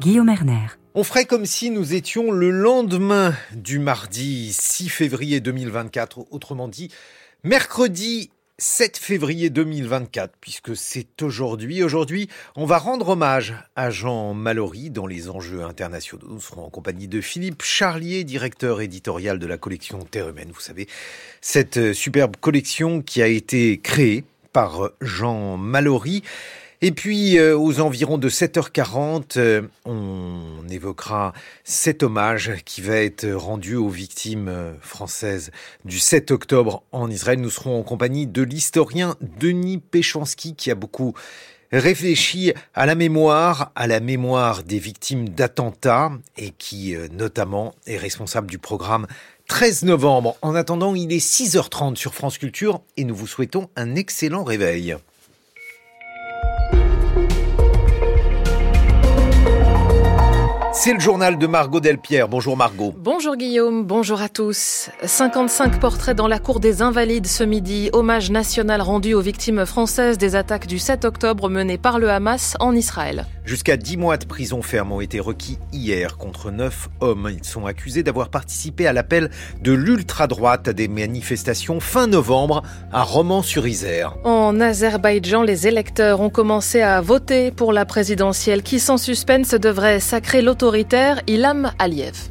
Guillaume Erner. On ferait comme si nous étions le lendemain du mardi 6 février 2024, autrement dit, mercredi 7 février 2024, puisque c'est aujourd'hui. Aujourd'hui, on va rendre hommage à Jean Mallory dans les enjeux internationaux. Nous serons en compagnie de Philippe Charlier, directeur éditorial de la collection Terre Humaine. Vous savez, cette superbe collection qui a été créée par Jean Mallory. Et puis, euh, aux environs de 7h40, euh, on évoquera cet hommage qui va être rendu aux victimes euh, françaises du 7 octobre en Israël. Nous serons en compagnie de l'historien Denis Péchanski qui a beaucoup réfléchi à la mémoire, à la mémoire des victimes d'attentats et qui notamment est responsable du programme 13 novembre. En attendant, il est 6h30 sur France Culture et nous vous souhaitons un excellent réveil. C'est le journal de Margot Delpierre. Bonjour Margot. Bonjour Guillaume, bonjour à tous. 55 portraits dans la cour des Invalides ce midi. Hommage national rendu aux victimes françaises des attaques du 7 octobre menées par le Hamas en Israël. Jusqu'à 10 mois de prison ferme ont été requis hier contre 9 hommes. Ils sont accusés d'avoir participé à l'appel de l'ultra-droite à des manifestations fin novembre à Romans-sur-Isère. En Azerbaïdjan, les électeurs ont commencé à voter pour la présidentielle qui, sans suspense, devrait sacrer l'autorité Ilham Aliyev.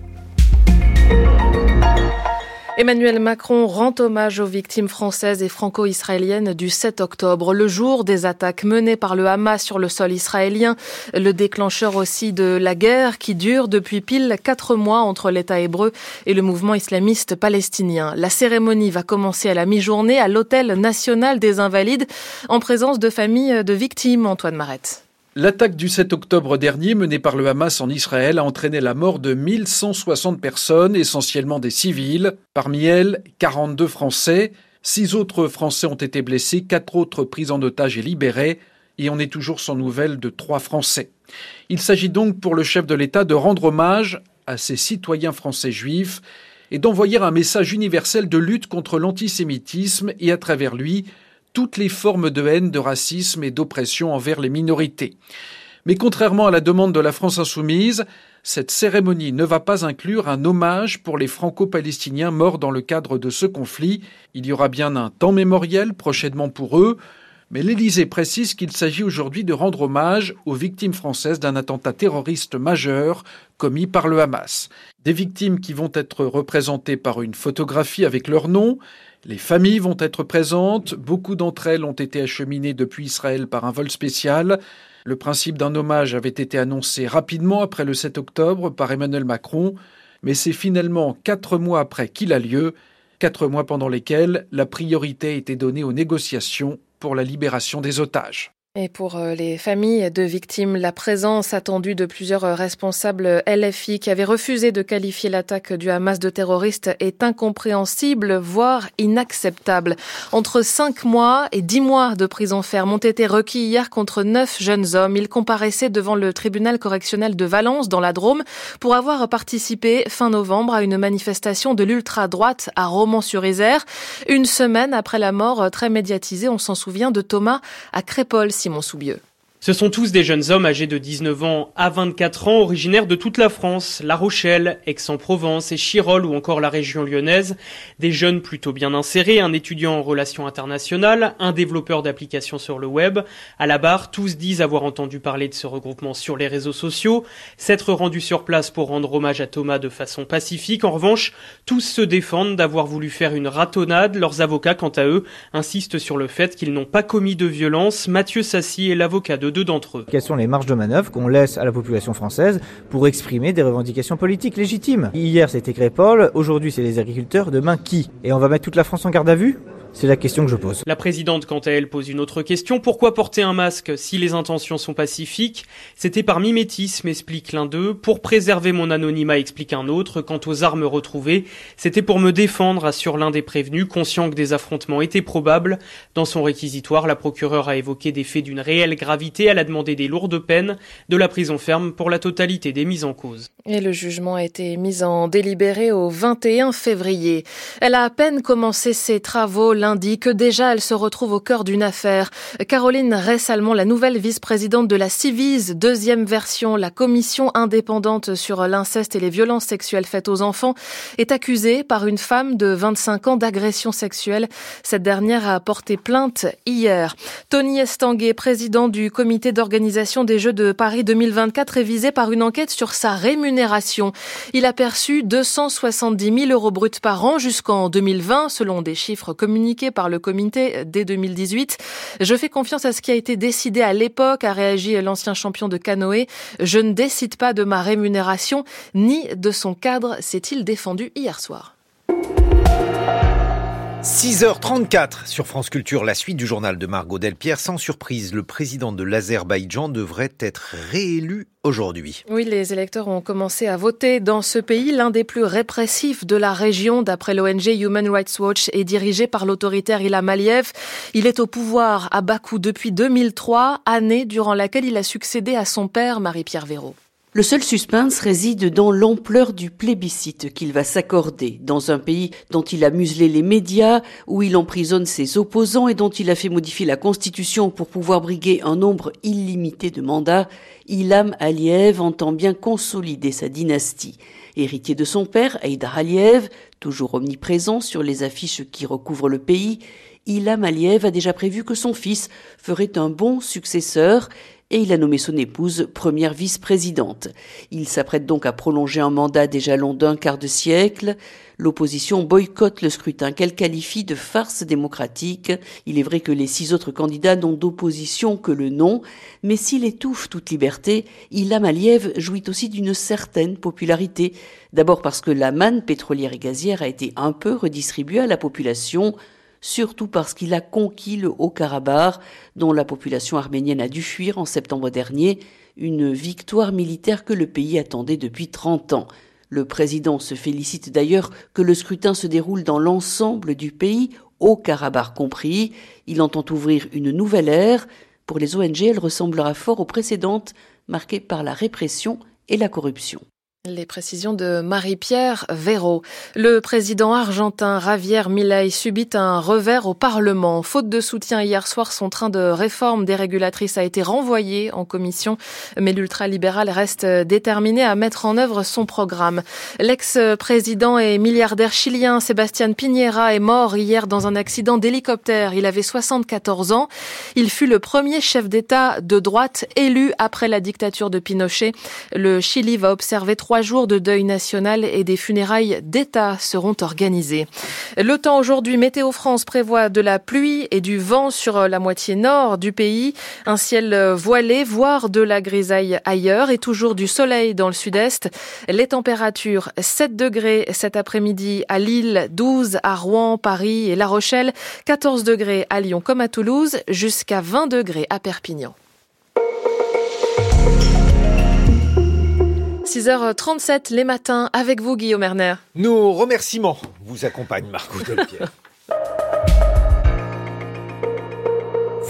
Emmanuel Macron rend hommage aux victimes françaises et franco-israéliennes du 7 octobre, le jour des attaques menées par le Hamas sur le sol israélien, le déclencheur aussi de la guerre qui dure depuis pile quatre mois entre l'État hébreu et le mouvement islamiste palestinien. La cérémonie va commencer à la mi-journée à l'Hôtel national des Invalides en présence de familles de victimes, Antoine Marette. L'attaque du 7 octobre dernier menée par le Hamas en Israël a entraîné la mort de 1160 personnes, essentiellement des civils. Parmi elles, 42 Français. Six autres Français ont été blessés, quatre autres pris en otage et libérés, et on est toujours sans nouvelles de trois Français. Il s'agit donc pour le chef de l'État de rendre hommage à ces citoyens français juifs et d'envoyer un message universel de lutte contre l'antisémitisme et à travers lui toutes les formes de haine, de racisme et d'oppression envers les minorités. Mais contrairement à la demande de la France insoumise, cette cérémonie ne va pas inclure un hommage pour les franco-palestiniens morts dans le cadre de ce conflit. Il y aura bien un temps mémoriel prochainement pour eux, mais l'Élysée précise qu'il s'agit aujourd'hui de rendre hommage aux victimes françaises d'un attentat terroriste majeur commis par le Hamas. Des victimes qui vont être représentées par une photographie avec leur nom, les familles vont être présentes, beaucoup d'entre elles ont été acheminées depuis Israël par un vol spécial. Le principe d'un hommage avait été annoncé rapidement après le 7 octobre par Emmanuel Macron, mais c'est finalement quatre mois après qu'il a lieu, quatre mois pendant lesquels la priorité a été donnée aux négociations pour la libération des otages. Et pour euh, les familles de victimes, la présence attendue de plusieurs euh, responsables LFI qui avaient refusé de qualifier l'attaque du Hamas de terroriste est incompréhensible, voire inacceptable. Entre cinq mois et dix mois de prison ferme ont été requis hier contre neuf jeunes hommes. Ils comparaissaient devant le tribunal correctionnel de Valence dans la Drôme pour avoir participé fin novembre à une manifestation de l'ultra-droite à Romans-sur-Isère. Une semaine après la mort très médiatisée, on s'en souvient, de Thomas à Crépole Simon Soubieux. Ce sont tous des jeunes hommes âgés de 19 ans à 24 ans, originaires de toute la France, La Rochelle, Aix-en-Provence et Chirol ou encore la région lyonnaise. Des jeunes plutôt bien insérés, un étudiant en relations internationales, un développeur d'applications sur le web. À la barre, tous disent avoir entendu parler de ce regroupement sur les réseaux sociaux, s'être rendus sur place pour rendre hommage à Thomas de façon pacifique. En revanche, tous se défendent d'avoir voulu faire une ratonnade. Leurs avocats, quant à eux, insistent sur le fait qu'ils n'ont pas commis de violence. Mathieu Sassi est l'avocat de deux d'entre eux. Quelles sont les marges de manœuvre qu'on laisse à la population française pour exprimer des revendications politiques légitimes? Hier c'était Crépol, aujourd'hui c'est les agriculteurs, demain qui? Et on va mettre toute la France en garde à vue? C'est la question que je pose. La présidente, quant à elle, pose une autre question. Pourquoi porter un masque si les intentions sont pacifiques? C'était par mimétisme, explique l'un d'eux. Pour préserver mon anonymat, explique un autre. Quant aux armes retrouvées, c'était pour me défendre, assure l'un des prévenus, conscient que des affrontements étaient probables. Dans son réquisitoire, la procureure a évoqué des faits d'une réelle gravité. Elle a demandé des lourdes peines, de la prison ferme pour la totalité des mises en cause. Et le jugement a été mis en délibéré au 21 février. Elle a à peine commencé ses travaux lundi que déjà elle se retrouve au cœur d'une affaire. Caroline Ressalmon, la nouvelle vice-présidente de la Civise, deuxième version, la commission indépendante sur l'inceste et les violences sexuelles faites aux enfants, est accusée par une femme de 25 ans d'agression sexuelle. Cette dernière a porté plainte hier. Tony Estanguet, président du comité d'organisation des Jeux de Paris 2024, est visé par une enquête sur sa rémunération. Il a perçu 270 000 euros bruts par an jusqu'en 2020, selon des chiffres communiqués par le comité dès 2018. Je fais confiance à ce qui a été décidé à l'époque, a réagi l'ancien champion de canoë. Je ne décide pas de ma rémunération ni de son cadre, s'est-il défendu hier soir. 6h34 sur France Culture, la suite du journal de Margot Delpierre. Sans surprise, le président de l'Azerbaïdjan devrait être réélu aujourd'hui. Oui, les électeurs ont commencé à voter dans ce pays, l'un des plus répressifs de la région, d'après l'ONG Human Rights Watch, et dirigé par l'autoritaire Ilham Aliyev. Il est au pouvoir à Bakou depuis 2003, année durant laquelle il a succédé à son père, Marie-Pierre Véraud. Le seul suspense réside dans l'ampleur du plébiscite qu'il va s'accorder dans un pays dont il a muselé les médias, où il emprisonne ses opposants et dont il a fait modifier la constitution pour pouvoir briguer un nombre illimité de mandats. Ilham Aliyev entend bien consolider sa dynastie. Héritier de son père, Haïdar Aliyev, toujours omniprésent sur les affiches qui recouvrent le pays, Ilham Aliyev a déjà prévu que son fils ferait un bon successeur et il a nommé son épouse première vice-présidente. Il s'apprête donc à prolonger un mandat déjà long d'un quart de siècle. L'opposition boycotte le scrutin qu'elle qualifie de farce démocratique. Il est vrai que les six autres candidats n'ont d'opposition que le nom, mais s'il étouffe toute liberté, Ilham Aliyev jouit aussi d'une certaine popularité. D'abord parce que la manne pétrolière et gazière a été un peu redistribuée à la population, surtout parce qu'il a conquis le Haut-Karabakh, dont la population arménienne a dû fuir en septembre dernier, une victoire militaire que le pays attendait depuis 30 ans. Le président se félicite d'ailleurs que le scrutin se déroule dans l'ensemble du pays, au Karabakh compris. Il entend ouvrir une nouvelle ère. Pour les ONG, elle ressemblera fort aux précédentes, marquées par la répression et la corruption. Les précisions de Marie-Pierre Véraud. Le président argentin Javier Milei subit un revers au Parlement. Faute de soutien hier soir, son train de réforme dérégulatrice a été renvoyé en commission, mais l'ultralibéral reste déterminé à mettre en œuvre son programme. L'ex-président et milliardaire chilien Sébastien Piñera est mort hier dans un accident d'hélicoptère. Il avait 74 ans. Il fut le premier chef d'État de droite élu après la dictature de Pinochet. Le Chili va observer trois jours de deuil national et des funérailles d'État seront organisés. Le temps aujourd'hui, Météo France prévoit de la pluie et du vent sur la moitié nord du pays, un ciel voilé, voire de la grisaille ailleurs et toujours du soleil dans le sud-est. Les températures 7 degrés cet après-midi à Lille, 12 à Rouen, Paris et La Rochelle, 14 degrés à Lyon comme à Toulouse, jusqu'à 20 degrés à Perpignan. 6h37 les matins avec vous Guillaume Erner. Nos remerciements vous accompagnent Marco Delpierre.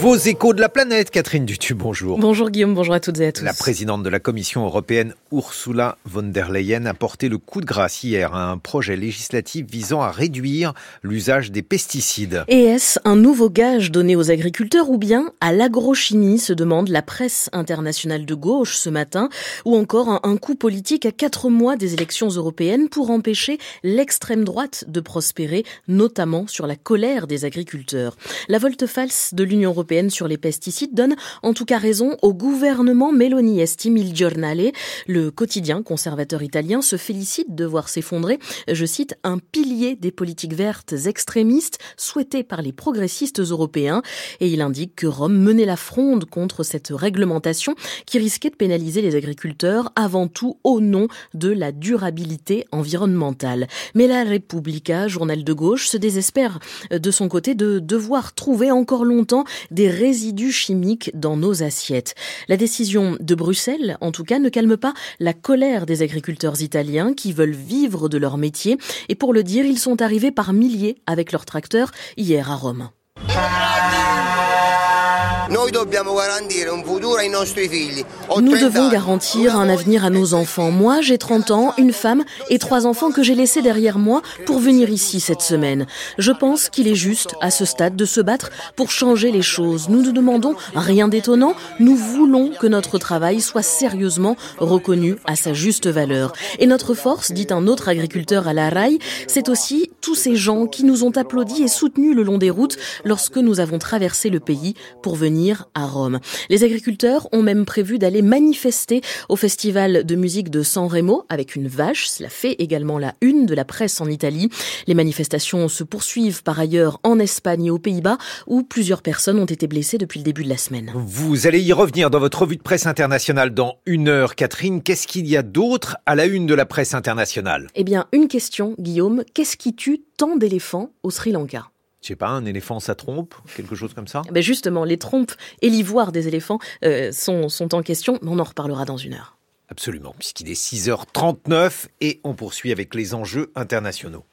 Vos échos de la planète, Catherine Dutu, bonjour. Bonjour Guillaume, bonjour à toutes et à tous. La présidente de la Commission européenne, Ursula von der Leyen, a porté le coup de grâce hier à un projet législatif visant à réduire l'usage des pesticides. Et est-ce un nouveau gage donné aux agriculteurs ou bien à l'agrochimie, se demande la presse internationale de gauche ce matin, ou encore un coup politique à quatre mois des élections européennes pour empêcher l'extrême droite de prospérer, notamment sur la colère des agriculteurs. La volte-face de l'Union européenne sur les pesticides donne en tout cas raison au gouvernement Meloni, estime il Giornale. Le quotidien conservateur italien se félicite de voir s'effondrer, je cite, un pilier des politiques vertes extrémistes souhaitées par les progressistes européens. Et il indique que Rome menait la fronde contre cette réglementation qui risquait de pénaliser les agriculteurs avant tout au nom de la durabilité environnementale. Mais la Repubblica, journal de gauche, se désespère de son côté de devoir trouver encore longtemps des des résidus chimiques dans nos assiettes. La décision de Bruxelles, en tout cas, ne calme pas la colère des agriculteurs italiens qui veulent vivre de leur métier. Et pour le dire, ils sont arrivés par milliers avec leurs tracteurs hier à Rome. Nous devons garantir un avenir à nos enfants. Moi, j'ai 30 ans, une femme et trois enfants que j'ai laissés derrière moi pour venir ici cette semaine. Je pense qu'il est juste, à ce stade, de se battre pour changer les choses. Nous ne demandons rien d'étonnant. Nous voulons que notre travail soit sérieusement reconnu à sa juste valeur. Et notre force, dit un autre agriculteur à la RAI, c'est aussi tous ces gens qui nous ont applaudis et soutenus le long des routes lorsque nous avons traversé le pays pour venir à Rome. Les agriculteurs ont même prévu d'aller manifester au festival de musique de San Remo avec une vache. Cela fait également la une de la presse en Italie. Les manifestations se poursuivent par ailleurs en Espagne et aux Pays-Bas où plusieurs personnes ont été blessées depuis le début de la semaine. Vous allez y revenir dans votre revue de presse internationale dans une heure. Catherine, qu'est-ce qu'il y a d'autre à la une de la presse internationale? Eh bien, une question, Guillaume. Qu'est-ce qui tue tant d'éléphants au Sri Lanka? Je sais pas, un éléphant ça trompe, quelque chose comme ça? Ben Justement, les trompes et l'ivoire des éléphants euh, sont, sont en question, mais on en reparlera dans une heure. Absolument, puisqu'il est 6h39 et on poursuit avec les enjeux internationaux.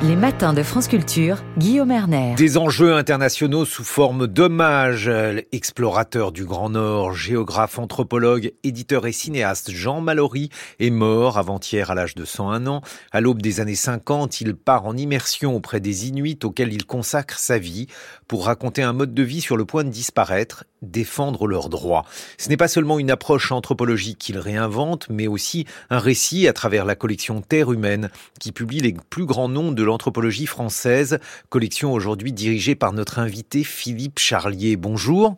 Les matins de France Culture, Guillaume Erner. Des enjeux internationaux sous forme d'hommage. Explorateur du Grand Nord, géographe, anthropologue, éditeur et cinéaste Jean Mallory est mort avant-hier à l'âge de 101 ans. À l'aube des années 50, il part en immersion auprès des Inuits auxquels il consacre sa vie pour raconter un mode de vie sur le point de disparaître, défendre leurs droits. Ce n'est pas seulement une approche anthropologique qu'il réinvente, mais aussi un récit à travers la collection Terre humaine qui publie les plus grands noms de l'anthropologie française, collection aujourd'hui dirigée par notre invité Philippe Charlier. Bonjour.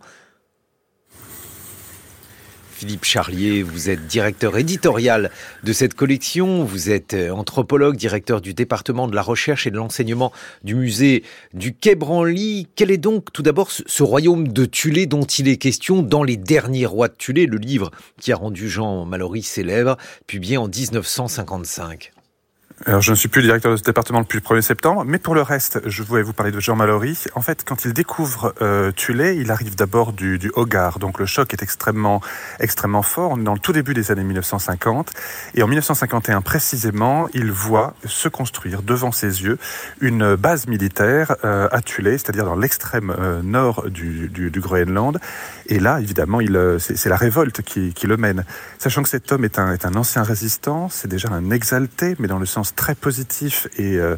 Philippe Charlier, vous êtes directeur éditorial de cette collection, vous êtes euh, anthropologue, directeur du département de la recherche et de l'enseignement du musée du Quai Branly. Quel est donc tout d'abord ce royaume de Tulé dont il est question dans Les Derniers Rois de Tulé, le livre qui a rendu Jean Mallory célèbre, publié en 1955 alors, je ne suis plus directeur de ce département depuis le 1er septembre, mais pour le reste, je voulais vous parler de Jean Mallory. En fait, quand il découvre euh, Tulé, il arrive d'abord du, du Hogar, donc le choc est extrêmement, extrêmement fort. On est dans le tout début des années 1950, et en 1951 précisément, il voit se construire devant ses yeux une base militaire euh, à Tulé, c'est-à-dire dans l'extrême euh, nord du, du, du, Groenland. Et là, évidemment, il, euh, c'est la révolte qui, qui, le mène. Sachant que cet homme est un, est un ancien résistant, c'est déjà un exalté, mais dans le sens très positif et, euh,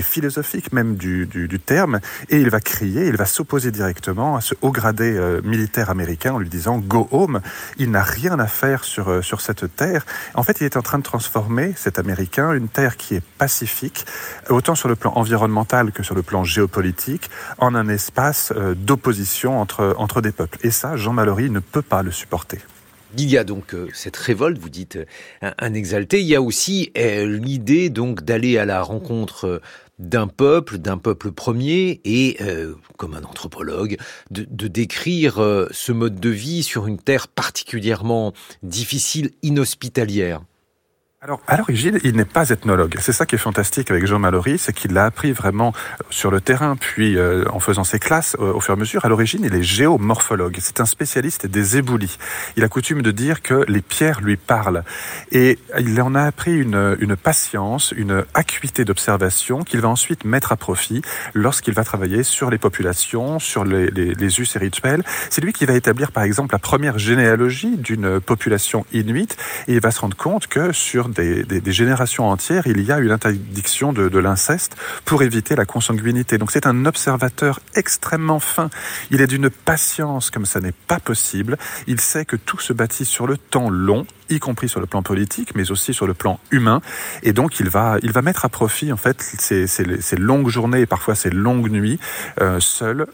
philosophique même du, terme, et il va crier, il va s'opposer directement à ce haut gradé euh, militaire américain en lui disant Go home, il n'a rien à faire sur, euh, sur cette terre. En fait, il est en train de transformer cet Américain, une terre qui est pacifique, autant sur le plan environnemental que sur le plan géopolitique, en un espace d'opposition entre, entre des peuples. Et ça, Jean Mallory ne peut pas le supporter. Il y a donc euh, cette révolte, vous dites euh, un, exalté. Il y a aussi euh, l'idée donc d'aller à la rencontre d'un peuple, d'un peuple premier, et comme un anthropologue, de, de décrire ce mode de vie sur une terre particulièrement difficile, inhospitalière. Alors, à l'origine, il n'est pas ethnologue. C'est ça qui est fantastique avec Jean Mallory, c'est qu'il l'a appris vraiment sur le terrain, puis euh, en faisant ses classes euh, au fur et à mesure. À l'origine, il est géomorphologue. C'est un spécialiste des éboulis. Il a coutume de dire que les pierres lui parlent. Et il en a appris une, une patience, une acuité d'observation qu'il va ensuite mettre à profit lorsqu'il va travailler sur les populations, sur les, les, les us et rituels. C'est lui qui va établir, par exemple, la première généalogie d'une population inuite et il va se rendre compte que sur des, générations entières, il y a une interdiction de, l'inceste pour éviter la consanguinité. Donc c'est un observateur extrêmement fin. Il est d'une patience comme ça n'est pas possible. Il sait que tout se bâtit sur le temps long, y compris sur le plan politique, mais aussi sur le plan humain. Et donc il va, il va mettre à profit en fait ces longues journées et parfois ces longues nuits euh, seul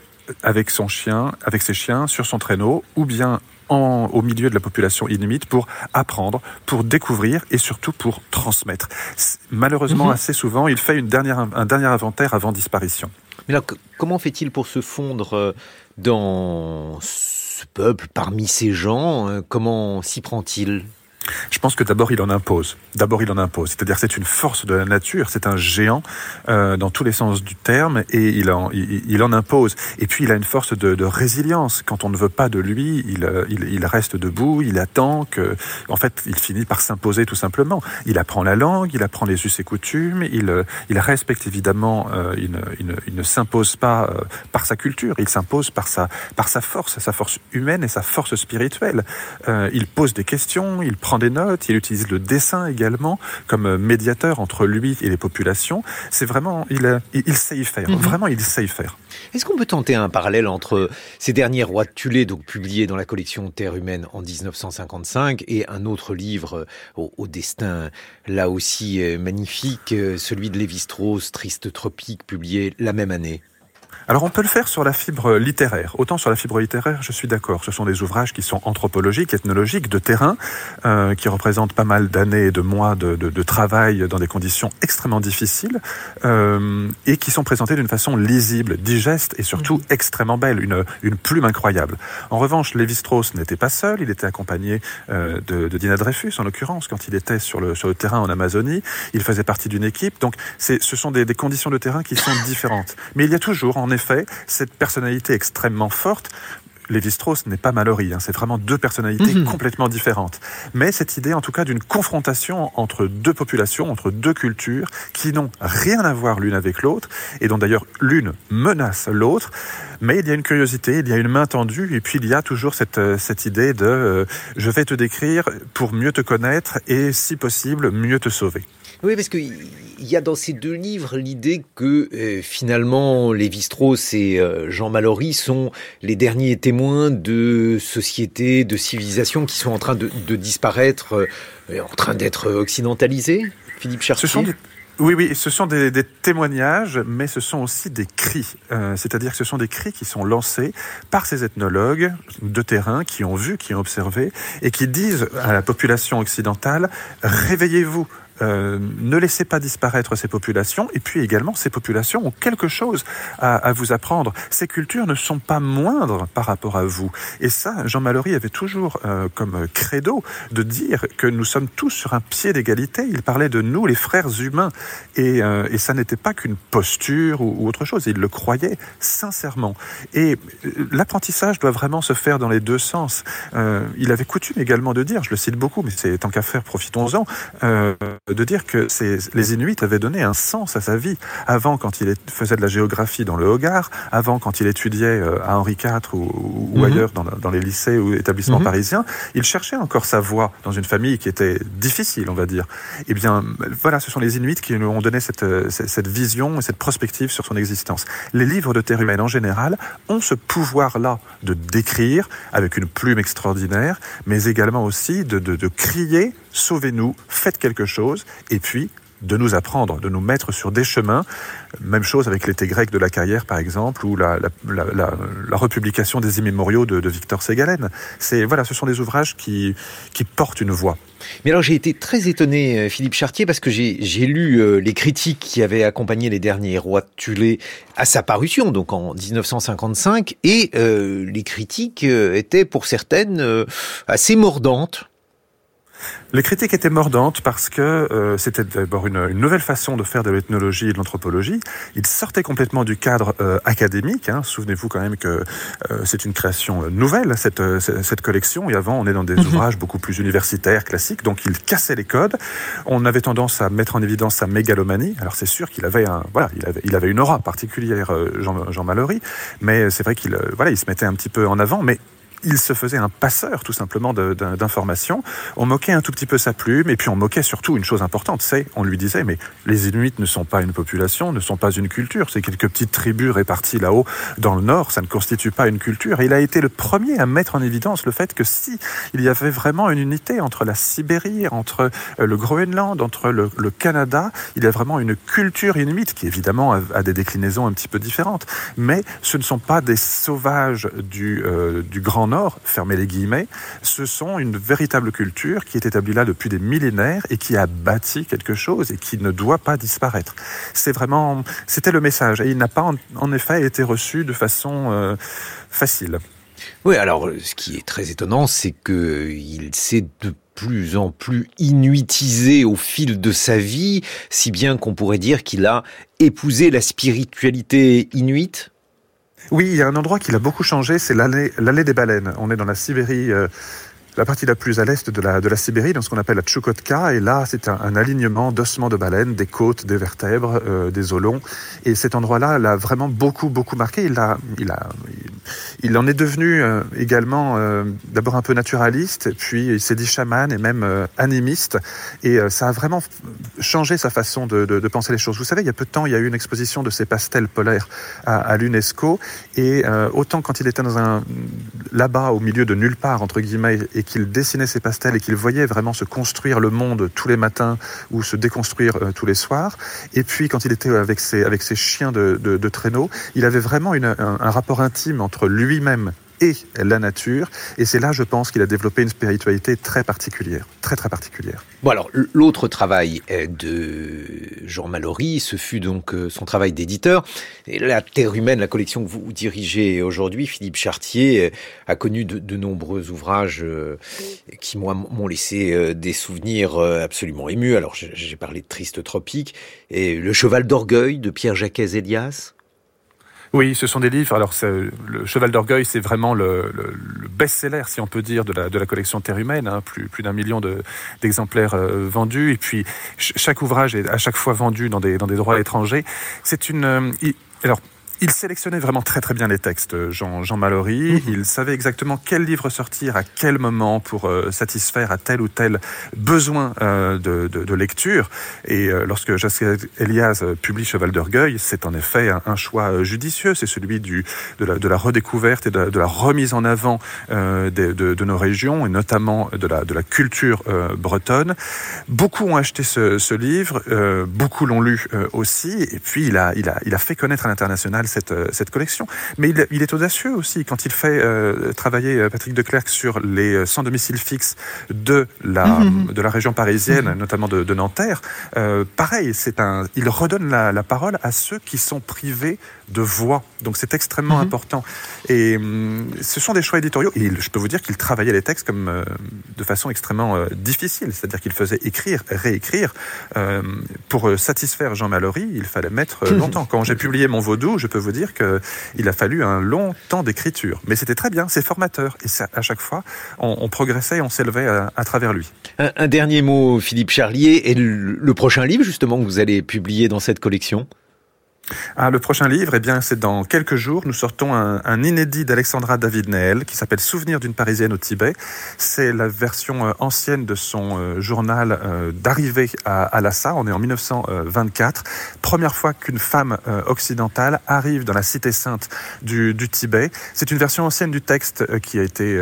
avec son chien, avec ses chiens sur son traîneau, ou bien en, au milieu de la population inuite pour apprendre, pour découvrir et surtout pour transmettre. Malheureusement, mmh. assez souvent, il fait une dernière, un dernier inventaire avant disparition. Mais comment fait-il pour se fondre euh, dans ce peuple, parmi ces gens euh, Comment s'y prend-il? Je pense que d'abord il en impose. D'abord il en impose. C'est-à-dire c'est une force de la nature, c'est un géant euh, dans tous les sens du terme et il en, il, en impose. Et puis il a une force de, résilience. Quand on ne veut pas de lui, il, euh, il, il, reste debout, il attend que, en fait, il finit par s'imposer tout simplement. Il apprend la langue, il apprend les us et coutumes, il, euh, il respecte évidemment, il, ne, il ne s'impose pas par sa culture, il s'impose par sa, par sa force, sa force humaine et sa force spirituelle. Il pose des questions, il prend des notes, il utilise le dessin également comme médiateur entre lui et les populations. C'est vraiment, il, il, sait y faire. Mhm. Vraiment, il sait y faire. Est-ce qu'on peut tenter un parallèle entre ces derniers rois de Tulé, donc publiés dans la collection Terre humaine en 1955, et un autre livre au, au destin là aussi euh, magnifique, euh, celui de Lévi-Strauss, Triste tropique, publié la même année? Alors on peut le faire sur la fibre littéraire. Autant sur la fibre littéraire, je suis d'accord. Ce sont des ouvrages qui sont anthropologiques, ethnologiques, de terrain, euh, qui représentent pas mal d'années et de mois de, de, de, travail dans des conditions extrêmement difficiles, euh, et qui sont présentés d'une façon lisible, digeste et surtout mmh. extrêmement belle, une, une plume incroyable. En revanche, Lévi-Strauss n'était pas seul, il était accompagné euh, de, de Dina Dreyfus, en l'occurrence, quand il était sur le, sur le terrain en Amazonie. Il faisait partie d'une équipe, donc ce sont des, des conditions de terrain qui sont différentes. Mais il y a toujours, en effet, cette personnalité extrêmement forte Lévi-Strauss n'est pas Mallory, hein, c'est vraiment deux personnalités mmh. complètement différentes. Mais cette idée, en tout cas, d'une confrontation entre deux populations, entre deux cultures, qui n'ont rien à voir l'une avec l'autre, et dont d'ailleurs l'une menace l'autre. Mais il y a une curiosité, il y a une main tendue, et puis il y a toujours cette, euh, cette idée de euh, je vais te décrire pour mieux te connaître et, si possible, mieux te sauver. Oui, parce qu'il y a dans ces deux livres l'idée que euh, finalement Lévi-Strauss et euh, Jean Mallory sont les derniers témoins de sociétés, de civilisations qui sont en train de, de disparaître, euh, en train d'être occidentalisées. Philippe Cherchier. Ce sont des... Oui, oui, ce sont des, des, témoignages, mais ce sont aussi des cris. Euh, C'est-à-dire que ce sont des cris qui sont lancés par ces ethnologues de terrain qui ont vu, qui ont observé, et qui disent à la population occidentale, réveillez-vous, euh, ne laissez pas disparaître ces populations. Et puis également, ces populations ont quelque chose à, à, vous apprendre. Ces cultures ne sont pas moindres par rapport à vous. Et ça, Jean Mallory avait toujours euh, comme credo de dire que nous sommes tous sur un pied d'égalité. Il parlait de nous, les frères humains. Et, euh, et ça n'était pas qu'une posture ou, ou, autre chose. Il le croyait sincèrement. Et euh, l'apprentissage doit vraiment se faire dans les deux sens. Euh, il avait coutume également de dire, je le cite beaucoup, mais c'est tant qu'à faire, profitons-en de dire que les Inuits avaient donné un sens à sa vie. Avant, quand il faisait de la géographie dans le Hogar, avant, quand il étudiait euh, à Henri IV ou, ou mm -hmm. ailleurs dans, dans, les lycées ou établissements mm -hmm. parisiens, il cherchait encore sa voie dans une famille qui était difficile, on va dire. Eh bien, voilà, ce sont les Inuits qui nous ont donné cette, cette vision et cette prospective sur son existence. Les livres de terre humaine en général ont ce pouvoir-là de décrire avec une plume extraordinaire, mais également aussi de, de, de crier sauvez-nous, faites quelque chose, et puis de nous apprendre, de nous mettre sur des chemins. Même chose avec l'été grec de la carrière, par exemple, ou la, la, la, la republication des immémoriaux de, de Victor Ségalen. C'est voilà, ce sont des ouvrages qui, qui portent une voix. Mais alors j'ai été très étonné, euh, Philippe Chartier, parce que j'ai lu euh, les critiques qui avaient accompagné les derniers rois de Tulé à sa parution, donc en 1955, et euh, les critiques euh, étaient pour certaines euh, assez mordantes. Les critiques étaient mordantes parce que euh, c'était d'abord une, une, nouvelle façon de faire de l'ethnologie et de l'anthropologie. Il sortait complètement du cadre euh, académique. Hein. Souvenez-vous quand même que euh, c'est une création nouvelle, cette, cette collection. Et avant, on est dans des mm -hmm. ouvrages beaucoup plus universitaires, classiques. Donc, il cassait les codes. On avait tendance à mettre en évidence sa mégalomanie. Alors, c'est sûr qu'il avait, un, voilà, il avait, il avait une aura particulière, Jean, Jean Mallory. Mais c'est vrai qu'il voilà, il se mettait un petit peu en avant. Mais il se faisait un passeur tout simplement d'informations. On moquait un tout petit peu sa plume et puis on moquait surtout une chose importante, c'est on lui disait mais les Inuits ne sont pas une population, ne sont pas une culture, c'est quelques petites tribus réparties là-haut dans le nord, ça ne constitue pas une culture. Il a été le premier à mettre en évidence le fait que si il y avait vraiment une unité entre la Sibérie, entre euh, le Groenland, entre le, le Canada, il y a vraiment une culture inuite qui évidemment a, a, des déclinaisons un petit peu différentes, mais ce ne sont pas des sauvages du, euh, du Grand Nord, fermez les guillemets, ce sont une véritable culture qui est établie là depuis des millénaires et qui a bâti quelque chose et qui ne doit pas disparaître. C'est vraiment, c'était le message et il n'a pas en, en, effet été reçu de façon euh, facile. Oui, alors ce qui est très étonnant, c'est que il s'est de plus en plus inuitisé au fil de sa vie, si bien qu'on pourrait dire qu'il a épousé la spiritualité inuite. Oui, il y a un endroit qui a beaucoup changé, c'est l'allée des baleines. On est dans la Sibérie euh, la partie la plus à l'est de la, de la Sibérie, dans ce qu'on appelle la Tchoukotka. Et là, c'est un, alignement d'ossements de baleines, des côtes, des vertèbres, euh, des os longs. Et cet endroit-là l'a vraiment beaucoup, beaucoup marqué. Il, a, il, a, il en est devenu euh, également euh, d'abord un peu naturaliste, puis il s'est dit chaman et même euh, animiste. Et ça a vraiment changé sa façon de, penser les choses. Vous savez, il y a peu de temps, il y a eu une exposition de ces pastels polaires à, à l'UNESCO. Et autant quand il était dans un là-bas, au milieu de nulle part, entre guillemets, et qu'il dessinait ses pastels et qu'il voyait vraiment se construire le monde tous les matins ou se déconstruire euh, tous les soirs. Et puis quand il était avec ses, avec ses chiens de, de, traîneau, il avait vraiment un rapport intime entre lui-même et la nature. Et c'est là, je pense, qu'il a développé une spiritualité très particulière, très très particulière. Bon alors, l'autre travail de Jean Mallory, ce fut donc euh, son travail d'éditeur. La Terre humaine, la collection que vous dirigez aujourd'hui, Philippe Chartier, euh, a connu de, nombreux ouvrages euh, qui, m'ont laissé des souvenirs absolument émus. Alors, j'ai parlé de Triste Tropique et Le Cheval d'Orgueil de Pierre-Jacques Elias. Oui, ce sont des livres. Alors, le Cheval d'Orgueil, c'est vraiment le, le, le best-seller, si on peut dire, de la, de la collection Terre humaine. Hein, plus, plus d'un million d'exemplaires de, euh, vendus. Et puis, chaque ouvrage est à chaque fois vendu dans des, dans des droits étrangers. C'est une. Euh, alors, il sélectionnait vraiment très très bien les textes, Jean, Jean Mallory. Mmh. Il savait exactement quel livre sortir à quel moment pour euh, satisfaire à tel ou tel besoin euh, de, de, de, lecture. Et euh, lorsque Jacques Elias publie Cheval d'Orgueil, c'est en effet un, un choix judicieux. C'est celui du, de, la, de la redécouverte et de, de la remise en avant euh, de, de, de, nos régions et notamment de la, de la culture euh, bretonne. Beaucoup ont acheté ce, ce livre, euh, beaucoup l'ont lu aussi. Et puis il a, il a, il a fait connaître à l'international cette, euh, cette collection. Mais il, il, est audacieux aussi quand il fait euh, travailler euh, Patrick Declercq sur les sans domicile fixe de la, mmh. de la région parisienne, mmh. notamment de, de Nanterre. Euh, pareil, c'est un, il redonne la, la, parole à ceux qui sont privés de voix. Donc c'est extrêmement mmh. important. Et hum, ce sont des choix éditoriaux. Et je peux vous dire qu'il travaillait les textes comme euh, de façon extrêmement euh, difficile. C'est-à-dire qu'il faisait écrire, réécrire. Euh, pour satisfaire Jean Mallory, il fallait mettre longtemps. Quand j'ai publié mon vaudou, je peux vous dire qu'il a fallu un long temps d'écriture. Mais c'était très bien, c'est formateur. Et ça, à chaque fois, on, on progressait, on s'élevait à, à, travers lui. Un, un, dernier mot, Philippe Charlier, et le, le prochain livre justement que vous allez publier dans cette collection? Ah, le prochain livre, eh bien, c'est dans quelques jours. Nous sortons un, un inédit d'Alexandra David Neel qui s'appelle Souvenir d'une Parisienne au Tibet. C'est la version euh, ancienne de son euh, journal euh, d'arrivée à, Lhasa. On est en 1924. Première fois qu'une femme occidentale arrive dans la cité sainte du, du Tibet. C'est une version ancienne du texte qui a été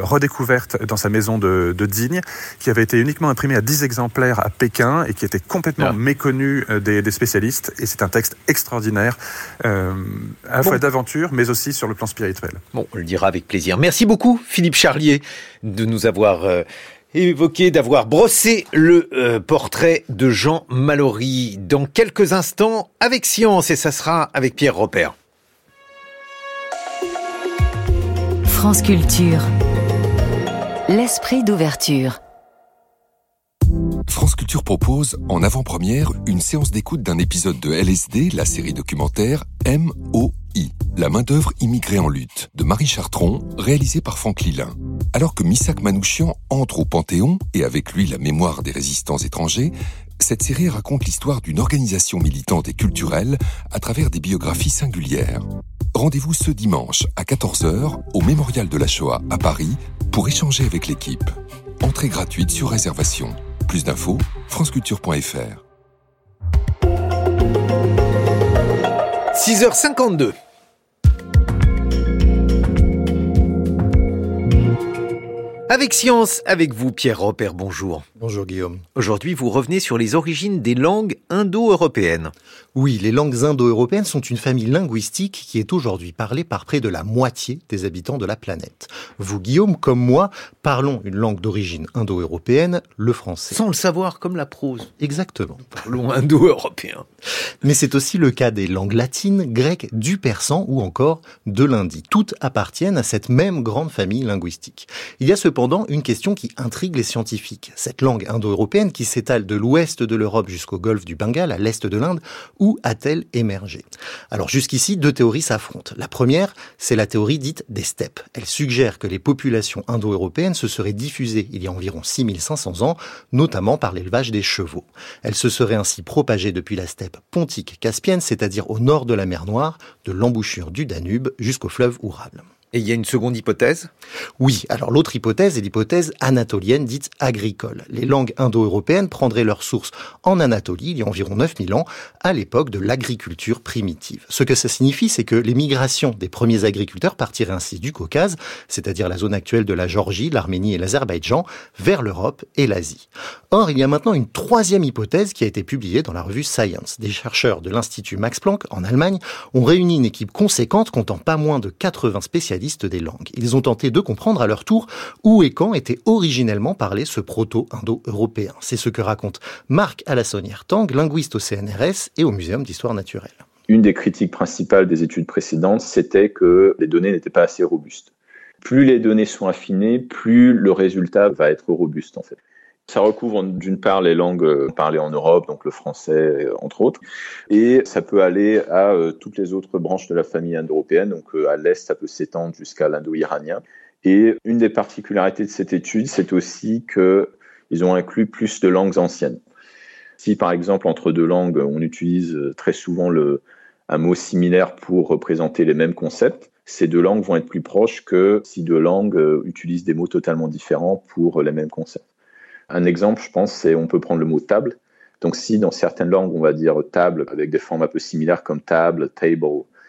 redécouverte dans sa maison de, de, Digne, qui avait été uniquement imprimée à 10 exemplaires à Pékin et qui était complètement méconnue des, des spécialistes. Et c'est un texte extrêmement extraordinaire, euh, à la bon. fois d'aventure, mais aussi sur le plan spirituel. Bon, on le dira avec plaisir. Merci beaucoup, Philippe Charlier, de nous avoir euh, évoqué, d'avoir brossé le euh, portrait de Jean Mallory dans quelques instants avec Science, et ça sera avec Pierre Repère. France Culture. L'esprit d'ouverture. France Culture propose, en avant-première, une séance d'écoute d'un épisode de LSD, la série documentaire MOI, la main-d'œuvre immigrée en lutte, de Marie Chartron, réalisée par Franck Lilin. Alors que Missak Manouchian entre au Panthéon, et avec lui la mémoire des résistants étrangers, cette série raconte l'histoire d'une organisation militante et culturelle à travers des biographies singulières. Rendez-vous ce dimanche à 14h au Mémorial de la Shoah à Paris pour échanger avec l'équipe. Entrée gratuite sur réservation. Plus d'infos, franceculture.fr. 6h52. Avec Science, avec vous Pierre Robert, bonjour. Bonjour Guillaume. Aujourd'hui, vous revenez sur les origines des langues indo-européennes. Oui, les langues indo-européennes sont une famille linguistique qui est aujourd'hui parlée par près de la moitié des habitants de la planète. Vous, Guillaume, comme moi, parlons une langue d'origine indo-européenne, le français. Sans le savoir, comme la prose. Exactement. Parlons indo-européen. Mais c'est aussi le cas des langues latines, grecques, du persan ou encore de l'hindi. Toutes appartiennent à cette même grande famille linguistique. Il y a cependant une question qui intrigue les scientifiques. Cette langue indo-européenne qui s'étale de l'ouest de l'Europe jusqu'au golfe du Bengale, à l'est de l'Inde, où a-t-elle émergé? Alors jusqu'ici, deux théories s'affrontent. La première, c'est la théorie dite des steppes. Elle suggère que les populations indo-européennes se seraient diffusées il y a environ 6500 ans, notamment par l'élevage des chevaux. Elles se seraient ainsi propagées depuis la steppe pontique caspienne, c'est-à-dire au nord de la mer Noire, de l'embouchure du Danube jusqu'au fleuve Oural. Et il y a une seconde hypothèse? Oui, alors l'autre hypothèse est l'hypothèse anatolienne dite agricole. Les langues indo-européennes prendraient leur source en Anatolie il y a environ 9000 ans, à l'époque de l'agriculture primitive. Ce que ça signifie, c'est que les migrations des premiers agriculteurs partiraient ainsi du Caucase, c'est-à-dire la zone actuelle de la Géorgie, l'Arménie et l'Azerbaïdjan, vers l'Europe et l'Asie. Or, il y a maintenant une troisième hypothèse qui a été publiée dans la revue Science. Des chercheurs de l'Institut Max Planck en Allemagne ont réuni une équipe conséquente comptant pas moins de 80 spécialistes des langues. Ils ont tenté de comprendre à leur tour où et quand était originellement parlé ce proto-indo-européen. C'est ce que raconte Marc Alassonière-Tang, linguiste au CNRS et au Muséum d'histoire naturelle. Une des critiques principales des études précédentes, c'était que les données n'étaient pas assez robustes. Plus les données sont affinées, plus le résultat va être robuste en fait. Ça recouvre d'une part les langues euh, parlées en Europe, donc le français euh, entre autres, et ça peut aller à euh, toutes les autres branches de la famille indo-européenne. Donc à l'est, ça peut s'étendre jusqu'à l'indo-iranien. Et une des particularités de cette étude, c'est aussi qu'ils ont inclus plus de langues anciennes. Si par exemple entre deux langues, on utilise très souvent le, un mot similaire pour représenter les mêmes concepts, ces deux langues vont être plus proches que si deux langues utilisent des mots totalement différents pour les mêmes concepts. Un exemple, je pense, c'est on peut prendre le mot table. Donc si dans certaines langues, on va dire table avec des formes un peu similaires comme table, table,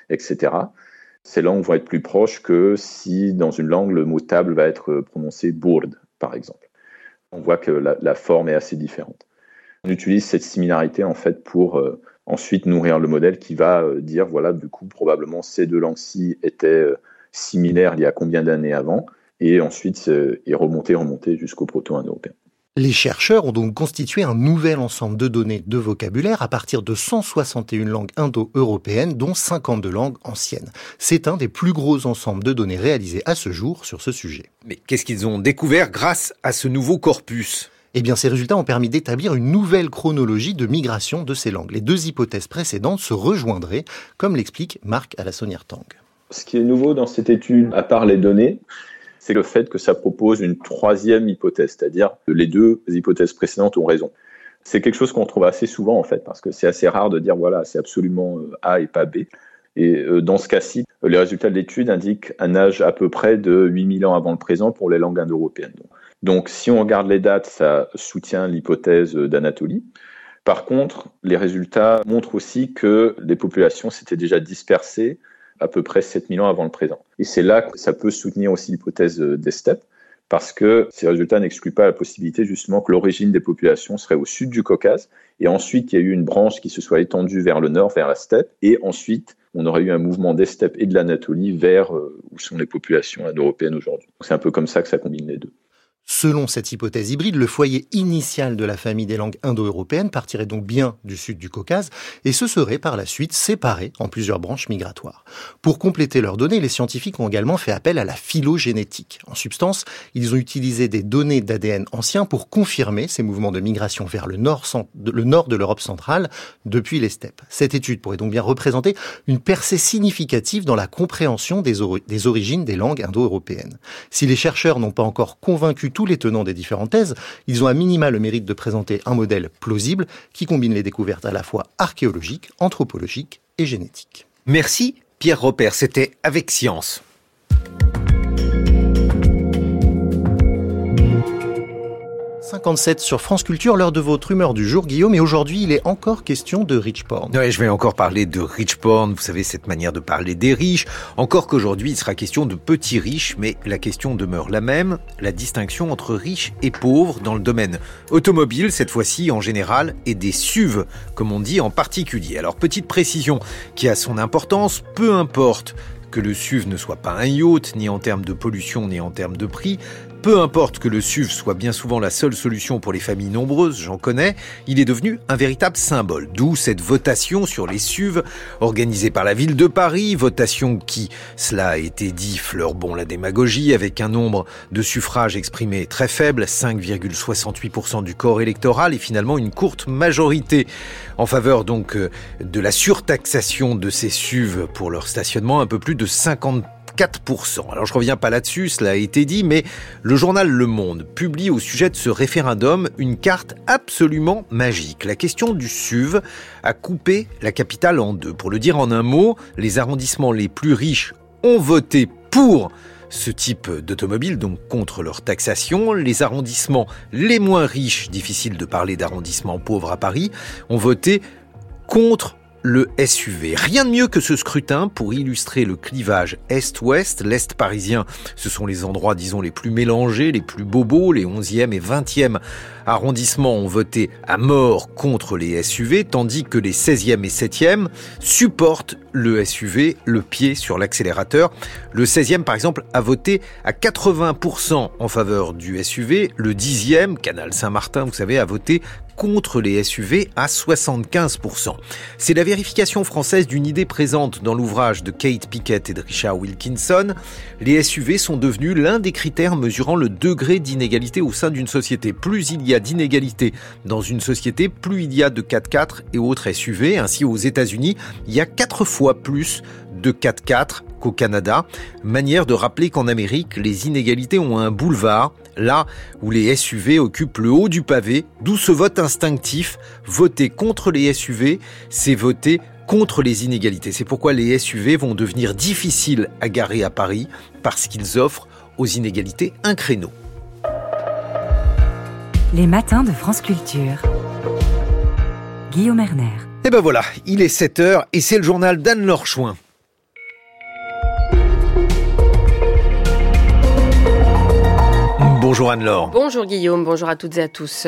etc., ces langues vont être plus proches que si dans une langue, le mot table va être prononcé bourde, par exemple. On voit que la, forme est assez différente. On utilise cette similarité en fait pour euh, ensuite nourrir le modèle qui va euh, dire voilà du coup probablement ces deux langues-ci étaient euh, similaires il y a combien d'années avant et ensuite et remonter remonter jusqu'au proto-indo-européen. Les chercheurs ont donc constitué un nouvel ensemble de données de vocabulaire à partir de 161 langues indo-européennes, dont 52 langues anciennes. C'est un des plus gros ensembles de données réalisés à ce jour sur ce sujet. Mais qu'est-ce qu'ils ont découvert grâce à ce nouveau corpus? Eh bien, ces résultats ont permis d'établir une nouvelle chronologie de migration de ces langues. Les deux hypothèses précédentes se rejoindraient, comme l'explique Marc Alassonière-Tang. Ce qui est nouveau dans cette étude, à part les données, c'est le fait que ça propose une troisième hypothèse, c'est-à-dire que les deux hypothèses précédentes ont raison. C'est quelque chose qu'on trouve assez souvent en fait, parce que c'est assez rare de dire voilà, c'est absolument euh, A et pas B. Et euh, dans ce cas-ci, les résultats de l'étude indiquent un âge à peu près de 8000 ans avant le présent pour les langues indo-européennes. Donc si on regarde les dates, ça soutient l'hypothèse d'Anatolie. Par contre, les résultats montrent aussi que les populations s'étaient déjà dispersées à peu près 7000 ans avant le présent. Et c'est là que ça peut soutenir aussi l'hypothèse des steppes, parce que ces résultats n'excluent pas la possibilité justement que l'origine des populations serait au sud du Caucase, et ensuite il y a eu une branche qui se soit étendue vers le nord, vers la steppe, et ensuite on aurait eu un mouvement des steppes et de l'Anatolie vers euh, où sont les populations indo-européennes aujourd'hui. C'est un peu comme ça que ça combine les deux. Selon cette hypothèse hybride, le foyer initial de la famille des langues indo-européennes partirait donc bien du sud du Caucase et se serait par la suite séparé en plusieurs branches migratoires. Pour compléter leurs données, les scientifiques ont également fait appel à la phylogénétique. En substance, ils ont utilisé des données d'ADN anciens pour confirmer ces mouvements de migration vers le nord, de l'Europe centrale depuis les steppes. Cette étude pourrait donc bien représenter une percée significative dans la compréhension des origines des langues indo-européennes. Si les chercheurs n'ont pas encore convaincu tous les tenants des différentes thèses, ils ont à minima le mérite de présenter un modèle plausible qui combine les découvertes à la fois archéologiques, anthropologiques et génétiques. Merci Pierre Robert, c'était avec science. 8h57 sur France Culture, l'heure de votre humeur du jour, Guillaume. Et aujourd'hui, il est encore question de rich porn. Je vais encore parler de rich porn. Vous savez, cette manière de parler des riches. Encore qu'aujourd'hui, il sera question de petits riches, mais la question demeure la même. La distinction entre riches et pauvres dans le domaine automobile, cette fois-ci en général, et des SUV, comme on dit en particulier. Alors, petite précision qui a son importance, peu importe que le SUV ne soit pas un yacht, ni en termes de pollution, ni en termes de prix, peu importe que le SUV soit bien souvent la seule solution pour les familles nombreuses, j'en connais, il est devenu un véritable symbole. D'où cette votation sur les SUV organisée par la ville de Paris, votation qui, cela a été dit, fleure bon la démagogie avec un nombre de suffrages exprimés très faible, 5,68% du corps électoral et finalement une courte majorité en faveur donc euh, de la surtaxation de ces SUV pour leur stationnement, un peu plus de 50 4%. Alors je reviens pas là-dessus, cela a été dit, mais le journal Le Monde publie au sujet de ce référendum une carte absolument magique. La question du SUV a coupé la capitale en deux. Pour le dire en un mot, les arrondissements les plus riches ont voté pour ce type d'automobile, donc contre leur taxation. Les arrondissements les moins riches, difficile de parler d'arrondissements pauvres à Paris, ont voté contre le SUV. Rien de mieux que ce scrutin pour illustrer le clivage Est-Ouest. L'Est parisien, ce sont les endroits, disons, les plus mélangés, les plus bobos. Les 11e et 20e arrondissements ont voté à mort contre les SUV, tandis que les 16e et 7e supportent le SUV, le pied sur l'accélérateur. Le 16e, par exemple, a voté à 80% en faveur du SUV. Le 10e, Canal Saint-Martin, vous savez, a voté contre les SUV à 75%. C'est la vérification française d'une idée présente dans l'ouvrage de Kate Pickett et de Richard Wilkinson. Les SUV sont devenus l'un des critères mesurant le degré d'inégalité au sein d'une société. Plus il y a d'inégalité dans une société, plus il y a de 4x4 et autres SUV. Ainsi, aux États-Unis, il y a quatre fois plus de 4x4 qu'au Canada. Manière de rappeler qu'en Amérique, les inégalités ont un boulevard, là où les SUV occupent le haut du pavé, d'où ce vote instinctif. Voter contre les SUV, c'est voter contre les inégalités. C'est pourquoi les SUV vont devenir difficiles à garer à Paris, parce qu'ils offrent aux inégalités un créneau. Les matins de France Culture. Guillaume Erner. Et ben voilà, il est 7h et c'est le journal d'Anne-Laure Chouin. Bonjour Anne-Laure. Bonjour Guillaume, bonjour à toutes et à tous.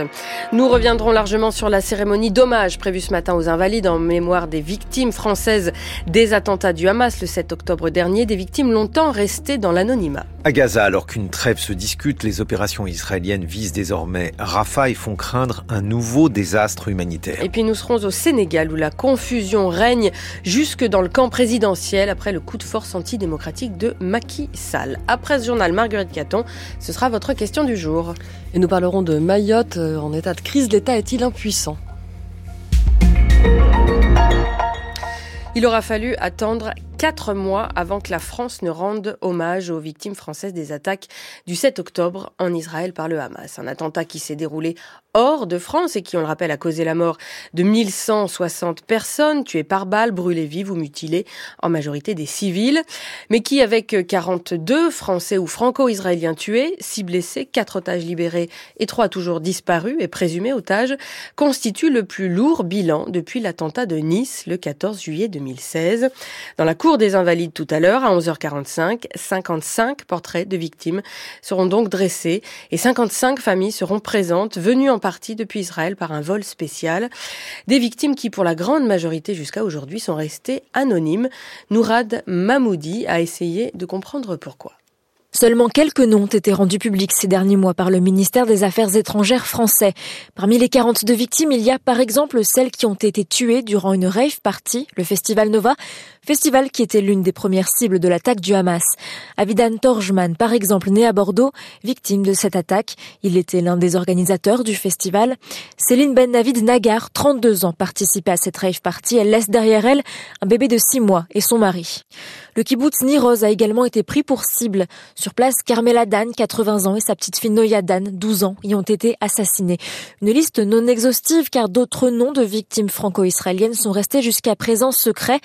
Nous reviendrons largement sur la cérémonie d'hommage prévue ce matin aux Invalides en mémoire des victimes françaises des attentats du Hamas le 7 octobre dernier, des victimes longtemps restées dans l'anonymat. À Gaza, alors qu'une trêve se discute, les opérations israéliennes visent désormais Rafah et font craindre un nouveau désastre humanitaire. Et puis nous serons au Sénégal où la confusion règne jusque dans le camp présidentiel après le coup de force antidémocratique de Macky Sall. Après ce journal, Marguerite Caton, ce sera votre question du jour. Et nous parlerons de Mayotte euh, en état de crise. L'État est-il impuissant? Il aura fallu attendre quatre mois avant que la France ne rende hommage aux victimes françaises des attaques du 7 octobre en Israël par le Hamas. Un attentat qui s'est déroulé hors de France et qui, on le rappelle, a causé la mort de 1160 personnes tuées par balles, brûlées vives ou mutilées, en majorité des civils, mais qui, avec 42 Français ou Franco-Israéliens tués, 6 blessés, 4 otages libérés et 3 toujours disparus et présumés otages, constitue le plus lourd bilan depuis l'attentat de Nice le 14 juillet 2016. Dans la cour des Invalides tout à l'heure, à 11h45, 55 portraits de victimes seront donc dressés et 55 familles seront présentes, venues en partie depuis Israël par un vol spécial. Des victimes qui, pour la grande majorité jusqu'à aujourd'hui, sont restées anonymes. Nourad Mahmoudi a essayé de comprendre pourquoi. Seulement quelques noms ont été rendus publics ces derniers mois par le ministère des Affaires étrangères français. Parmi les 42 victimes, il y a par exemple celles qui ont été tuées durant une rave party, le festival Nova, festival qui était l'une des premières cibles de l'attaque du Hamas. Avidan Torjman, par exemple, né à Bordeaux, victime de cette attaque. Il était l'un des organisateurs du festival. Céline Ben Navid Nagar, 32 ans, participait à cette rave party. Elle laisse derrière elle un bébé de 6 mois et son mari. Le kibbutz Niroz a également été pris pour cible. Sur place, Carmela Dan, 80 ans, et sa petite fille Noya Dan, 12 ans, y ont été assassinés. Une liste non exhaustive car d'autres noms de victimes franco-israéliennes sont restés jusqu'à présent secrets.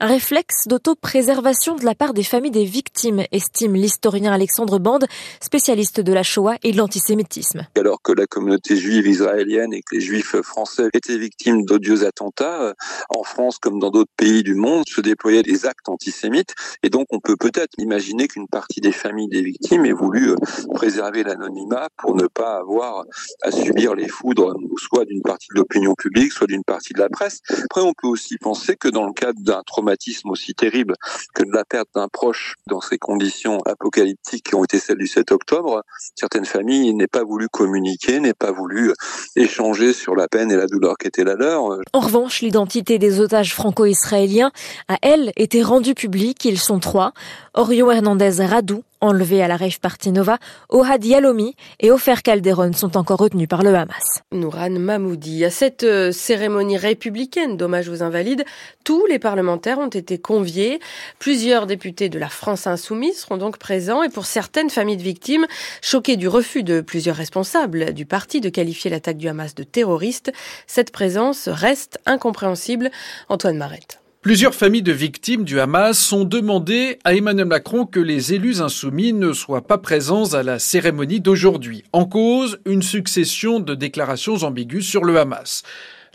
Un réflexe d'auto-préservation de la part des familles des victimes, estime l'historien Alexandre Bande, spécialiste de la Shoah et de l'antisémitisme. Alors que la communauté juive israélienne et que les juifs français étaient victimes d'odieux attentats, euh, en France comme dans d'autres pays du monde, se déployaient des actes antisémites. Et donc on peut peut-être imaginer qu'une partie des familles des victimes ait voulu euh, préserver l'anonymat pour ne pas avoir à subir les foudres soit d'une partie de l'opinion publique, soit d'une partie de la presse. Après, on peut aussi penser que dans le cadre d'un traumatisme aussi terrible que de la perte d'un proche dans ces conditions apocalyptiques qui ont été celles du 7 octobre, certaines familles n'aient pas voulu communiquer, n'aient pas voulu échanger sur la peine et la douleur qui était la leur. En revanche, l'identité des otages franco-israéliens a, elle, été rendue publique. Ils sont trois. Orion Hernandez Radou, enlevé à la rave party Nova, Ohad Yalomi et Ofer Calderon sont encore retenus par le Hamas. Nouran Mahmoudi. À cette euh, cérémonie républicaine d'hommage aux invalides, tous les parlementaires ont été conviés. Plusieurs députés de la France insoumise seront donc présents et pour certaines familles de victimes, choquées du refus de plusieurs responsables du parti de qualifier l'attaque du Hamas de terroriste, cette présence reste incompréhensible. Antoine Marette. Plusieurs familles de victimes du Hamas ont demandé à Emmanuel Macron que les élus insoumis ne soient pas présents à la cérémonie d'aujourd'hui. En cause, une succession de déclarations ambiguës sur le Hamas.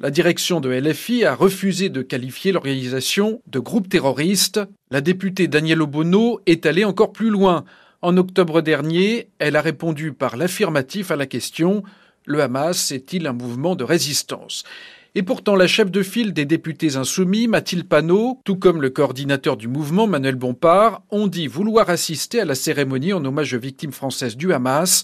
La direction de LFI a refusé de qualifier l'organisation de groupe terroriste. La députée Danielle Obono est allée encore plus loin. En octobre dernier, elle a répondu par l'affirmatif à la question Le Hamas est-il un mouvement de résistance? Et pourtant, la chef de file des députés insoumis, Mathilde Panot, tout comme le coordinateur du mouvement, Manuel Bompard, ont dit vouloir assister à la cérémonie en hommage aux victimes françaises du Hamas,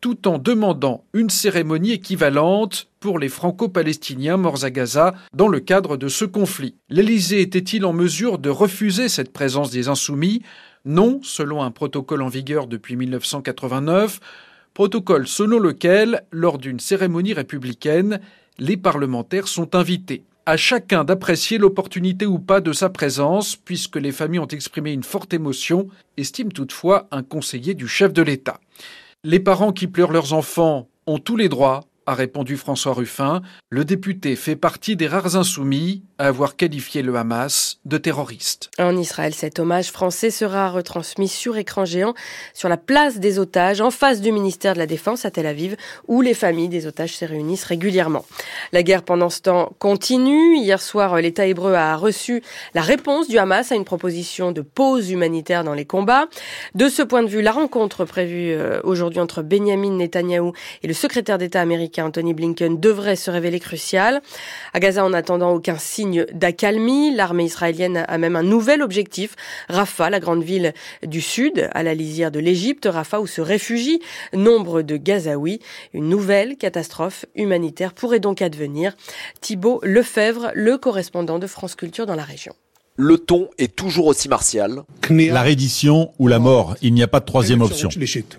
tout en demandant une cérémonie équivalente pour les franco-palestiniens morts à Gaza dans le cadre de ce conflit. L'Élysée était-il en mesure de refuser cette présence des insoumis? Non, selon un protocole en vigueur depuis 1989, protocole selon lequel, lors d'une cérémonie républicaine, les parlementaires sont invités. À chacun d'apprécier l'opportunité ou pas de sa présence, puisque les familles ont exprimé une forte émotion, estime toutefois un conseiller du chef de l'État. Les parents qui pleurent leurs enfants ont tous les droits, a répondu François Ruffin. Le député fait partie des rares insoumis à avoir qualifié le Hamas de terroriste. En Israël, cet hommage français sera retransmis sur écran géant sur la place des otages en face du ministère de la Défense à Tel Aviv où les familles des otages se réunissent régulièrement. La guerre pendant ce temps continue. Hier soir, l'État hébreu a reçu la réponse du Hamas à une proposition de pause humanitaire dans les combats. De ce point de vue, la rencontre prévue euh, aujourd'hui entre Benjamin Netanyahou et le secrétaire d'État américain Anthony Blinken devrait se révéler cruciale. À Gaza, en attendant aucun signe d'accalmie. L'armée israélienne a même un nouvel objectif. Rafah, la grande ville du sud, à la lisière de l'Égypte. Rafah où se réfugient nombre de Gazaouis. Une nouvelle catastrophe humanitaire pourrait donc advenir. Thibault Lefebvre, le correspondant de France Culture dans la région. Le ton est toujours aussi martial. La reddition ou la mort, il n'y a pas de troisième option.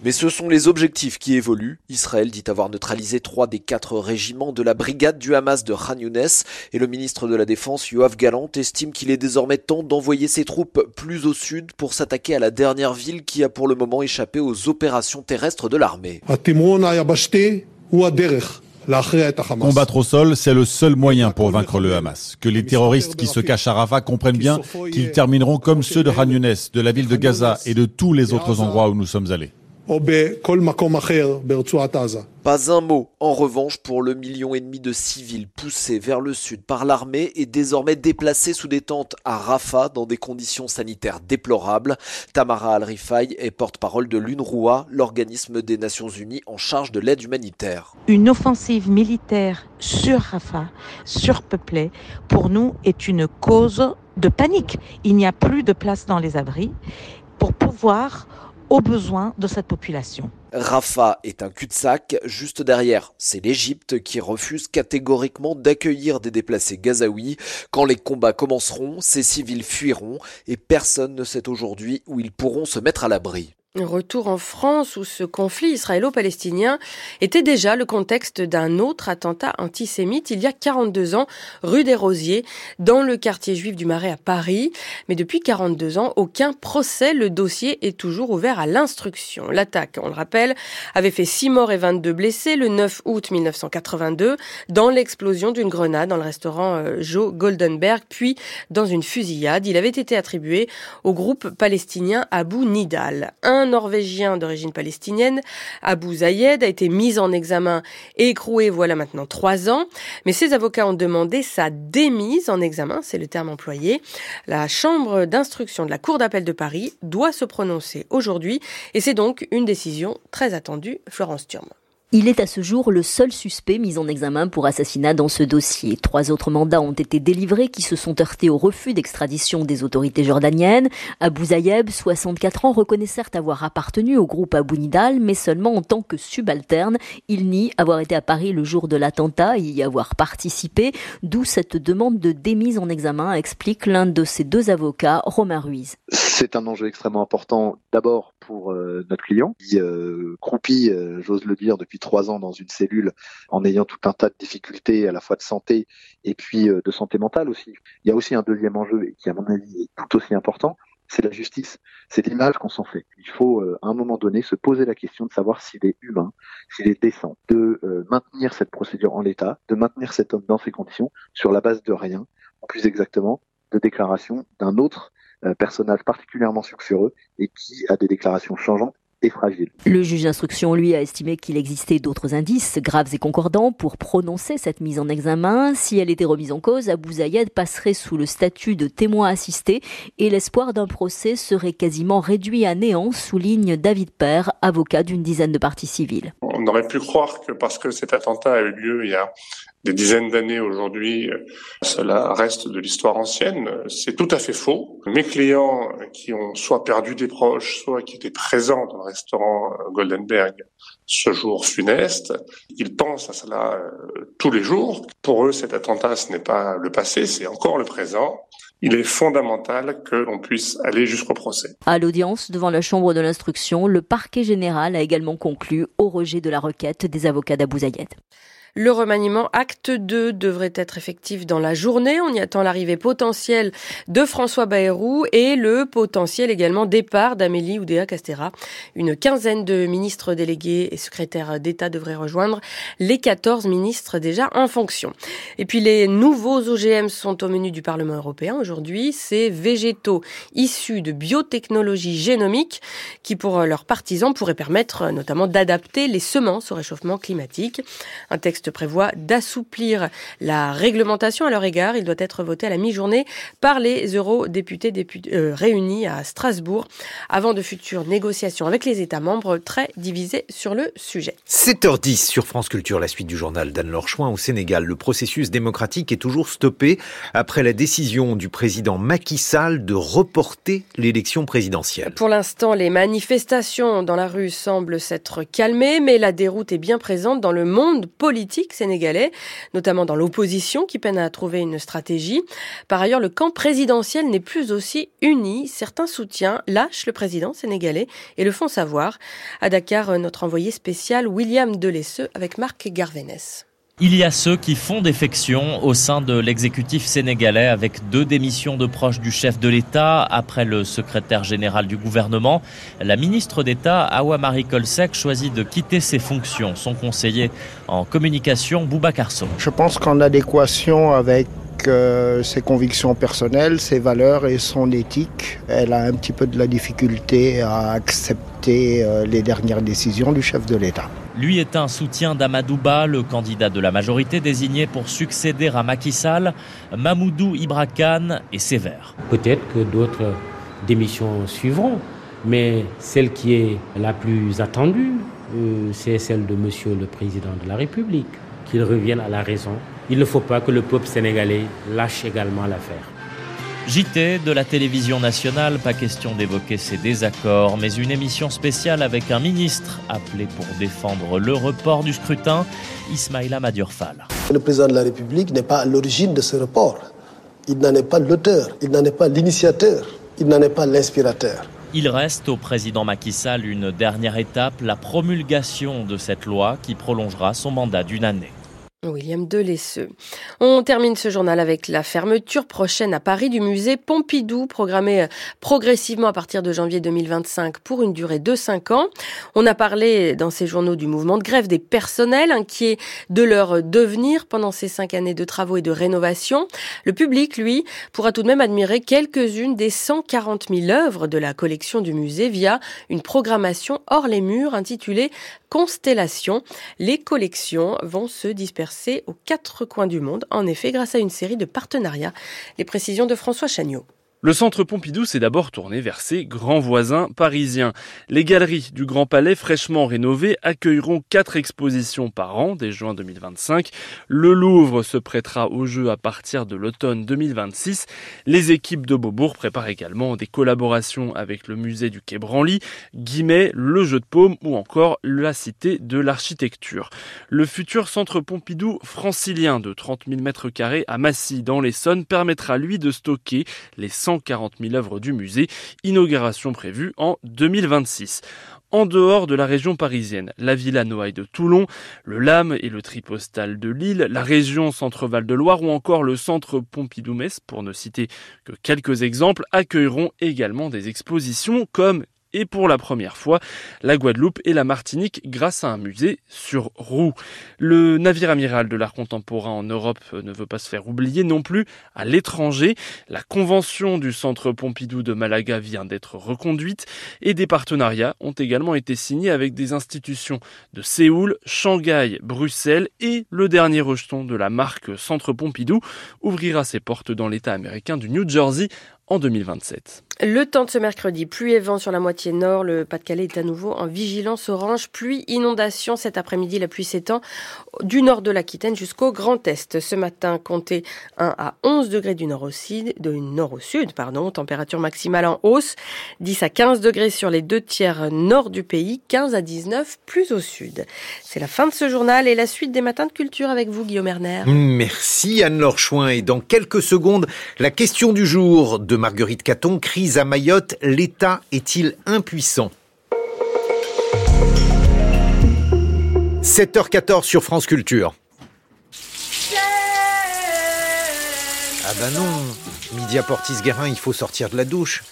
Mais ce sont les objectifs qui évoluent. Israël dit avoir neutralisé trois des quatre régiments de la brigade du Hamas de Khan Younes et le ministre de la Défense, Yoav Galant, estime qu'il est désormais temps d'envoyer ses troupes plus au sud pour s'attaquer à la dernière ville qui a pour le moment échappé aux opérations terrestres de l'armée. Combattre au sol, c'est le seul moyen pour vaincre le Hamas. Que les terroristes qui se cachent à Rafah comprennent bien qu'ils termineront comme ceux de Khan de la ville de Gaza et de tous les autres endroits où nous sommes allés. Pas un mot, en revanche, pour le million et demi de civils poussés vers le sud par l'armée et désormais déplacés sous des tentes à Rafah dans des conditions sanitaires déplorables. Tamara Al-Rifai est porte-parole de l'UNRWA, l'organisme des Nations Unies en charge de l'aide humanitaire. Une offensive militaire sur Rafah, surpeuplée, pour nous est une cause de panique. Il n'y a plus de place dans les abris pour pouvoir aux besoins de cette population. Rafah est un cul-de-sac. Juste derrière, c'est l'Égypte qui refuse catégoriquement d'accueillir des déplacés gazaouis. Quand les combats commenceront, ces civils fuiront et personne ne sait aujourd'hui où ils pourront se mettre à l'abri. Retour en France où ce conflit israélo-palestinien était déjà le contexte d'un autre attentat antisémite il y a 42 ans, rue des Rosiers, dans le quartier juif du Marais à Paris. Mais depuis 42 ans, aucun procès. Le dossier est toujours ouvert à l'instruction. L'attaque, on le rappelle, avait fait 6 morts et 22 blessés le 9 août 1982 dans l'explosion d'une grenade dans le restaurant euh, Joe Goldenberg, puis dans une fusillade. Il avait été attribué au groupe palestinien Abu Nidal. Norvégien d'origine palestinienne, Abu Zayed, a été mis en examen et écroué voilà maintenant trois ans. Mais ses avocats ont demandé sa démise en examen, c'est le terme employé. La chambre d'instruction de la Cour d'appel de Paris doit se prononcer aujourd'hui et c'est donc une décision très attendue. Florence Thurm. Il est à ce jour le seul suspect mis en examen pour assassinat dans ce dossier. Trois autres mandats ont été délivrés qui se sont heurtés au refus d'extradition des autorités jordaniennes. Abu Zayeb, 64 ans, reconnaît certes avoir appartenu au groupe Abu Nidal, mais seulement en tant que subalterne. Il nie avoir été à Paris le jour de l'attentat et y avoir participé, d'où cette demande de démise en examen, explique l'un de ses deux avocats, Romain Ruiz. C'est un enjeu extrêmement important, d'abord pour euh, notre client, qui euh, croupit, euh, j'ose le dire, depuis trois ans dans une cellule en ayant tout un tas de difficultés à la fois de santé et puis euh, de santé mentale aussi. Il y a aussi un deuxième enjeu qui, à mon avis, est tout aussi important, c'est la justice. C'est l'image qu'on s'en fait. Il faut, euh, à un moment donné, se poser la question de savoir s'il est humain, s'il est décent, de euh, maintenir cette procédure en l'état, de maintenir cet homme dans ces conditions sur la base de rien, plus exactement, de déclaration d'un autre personnage particulièrement sulfureux et qui a des déclarations changeantes fragile. Le juge d'instruction, lui, a estimé qu'il existait d'autres indices graves et concordants pour prononcer cette mise en examen. Si elle était remise en cause, Abou Zayed passerait sous le statut de témoin assisté et l'espoir d'un procès serait quasiment réduit à néant, souligne David Père, avocat d'une dizaine de parties civiles. On aurait pu croire que parce que cet attentat a eu lieu il y a des dizaines d'années aujourd'hui, cela reste de l'histoire ancienne. C'est tout à fait faux. Mes clients qui ont soit perdu des proches, soit qui étaient présents dans le restaurant Goldenberg ce jour funeste, ils pensent à cela euh, tous les jours. Pour eux, cet attentat, ce n'est pas le passé, c'est encore le présent il est fondamental que l'on puisse aller jusqu'au procès. À l'audience devant la Chambre de l'instruction, le parquet général a également conclu au rejet de la requête des avocats d'Abou Zayed. Le remaniement acte 2 devrait être effectif dans la journée. On y attend l'arrivée potentielle de François Bayrou et le potentiel également départ d'Amélie Oudéa Castera. Une quinzaine de ministres délégués et secrétaires d'État devraient rejoindre les 14 ministres déjà en fonction. Et puis les nouveaux OGM sont au menu du Parlement européen aujourd'hui. Ces végétaux issus de biotechnologie génomique qui pour leurs partisans pourraient permettre notamment d'adapter les semences au réchauffement climatique. Un texte prévoit d'assouplir la réglementation à leur égard. Il doit être voté à la mi-journée par les eurodéputés euh, réunis à Strasbourg avant de futures négociations avec les États membres très divisés sur le sujet. 7h10 sur France Culture, la suite du journal d'Anne-Laure Chouin au Sénégal. Le processus démocratique est toujours stoppé après la décision du président Macky Sall de reporter l'élection présidentielle. Pour l'instant, les manifestations dans la rue semblent s'être calmées, mais la déroute est bien présente dans le monde politique sénégalais, notamment dans l'opposition qui peine à trouver une stratégie. Par ailleurs, le camp présidentiel n'est plus aussi uni. Certains soutiens lâchent le président sénégalais et le font savoir. À Dakar, notre envoyé spécial William Delesseux avec Marc Garvenès. Il y a ceux qui font défection au sein de l'exécutif sénégalais avec deux démissions de proches du chef de l'État après le secrétaire général du gouvernement. La ministre d'État, Awa Marie Kolsek, choisit de quitter ses fonctions. Son conseiller en communication, Boubacar Sow. Je pense qu'en adéquation avec euh, ses convictions personnelles, ses valeurs et son éthique, elle a un petit peu de la difficulté à accepter euh, les dernières décisions du chef de l'État. Lui est un soutien d'Amadouba, le candidat de la majorité désigné pour succéder à Macky Sall. Mamoudou Ibrakan est sévère. Peut-être que d'autres démissions suivront, mais celle qui est la plus attendue, euh, c'est celle de Monsieur le Président de la République, qu'il revienne à la raison. Il ne faut pas que le peuple sénégalais lâche également l'affaire. JT de la télévision nationale, pas question d'évoquer ces désaccords, mais une émission spéciale avec un ministre appelé pour défendre le report du scrutin, Ismaïla Madurfal. Le président de la République n'est pas à l'origine de ce report. Il n'en est pas l'auteur, il n'en est pas l'initiateur, il n'en est pas l'inspirateur. Il reste au président Macky Sall une dernière étape, la promulgation de cette loi qui prolongera son mandat d'une année. William Delesseux. On termine ce journal avec la fermeture prochaine à Paris du musée Pompidou, programmée progressivement à partir de janvier 2025 pour une durée de 5 ans. On a parlé dans ces journaux du mouvement de grève des personnels inquiets de leur devenir pendant ces 5 années de travaux et de rénovation. Le public, lui, pourra tout de même admirer quelques-unes des 140 000 œuvres de la collection du musée via une programmation hors les murs intitulée Constellation. Les collections vont se disperser aux quatre coins du monde, en effet, grâce à une série de partenariats. Les précisions de François Chagnot. Le centre Pompidou s'est d'abord tourné vers ses grands voisins parisiens. Les galeries du Grand Palais fraîchement rénovées accueilleront quatre expositions par an dès juin 2025. Le Louvre se prêtera au jeu à partir de l'automne 2026. Les équipes de Beaubourg préparent également des collaborations avec le musée du Quai Branly, Guimet, le Jeu de Paume ou encore la Cité de l'Architecture. Le futur centre Pompidou francilien de 30 000 mètres carrés à Massy dans l'Essonne permettra lui de stocker les 100 140 000 œuvres du musée, inauguration prévue en 2026 en dehors de la région parisienne. La Villa Noailles de Toulon, le LAM et le Tripostal de Lille, la région Centre-Val de Loire ou encore le Centre Pompidou-Metz, pour ne citer que quelques exemples, accueilleront également des expositions comme et pour la première fois la Guadeloupe et la Martinique grâce à un musée sur roue. Le navire amiral de l'art contemporain en Europe ne veut pas se faire oublier non plus à l'étranger. La convention du centre Pompidou de Malaga vient d'être reconduite et des partenariats ont également été signés avec des institutions de Séoul, Shanghai, Bruxelles et le dernier rejeton de la marque Centre Pompidou ouvrira ses portes dans l'État américain du New Jersey en 2027. Le temps de ce mercredi, pluie et vent sur la moitié nord. Le Pas-de-Calais est à nouveau en vigilance orange. Pluie, inondation. Cet après-midi, la pluie s'étend du nord de l'Aquitaine jusqu'au Grand Est. Ce matin, comptez 1 à 11 degrés du nord au sud, de nord au sud, pardon. Température maximale en hausse. 10 à 15 degrés sur les deux tiers nord du pays. 15 à 19 plus au sud. C'est la fin de ce journal et la suite des matins de culture avec vous, Guillaume Erner. Merci Anne-Laure Chouin. Et dans quelques secondes, la question du jour de Marguerite Caton, crise à Mayotte, l'État est-il impuissant? 7h14 sur France Culture. Ah bah non, midi à Portis-Guérin, il faut sortir de la douche.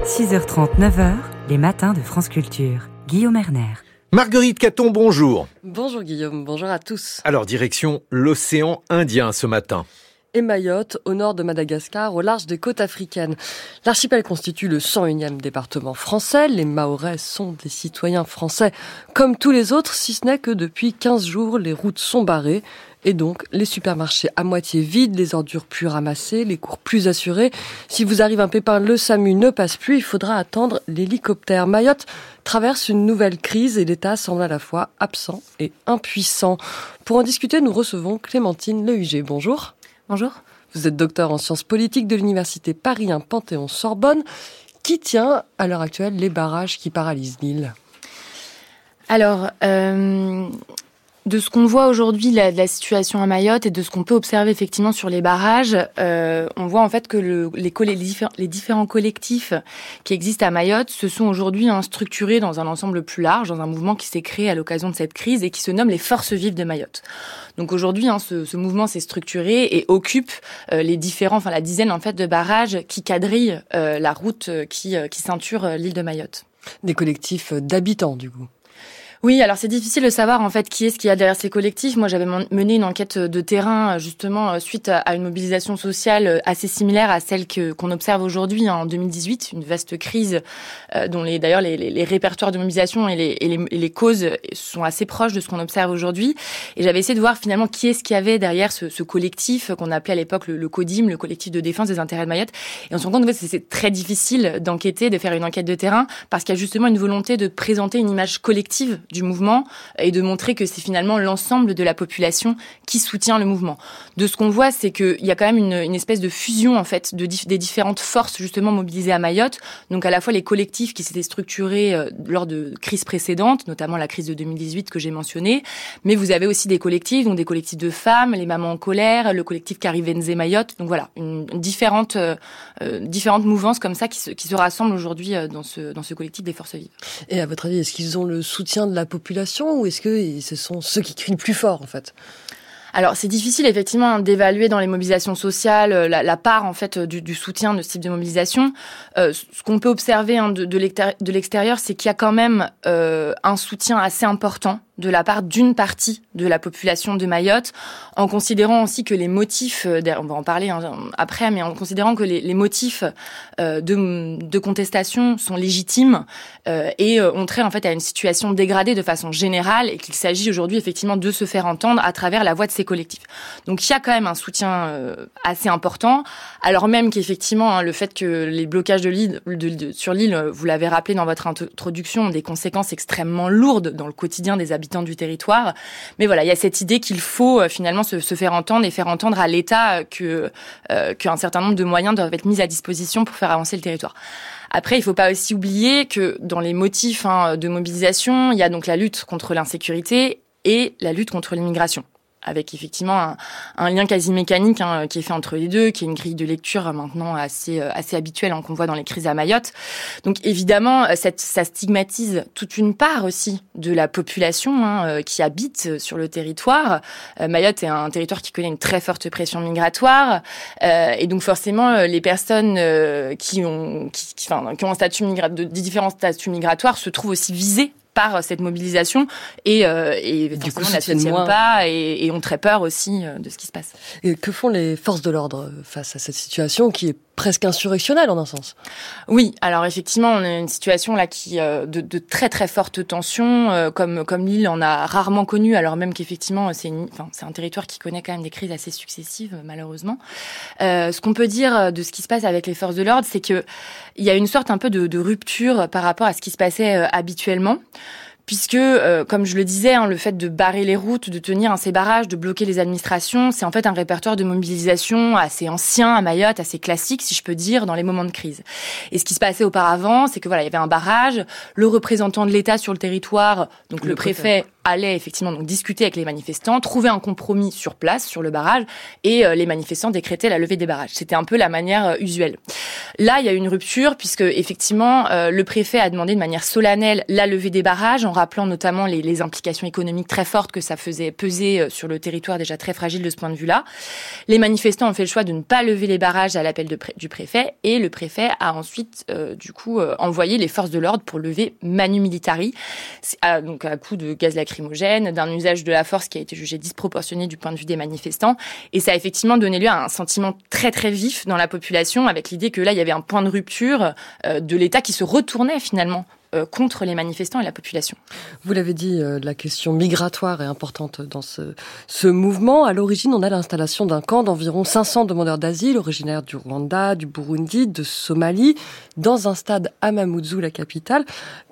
« 6h30, 9h, les matins de France Culture. Guillaume Erner. Marguerite Caton, bonjour. Bonjour Guillaume, bonjour à tous. Alors, direction l'océan Indien ce matin et Mayotte, au nord de Madagascar, au large des côtes africaines. L'archipel constitue le 101e département français. Les Mahorais sont des citoyens français comme tous les autres, si ce n'est que depuis 15 jours, les routes sont barrées. Et donc, les supermarchés à moitié vides, les ordures plus ramassées, les cours plus assurés. Si vous arrive un pépin, le SAMU ne passe plus, il faudra attendre l'hélicoptère. Mayotte traverse une nouvelle crise et l'État semble à la fois absent et impuissant. Pour en discuter, nous recevons Clémentine Lehug. Bonjour. Bonjour. Vous êtes docteur en sciences politiques de l'université Paris 1 Panthéon-Sorbonne. Qui tient à l'heure actuelle les barrages qui paralysent l'île Alors, euh, de ce qu'on voit aujourd'hui de la, situation à Mayotte et de ce qu'on peut observer effectivement sur les barrages, euh, on voit en fait que le, les, les, différents collectifs qui existent à Mayotte se sont aujourd'hui hein, structurés dans un ensemble plus large, dans un mouvement qui s'est créé à l'occasion de cette crise et qui se nomme les Forces vives de Mayotte. Donc aujourd'hui, hein, ce, ce, mouvement s'est structuré et occupe euh, les différents, enfin la dizaine en fait de barrages qui quadrillent euh, la route euh, qui, qui ceinture l'île de Mayotte. Des collectifs d'habitants du coup. Oui, alors c'est difficile de savoir en fait qui est-ce qu'il y a derrière ces collectifs. Moi, j'avais mené une enquête de terrain justement suite à une mobilisation sociale assez similaire à celle que qu'on observe aujourd'hui hein, en 2018, une vaste crise euh, dont les d'ailleurs les, répertoires de mobilisation et les, et les, causes sont assez proches de ce qu'on observe aujourd'hui. Et j'avais essayé de voir finalement qui est-ce qu'il y avait derrière ce, ce collectif qu'on appelait à l'époque le, CODIM, le collectif de défense des intérêts de Mayotte. Et on se rend compte que c'est très difficile d'enquêter, de faire une enquête de terrain parce qu'il y a justement une volonté de présenter une image collective du mouvement et de montrer que c'est finalement l'ensemble de la population qui soutient le mouvement. De ce qu'on voit, c'est qu'il y a quand même une, espèce de fusion en fait de des différentes forces justement mobilisées à Mayotte. Donc à la fois les collectifs qui s'étaient structurés euh, lors de crises précédentes, notamment la crise de 2018 que j'ai mentionnée, mais vous avez aussi des collectifs, donc des collectifs de femmes, les mamans en colère, le collectif Carivenze Mayotte. Donc voilà, une, une différente, euh, euh, différentes mouvances comme ça qui se, qui se rassemblent aujourd'hui euh, dans ce, dans ce collectif des forces vives. Et à votre avis, est-ce qu'ils ont le soutien de la population ou est-ce que ce sont ceux qui crient le plus fort en fait? Alors c'est difficile effectivement d'évaluer dans les mobilisations sociales euh, la, la part en fait du, du, soutien de ce type de mobilisation. Euh, ce qu'on peut observer hein, de, de l'extérieur, c'est qu'il y a quand même euh, un soutien assez important de la part d'une partie de la population de Mayotte, en considérant aussi que les motifs, euh, on va en parler hein, après, mais en considérant que les, motifs euh, de, contestation sont légitimes euh, et ont trait en fait à une situation dégradée de façon générale et qu'il s'agit aujourd'hui effectivement de se faire entendre à travers la voix de ces collectifs. Donc il y a quand même un soutien assez important, alors même qu'effectivement hein, le fait que les blocages de l'île, sur l'île, vous l'avez rappelé dans votre introduction, ont des conséquences extrêmement lourdes dans le quotidien des habitants du territoire. Mais voilà, il y a cette idée qu'il faut euh, finalement se, faire entendre et faire entendre à l'État que euh, qu'un certain nombre de moyens doivent être mis à disposition pour faire avancer le territoire. Après, il ne faut pas aussi oublier que dans les motifs hein, de mobilisation, il y a donc la lutte contre l'insécurité et la lutte contre l'immigration avec effectivement un, lien quasi mécanique hein, qui est fait entre les deux, qui est une grille de lecture euh, maintenant assez euh, assez habituelle hein, qu'on voit dans les crises à Mayotte. Donc évidemment, euh, ça stigmatise toute une part aussi de la population hein, qui habite sur le territoire. Mayotte est un territoire qui connaît une très forte pression migratoire, euh, et donc forcément les personnes qui ont qui, enfin, qui ont un statut migra de, différents statuts migratoires se trouvent aussi visées par cette mobilisation et, euh, et du coup, ne soutiennent pas et, et, ont très peur aussi euh, de ce qui se passe. Et que font les forces de l'ordre face à cette situation qui est presque insurrectionnelle en un sens Oui, alors effectivement, on a une situation là qui euh, de, de très très forte tension, euh, comme comme l'île en a rarement connu, alors même qu'effectivement c'est enfin, c'est un territoire qui connaît quand même des crises assez successives malheureusement. Euh, ce qu'on peut dire de ce qui se passe avec les forces de l'ordre, c'est que il y a une sorte un peu de, de rupture par rapport à ce qui se passait euh, habituellement puisque, euh, comme je le disais, hein, le fait de barrer les routes, de tenir ces barrages, de bloquer les administrations, c'est en fait un répertoire de mobilisation assez ancien à Mayotte, assez classique, si je peux dire, dans les moments de crise. Et ce qui se passait auparavant, c'est que voilà, il y avait un barrage, le représentant de l'État sur le territoire, donc le, le préfet, préfet allait effectivement donc discuter avec les manifestants, trouver un compromis sur place sur le barrage et euh, les manifestants décrétaient la levée des barrages. C'était un peu la manière euh, usuelle. Là, il y a eu une rupture puisque effectivement euh, le préfet a demandé de manière solennelle la levée des barrages en rappelant notamment les, implications économiques très fortes que ça faisait peser sur le territoire déjà très fragile de ce point de vue-là. Les manifestants ont fait le choix de ne pas lever les barrages à l'appel du préfet et le préfet a ensuite du coup envoyé les forces de l'ordre pour lever manu militari, donc à coup de gaz lacrymogène d'un usage de la force qui a été jugé disproportionné du point de vue des manifestants. Et ça a effectivement donné lieu à un sentiment très très vif dans la population, avec l'idée que là, il y avait un point de rupture euh, de l'État qui se retournait finalement euh, contre les manifestants et la population. Vous l'avez dit, euh, la question migratoire est importante dans ce, ce mouvement. À l'origine, on a l'installation d'un camp d'environ 500 demandeurs d'asile originaires du Rwanda, du Burundi, de Somalie, dans un stade à Mamoudzou, la capitale.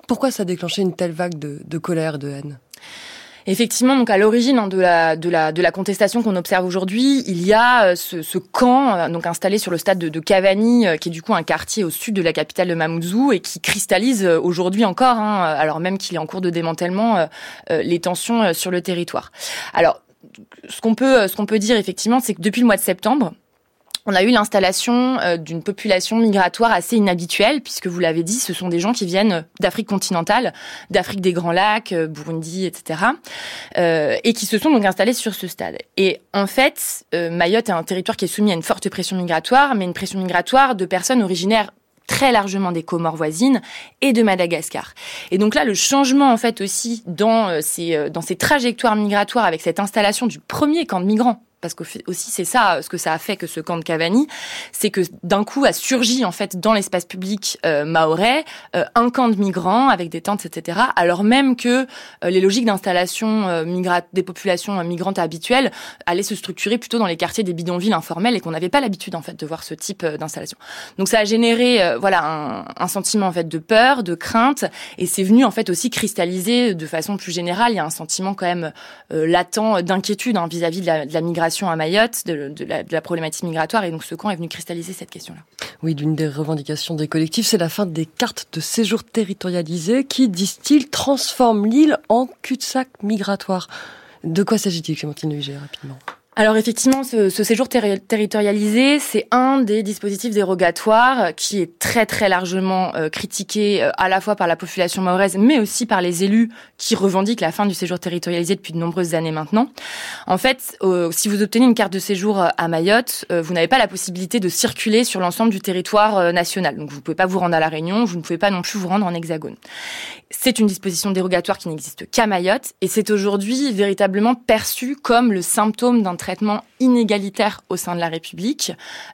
Pourquoi ça a déclenché une telle vague de, de colère, de haine? Effectivement, donc à l'origine hein, de la de la de la contestation qu'on observe aujourd'hui, il y a euh, ce, camp euh, donc installé sur le stade de, de Cavani, euh, qui est du coup un quartier au sud de la capitale de Mamoudzou et qui cristallise aujourd'hui encore, hein, alors même qu'il est en cours de démantèlement, les tensions sur le territoire. Alors, ce qu'on peut ce qu'on peut dire effectivement, c'est que depuis le mois de septembre, on a eu l'installation euh, d'une population migratoire assez inhabituelle, puisque vous l'avez dit, ce sont des gens qui viennent d'Afrique continentale, d'Afrique des Grands Lacs, euh, Burundi, etc., euh, et qui se sont donc installés sur ce stade. Et en fait, euh, Mayotte est un territoire qui est soumis à une forte pression migratoire, mais une pression migratoire de personnes originaires très largement des Comores voisines et de Madagascar. Et donc là, le changement en fait aussi dans ces, dans ces trajectoires migratoires avec cette installation du premier camp de migrants parce que aussi c'est ça, ce que ça a fait que ce camp de Cavani, c'est que d'un coup a surgi en fait dans l'espace public euh, maorais euh, un camp de migrants avec des tentes, etc. Alors même que euh, les logiques d'installation euh, des populations migrantes habituelles allaient se structurer plutôt dans les quartiers des bidonvilles informels et qu'on n'avait pas l'habitude en fait de voir ce type d'installation. Donc ça a généré voilà un, un, sentiment en fait de peur, de crainte et c'est venu en fait aussi cristalliser de façon plus générale. Il y a un sentiment quand même latent d'inquiétude hein, vis-à-vis de, la migration à Mayotte, de, la problématique migratoire et donc ce camp est venu cristalliser cette question-là. Oui, d'une des revendications des collectifs, c'est la fin des cartes de séjour territorialisées qui, disent-ils, transforment l'île en cul-de-sac migratoire. De quoi s'agit-il, Clémentine Huger, rapidement? Alors effectivement, ce, séjour territorialisé, c'est un des dispositifs dérogatoires qui est très très largement euh, critiqué euh, à la fois par la population mahoraise, mais aussi par les élus qui revendiquent la fin du séjour territorialisé depuis de nombreuses années maintenant. En fait, euh, si vous obtenez une carte de séjour à Mayotte, vous n'avez pas la possibilité de circuler sur l'ensemble du territoire national. Donc vous ne pouvez pas vous rendre à la Réunion, vous ne pouvez pas non plus vous rendre en Hexagone. C'est une disposition dérogatoire qui n'existe qu'à Mayotte et c'est aujourd'hui véritablement perçu comme le symptôme d'un inégalitaire au sein de la République,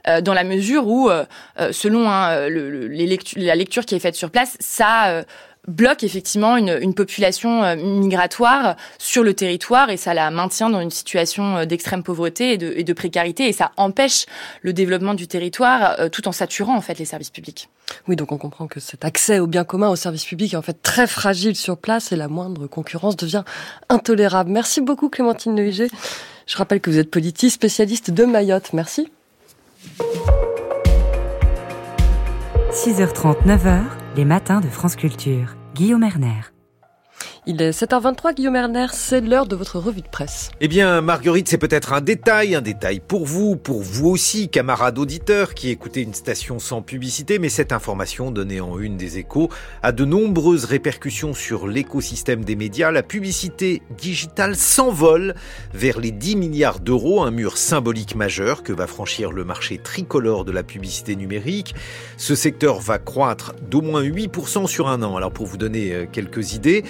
euh, dans la mesure où, euh, euh selon hein, la lecture qui est faite sur place, ça bloque effectivement une, population migratoire sur le territoire et ça la maintient dans une situation d'extrême pauvreté et de, précarité et ça empêche le développement du territoire tout en saturant en fait les services publics. Oui, donc on comprend que cet accès au bien commun, aux services publics est en fait très fragile sur place et la moindre concurrence devient intolérable. Merci beaucoup Clémentine Neuillet. Je rappelle que vous êtes politiste, spécialiste de Mayotte. Merci. 6h30, 9h, les matins de France Culture. Guillaume Erner. Il est 7h23, Guillaume Erner, c'est l'heure de votre revue de presse. Eh bien, Marguerite, c'est peut-être un détail, un détail pour vous, pour vous aussi, camarades auditeurs qui écoutez une station sans publicité, mais cette information donnée en une des échos a de nombreuses répercussions sur l'écosystème des médias. La publicité digitale s'envole vers les 10 milliards d'euros, un mur symbolique majeur que va franchir le marché tricolore de la publicité numérique. Ce secteur va croître d'au moins 8% sur un an. Alors, pour vous donner euh, quelques idées,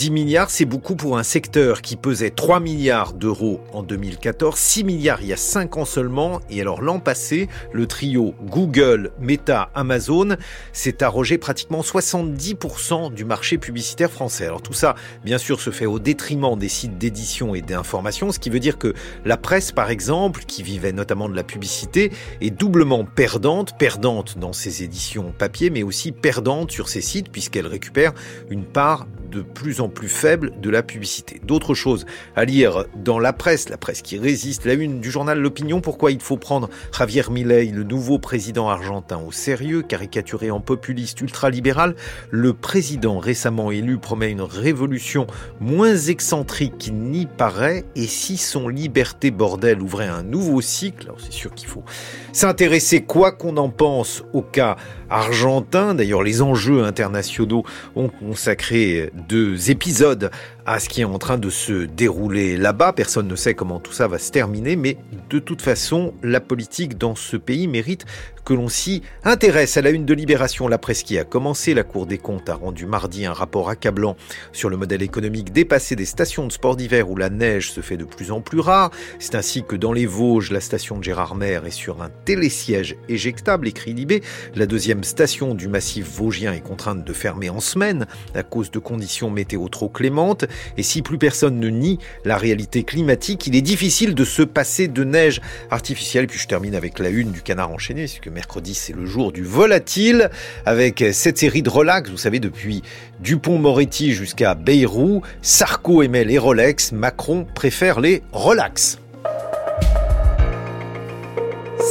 10 milliards, c'est beaucoup pour un secteur qui pesait 3 milliards d'euros en 2014, 6 milliards il y a 5 ans seulement. Et alors l'an passé, le trio Google, Meta, Amazon s'est arrogé pratiquement 70% du marché publicitaire français. Alors tout ça, bien sûr, se fait au détriment des sites d'édition et d'information, ce qui veut dire que la presse, par exemple, qui vivait notamment de la publicité, est doublement perdante, perdante dans ses éditions papier, mais aussi perdante sur ses sites, puisqu'elle récupère une part de plus en plus faible de la publicité. D'autres choses à lire dans la presse, la presse qui résiste, la une du journal L'Opinion, pourquoi il faut prendre Javier Milei, le nouveau président argentin, au sérieux, caricaturé en populiste ultralibéral. Le président récemment élu promet une révolution moins excentrique qu'il n'y paraît, et si son liberté bordel ouvrait un nouveau cycle, alors c'est sûr qu'il faut s'intéresser, quoi qu'on en pense, au cas argentin. D'ailleurs, les enjeux internationaux ont consacré deux épisodes à ce qui est en train de se dérouler là-bas. Personne ne sait comment tout ça va se terminer, mais de toute façon, la politique dans ce pays mérite que l'on s'y intéresse. À la une de Libération, la presse qui a commencé, la Cour des comptes a rendu mardi un rapport accablant sur le modèle économique dépassé des stations de sport d'hiver où la neige se fait de plus en plus rare. C'est ainsi que dans les Vosges, la station de Gérardmer est sur un télésiège éjectable, écrit Libé. La deuxième station du massif vosgien est contrainte de fermer en semaine à cause de conditions météo trop clémentes. Et si plus personne ne nie la réalité climatique, il est difficile de se passer de neige artificielle. Puis je termine avec la une du canard enchaîné, mercredi c'est le jour du volatile, avec cette série de relax, vous savez, depuis Dupont-Moretti jusqu'à Bayrou, Sarko aimait les Rolex, Macron préfère les relax.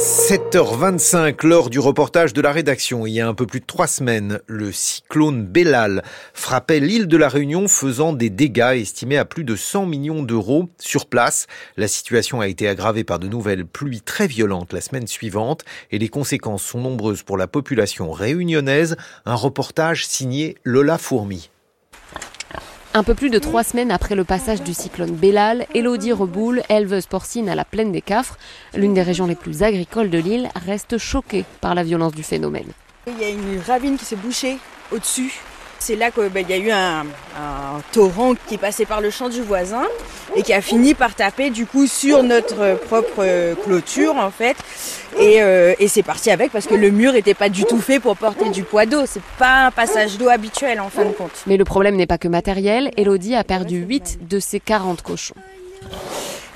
7h25, lors du reportage de la rédaction, il y a un peu plus de trois semaines, le cyclone Bellal frappait l'île de la Réunion, faisant des dégâts estimés à plus de 100 millions d'euros sur place. La situation a été aggravée par de nouvelles pluies très violentes la semaine suivante et les conséquences sont nombreuses pour la population réunionnaise. Un reportage signé Lola Fourmi. Un peu plus de trois semaines après le passage du cyclone Bellal, Elodie Reboul, éleveuse porcine à la plaine des Cafres, l'une des régions les plus agricoles de l'île, reste choquée par la violence du phénomène. Il y a une ravine qui s'est bouchée au-dessus C'est là qu'il bah, y a eu un, torrent qui est passé par le champ du voisin et qui a fini par taper du coup sur notre propre clôture en fait. Et, euh, et c'est parti avec parce que le mur n'était pas du tout fait pour porter du poids d'eau. C'est pas un passage d'eau habituel en fin de compte. Mais le problème n'est pas que matériel. Elodie a perdu 8 de ses 40 cochons.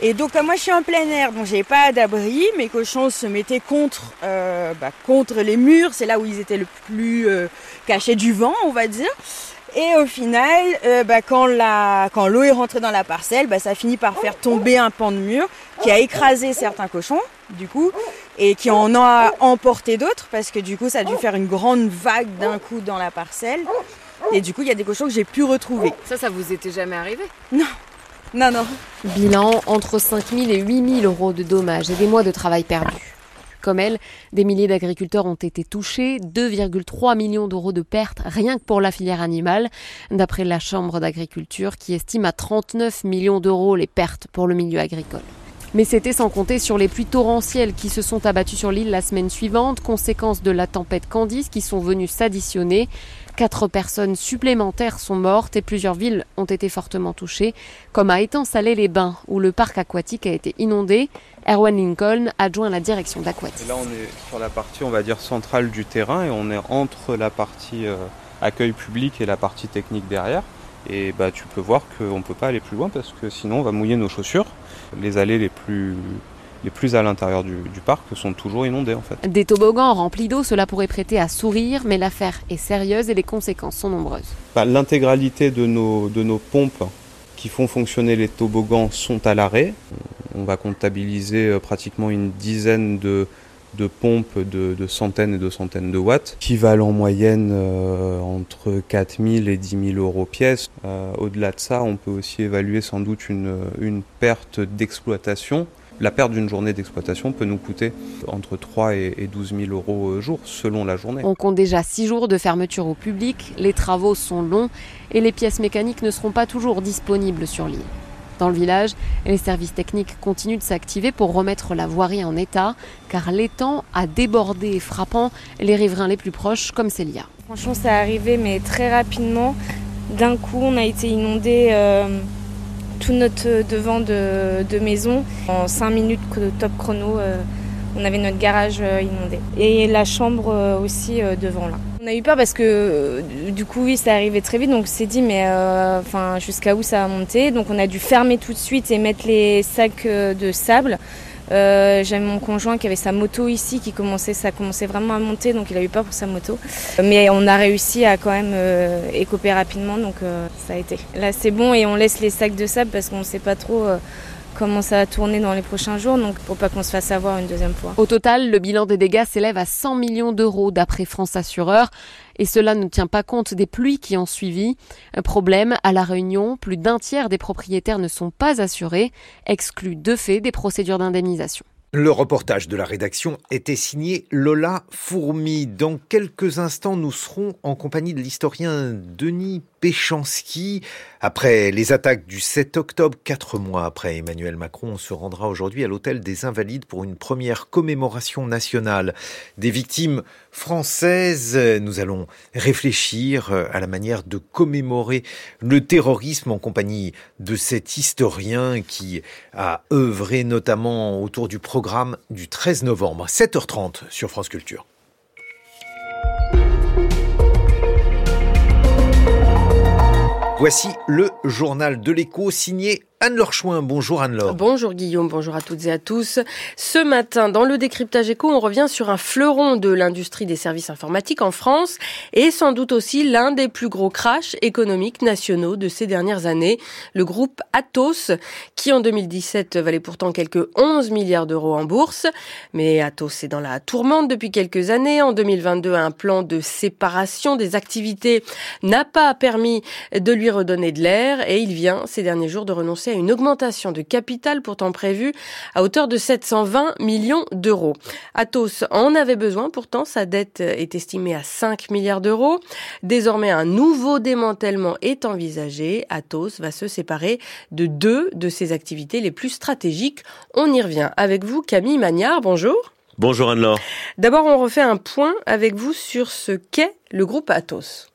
Et donc comme moi je suis en plein air, donc j'ai pas d'abri, mes cochons se mettaient contre, euh, bah, contre les murs, c'est là où ils étaient le plus euh, cachés du vent, on va dire. Et au final, euh, bah, quand l'eau est rentrée dans la parcelle, bah, ça a fini par faire tomber un pan de mur qui a écrasé certains cochons, du coup, et qui en a emporté d'autres, parce que du coup ça a dû faire une grande vague d'un coup dans la parcelle. Et du coup, il y a des cochons que j'ai pu retrouver. Ça, ça vous était jamais arrivé? Non, non, non. Bilan entre 5 000 et 8 000 euros de dommages et des mois de travail perdus. Comme elle, des milliers d'agriculteurs ont été touchés, 2,3 millions d'euros de pertes rien que pour la filière animale, d'après la Chambre d'agriculture qui estime à 39 millions d'euros les pertes pour le milieu agricole. Mais c'était sans compter sur les pluies torrentielles qui se sont abattues sur l'île la semaine suivante, conséquence de la tempête Candice qui sont venues s'additionner. Quatre personnes supplémentaires sont mortes et plusieurs villes ont été fortement touchées, comme à Étang-Salé-les-Bains, où le parc aquatique a été inondé. Erwan Lincoln, adjoint la direction d'Aquatis. Là, on est sur la partie, on va dire, centrale du terrain et on est entre la partie euh, accueil public et la partie technique derrière. Et bah, tu peux voir qu'on ne peut pas aller plus loin parce que sinon on va mouiller nos chaussures. Les allées les plus les plus à l'intérieur du, parc sont toujours inondés en fait. Des toboggans remplis d'eau, cela pourrait prêter à sourire, mais l'affaire est sérieuse et les conséquences sont nombreuses. Bah, l'intégralité de nos, de nos pompes qui font fonctionner les toboggans sont à l'arrêt. On va comptabiliser euh, pratiquement une dizaine de, de pompes de, centaines et de centaines de watts, qui valent en moyenne euh, entre 4000 et 10 000 euros pièce. Euh, au-delà de ça, on peut aussi évaluer sans doute une, une perte d'exploitation la perte d'une journée d'exploitation peut nous coûter entre 3 et 12 000 euros au jour selon la journée. On compte déjà 6 jours de fermeture au public, les travaux sont longs et les pièces mécaniques ne seront pas toujours disponibles sur l'île. Dans le village, les services techniques continuent de s'activer pour remettre la voirie en état, car l'étang a débordé frappant les riverains les plus proches, comme Célia. Franchement, ça est arrivé, mais très rapidement. D'un coup, on a été inondé. Euh, tout notre devant de, maison. En 5 minutes top chrono, euh, on avait notre garage euh, inondé. Et la chambre euh, aussi devant là. On a eu peur parce que du coup oui ça arrivait très vite donc on s'est dit mais enfin jusqu'à où ça va monter donc on a dû fermer tout de suite et mettre les sacs de sable euh, J'avais mon conjoint qui avait sa moto ici, qui commençait, ça commençait vraiment à monter, donc il a eu peur pour sa moto. Mais on a réussi à quand même euh, écoper rapidement, donc euh, ça a été. Là c'est bon et on laisse les sacs de sable parce qu'on ne sait pas trop euh, comment ça va tourner dans les prochains jours, donc pour pas qu'on se fasse avoir une deuxième fois. Au total, le bilan des dégâts s'élève à 100 millions d'euros d'après France Assureur, et cela ne tient pas compte des pluies qui ont suivi. Un problème, à La Réunion, plus d'un tiers des propriétaires ne sont pas assurés, exclus de fait des procédures d'indemnisation. Le reportage de la rédaction était signé Lola Fourmi. Dans quelques instants, nous serons en compagnie de l'historien Denis Péchanski. Après les attaques du 7 octobre, quatre mois après Emmanuel Macron, se rendra aujourd'hui à l'hôtel des Invalides pour une première commémoration nationale des victimes françaises. Nous allons réfléchir à la manière de commémorer le terrorisme en compagnie de cet historien qui a œuvré notamment autour du programme du 13 novembre, 7h30 sur France Culture. Voici le journal de l'écho signé Anne-Laure Chouin, bonjour Anne-Laure. Bonjour Guillaume, bonjour à toutes et à tous. Ce matin, dans le décryptage éco, on revient sur un fleuron de l'industrie des services informatiques en France et sans doute aussi l'un des plus gros crashs économiques nationaux de ces dernières années, le groupe Atos, qui en 2017 valait pourtant quelques 11 milliards d'euros en bourse. Mais Atos est dans la tourmente depuis quelques années. En 2022, un plan de séparation des activités n'a pas permis de lui redonner de l'air et il vient ces derniers jours de renoncer une augmentation de capital pourtant prévue à hauteur de 720 millions d'euros. Atos en avait besoin, pourtant sa dette est estimée à 5 milliards d'euros. Désormais, un nouveau démantèlement est envisagé. Atos va se séparer de deux de ses activités les plus stratégiques. On y revient avec vous, Camille Magnard. Bonjour. Bonjour Anne-Laure. D'abord, on refait un point avec vous sur ce qu'est le groupe Atos.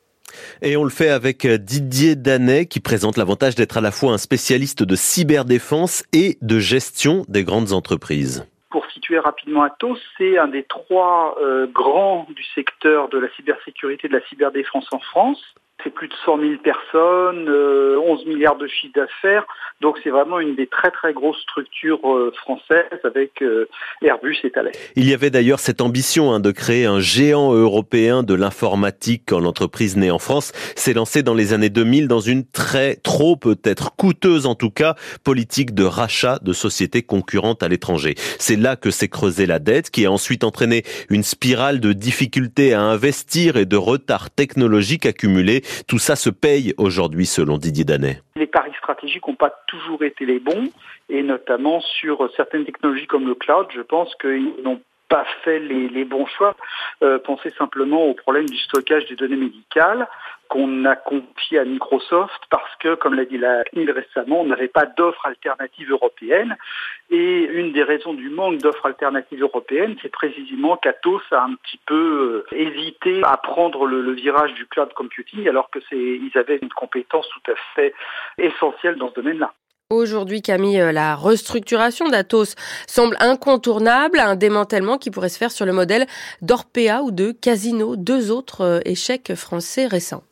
Et on le fait avec Didier Danet qui présente l'avantage d'être à la fois un spécialiste de cyberdéfense et de gestion des grandes entreprises. Pour situer rapidement Atos, c'est un des trois euh, grands du secteur de la cybersécurité et de la cyberdéfense en France. C'est plus de 100 000 personnes, 11 euh, milliards de chiffre d'affaires. Donc c'est vraiment une des très très grosses structures euh, françaises avec euh, Airbus et Thales. Il y avait d'ailleurs cette ambition hein, de créer un géant européen de l'informatique quand l'entreprise née en France s'est lancée dans les années 2000 dans une très trop peut-être coûteuse en tout cas politique de rachat de sociétés concurrentes à l'étranger. C'est là que s'est creusée la dette qui a ensuite entraîné une spirale de difficultés à investir et de retard technologique accumulé tout ça se paye aujourd'hui selon Didier Danet. Les paris stratégiques n'ont pas toujours été les bons et notamment sur certaines technologies comme le cloud, je pense qu'ils n'ont pas fait les, bons choix. Euh, pensez simplement au problème du stockage des données médicales qu'on a confié à Microsoft parce que, comme l'a dit la CNIL récemment, on n'avait pas d'offre alternative européenne. Et une des raisons du manque d'offres alternatives européennes, c'est précisément qu'Atos a un petit peu euh, hésité à prendre le, virage du cloud computing alors que c'est, ils avaient une compétence tout à fait essentielle dans ce domaine-là. Aujourd'hui, Camille, euh, la restructuration d'Atos semble incontournable, un démantèlement qui pourrait se faire sur le modèle d'Orpea ou de Casino, deux autres euh, échecs français récents.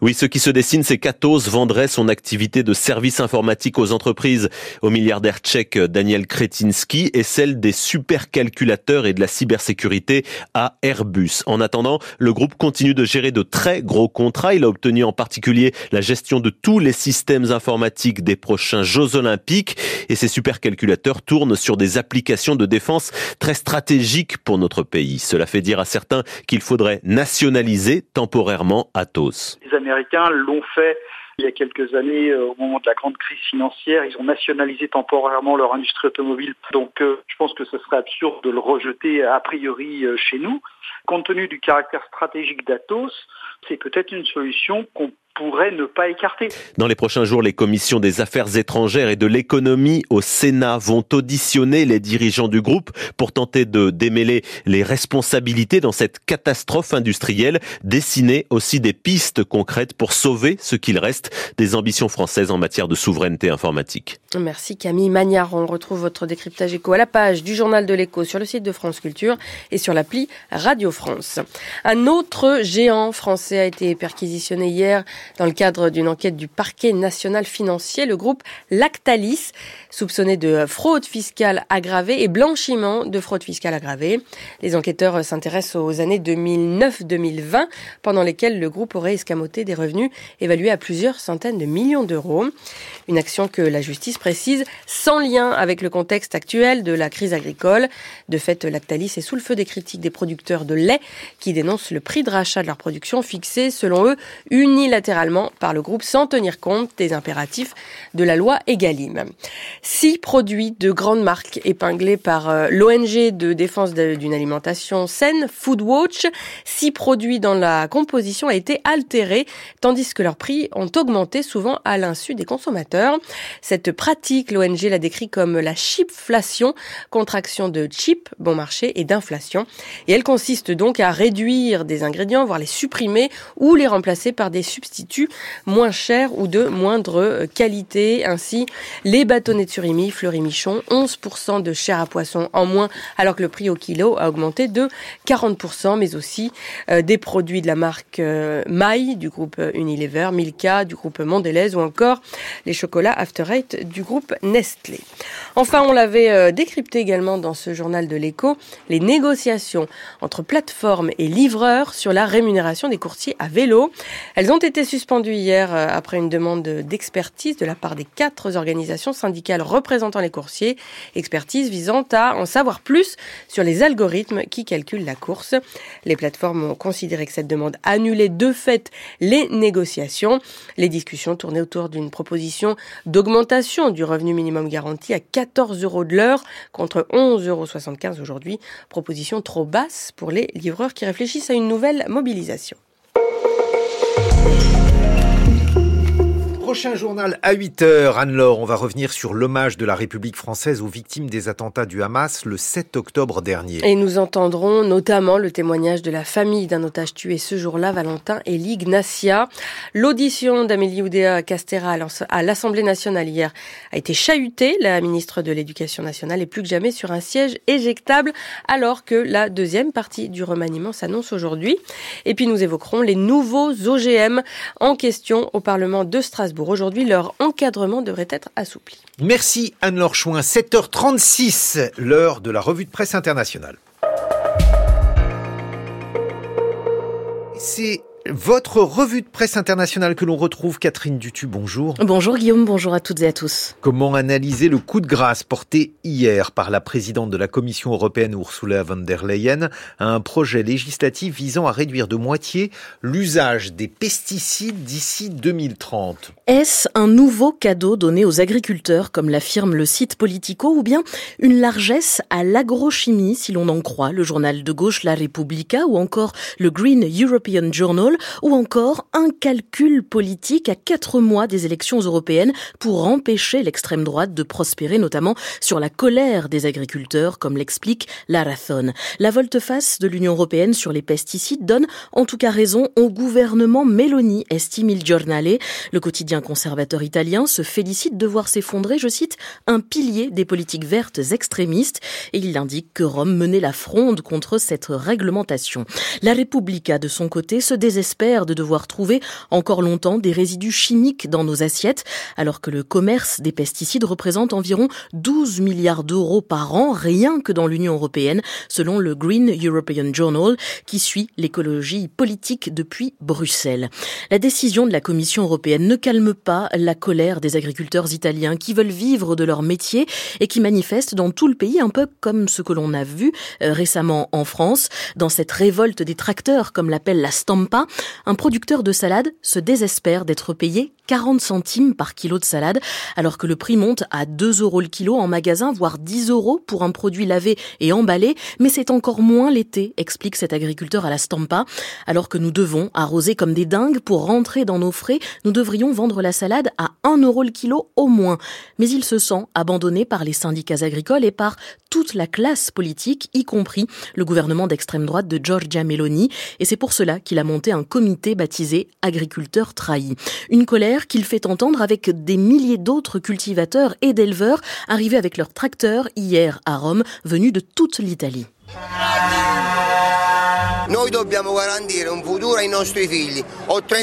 Oui, ce qui se dessine, c'est qu'Atos vendrait son activité de service informatique aux entreprises au milliardaire tchèque Daniel Kretinsky et celle des supercalculateurs et de la cybersécurité à Airbus. En attendant, le groupe continue de gérer de très gros contrats. Il a obtenu en particulier la gestion de tous les systèmes informatiques des prochains Jeux Olympiques et ces supercalculateurs tournent sur des applications de défense très stratégiques pour notre pays. Cela fait dire à certains qu'il faudrait nationaliser temporairement Atos. Les Américains l'ont fait il y a quelques années, euh, au moment de la grande crise financière, ils ont nationalisé temporairement leur industrie automobile. Donc euh, je pense que ce serait absurde de le rejeter a priori euh, chez nous. Compte tenu du caractère stratégique d'Atos, c'est peut-être une solution qu'on pourrait ne pas écarter. Dans les prochains jours, les commissions des affaires étrangères et de l'économie au Sénat vont auditionner les dirigeants du groupe pour tenter de démêler les responsabilités dans cette catastrophe industrielle, dessiner aussi des pistes concrètes pour sauver ce qu'il reste des ambitions françaises en matière de souveraineté informatique. Merci Camille Magnard. On retrouve votre décryptage éco à la page du journal de l'écho sur le site de France Culture et sur l'appli Radio France. Un autre géant français a été perquisitionné hier dans le cadre d'une enquête du parquet national financier, le groupe Lactalis, soupçonné de fraude fiscale aggravée et blanchiment de fraude fiscale aggravée. Les enquêteurs s'intéressent aux années 2009-2020, pendant lesquelles le groupe aurait escamoté des revenus évalués à plusieurs centaines de millions d'euros. Une action que la justice précise sans lien avec le contexte actuel de la crise agricole. De fait, Lactalis est sous le feu des critiques des producteurs de lait qui dénoncent le prix de rachat de leur production fixé, selon eux, unilatéralement par le groupe sans tenir compte des impératifs de la loi Egalim. Six produits de grandes marques épinglés par euh, l'ONG de défense d'une alimentation saine, Foodwatch, six produits dont la composition a été altérée, tandis que leurs prix ont augmenté souvent à l'insu des consommateurs. Cette pratique, l'ONG la décrit comme la chipflation, contraction de chip, bon marché, et d'inflation. Et elle consiste donc à réduire des ingrédients, voire les supprimer ou les remplacer par des substituts moins chers ou de moindre qualité. Ainsi, les bâtonnets de surimi, fleury michon, 11% de chair à poisson en moins, alors que le prix au kilo a augmenté de 40%, mais aussi euh, des produits de la marque euh, Maille du groupe Unilever, Milka du groupe Mondelez ou encore les chocolats After Eight du groupe Nestlé. Enfin, on l'avait euh, décrypté également dans ce journal de l'écho, les négociations entre plateformes et livreurs sur la rémunération des courtiers à vélo. Elles ont été suspendues hier euh, après une demande d'expertise de la part des quatre organisations syndicales représentant les coursiers, expertise visant à en savoir plus sur les algorithmes qui calculent la course. Les plateformes ont considéré que cette demande annulait de fait les négociations. Les discussions tournaient autour d'une proposition d'augmentation du revenu minimum garanti à 14 euros de l'heure contre 11,75 euros aujourd'hui. Proposition trop basse pour les livreurs qui réfléchissent à une nouvelle mobilisation. Prochain journal à 8h. Anne-Laure, on va revenir sur l'hommage de la République française aux victimes des attentats du Hamas le 7 octobre dernier. Et nous entendrons notamment le témoignage de la famille d'un otage tué ce jour-là, Valentin et Ignacia. L'audition d'Amélie Oudéa Castera à l'Assemblée nationale hier a été chahutée. La ministre de l'Éducation nationale est plus que jamais sur un siège éjectable alors que la deuxième partie du remaniement s'annonce aujourd'hui. Et puis nous évoquerons les nouveaux OGM en question au Parlement de Strasbourg. Aujourd'hui, leur encadrement devrait être assoupli. Merci Anne-Laure Chouin. 7h36, l'heure de la revue de presse internationale. Votre revue de presse internationale que l'on retrouve, Catherine Dutu, bonjour. Bonjour Guillaume, bonjour à toutes et à tous. Comment analyser le coup de grâce porté hier par la présidente de la Commission européenne Ursula von der Leyen à un projet législatif visant à réduire de moitié l'usage des pesticides d'ici 2030 Est-ce un nouveau cadeau donné aux agriculteurs, comme l'affirme le site Politico, ou bien une largesse à l'agrochimie, si l'on en croit le journal de gauche La Repubblica ou encore le Green European Journal ou encore un calcul politique à quatre mois des élections européennes pour empêcher l'extrême droite de prospérer, notamment sur la colère des agriculteurs, comme l'explique Larathon. La volte-face de l'Union européenne sur les pesticides donne en tout cas raison au gouvernement Meloni, estime il Giornale. Le quotidien conservateur italien se félicite de voir s'effondrer, je cite, un pilier des politiques vertes extrémistes et il indique que Rome menait la fronde contre cette réglementation. La Repubblica, de son côté, se désespère espère de devoir trouver encore longtemps des résidus chimiques dans nos assiettes, alors que le commerce des pesticides représente environ 12 milliards d'euros par an, rien que dans l'Union européenne, selon le Green European Journal, qui suit l'écologie politique depuis Bruxelles. La décision de la Commission européenne ne calme pas la colère des agriculteurs italiens qui veulent vivre de leur métier et qui manifestent dans tout le pays, un peu comme ce que l'on a vu euh, récemment en France, dans cette révolte des tracteurs, comme l'appelle la Stampa, un producteur de salade se désespère d'être payé 40 centimes par kilo de salade, alors que le prix monte à 2 euros le kilo en magasin, voire 10 euros pour un produit lavé et emballé, mais c'est encore moins l'été, explique cet agriculteur à la Stampa. Alors que nous devons arroser comme des dingues pour rentrer dans nos frais, nous devrions vendre la salade à 1 euro le kilo au moins. Mais il se sent abandonné par les syndicats agricoles et par toute la classe politique, y compris le gouvernement d'extrême droite de Giorgia Meloni, et c'est pour cela qu'il a monté un comité baptisé Agriculteurs trahis. Une colère qu'il fait entendre avec des milliers d'autres cultivateurs et d'éleveurs arrivés avec leurs tracteurs hier à Rome, venus de toute l'Italie.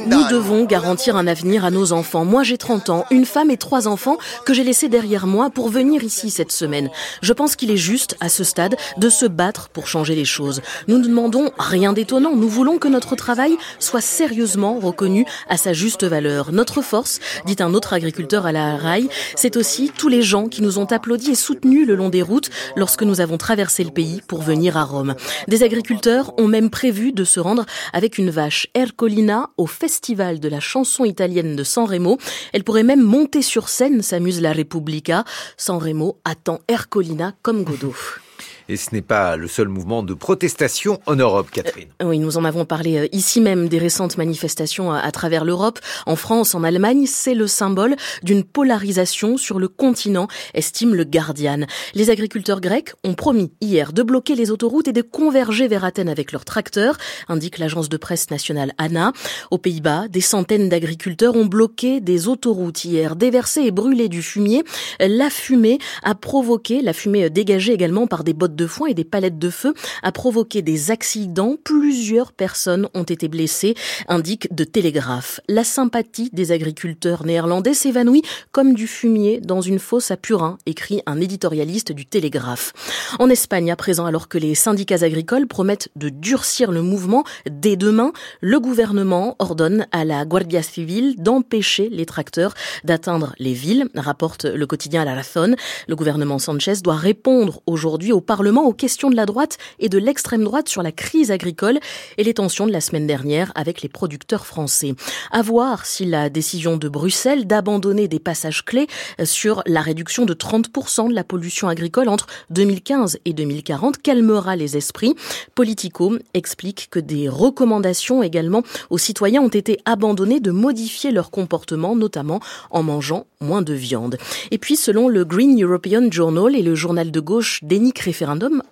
Nous devons garantir un avenir à nos enfants. Moi, j'ai 30 ans, une femme et trois enfants que j'ai laissés derrière moi pour venir ici cette semaine. Je pense qu'il est juste, à ce stade, de se battre pour changer les choses. Nous ne demandons rien d'étonnant. Nous voulons que notre travail soit sérieusement reconnu à sa juste valeur. Notre force, dit un autre agriculteur à la rail, c'est aussi tous les gens qui nous ont applaudis et soutenus le long des routes lorsque nous avons traversé le pays pour venir à Rome. Des agriculteurs ont même prévu de se rendre avec une vache Ercolina au festival de la chanson italienne de San Remo. Elle pourrait même monter sur scène, s'amuse la Repubblica. San Remo attend Ercolina comme Godot. Et ce n'est pas le seul mouvement de protestation en Europe, Catherine. Euh, oui, nous en avons parlé euh, ici même des récentes manifestations à, travers l'Europe. En France, en Allemagne, c'est le symbole d'une polarisation sur le continent, estime le Guardian. Les agriculteurs grecs ont promis hier de bloquer les autoroutes et de converger vers Athènes avec leurs tracteurs, indique l'agence de presse nationale ANA. Aux Pays-Bas, des centaines d'agriculteurs ont bloqué des autoroutes hier, déversé et brûlé du fumier. La fumée a provoqué, la fumée dégagée également par des bottes de foin et des palettes de feu a provoqué des accidents. Plusieurs personnes ont été blessées, indique de Télégraphe. La sympathie des agriculteurs néerlandais s'évanouit comme du fumier dans une fosse à Purin, écrit un éditorialiste du Télégraphe. En Espagne, à présent, alors que les syndicats agricoles promettent de durcir le mouvement dès demain, le gouvernement ordonne à la Guardia Civil d'empêcher les tracteurs d'atteindre les villes, rapporte le quotidien La Razón. Le gouvernement Sanchez doit répondre aujourd'hui au Parlement Parlement aux questions de la droite et de l'extrême droite sur la crise agricole et les tensions de la semaine dernière avec les producteurs français. À voir si la décision de Bruxelles d'abandonner des passages clés sur la réduction de 30% de la pollution agricole entre 2015 et 2040 calmera les esprits. Politico explique que des recommandations également aux citoyens ont été abandonnées de modifier leur comportement, notamment en mangeant moins de viande. Et puis, selon le Green European Journal et le journal de gauche Denik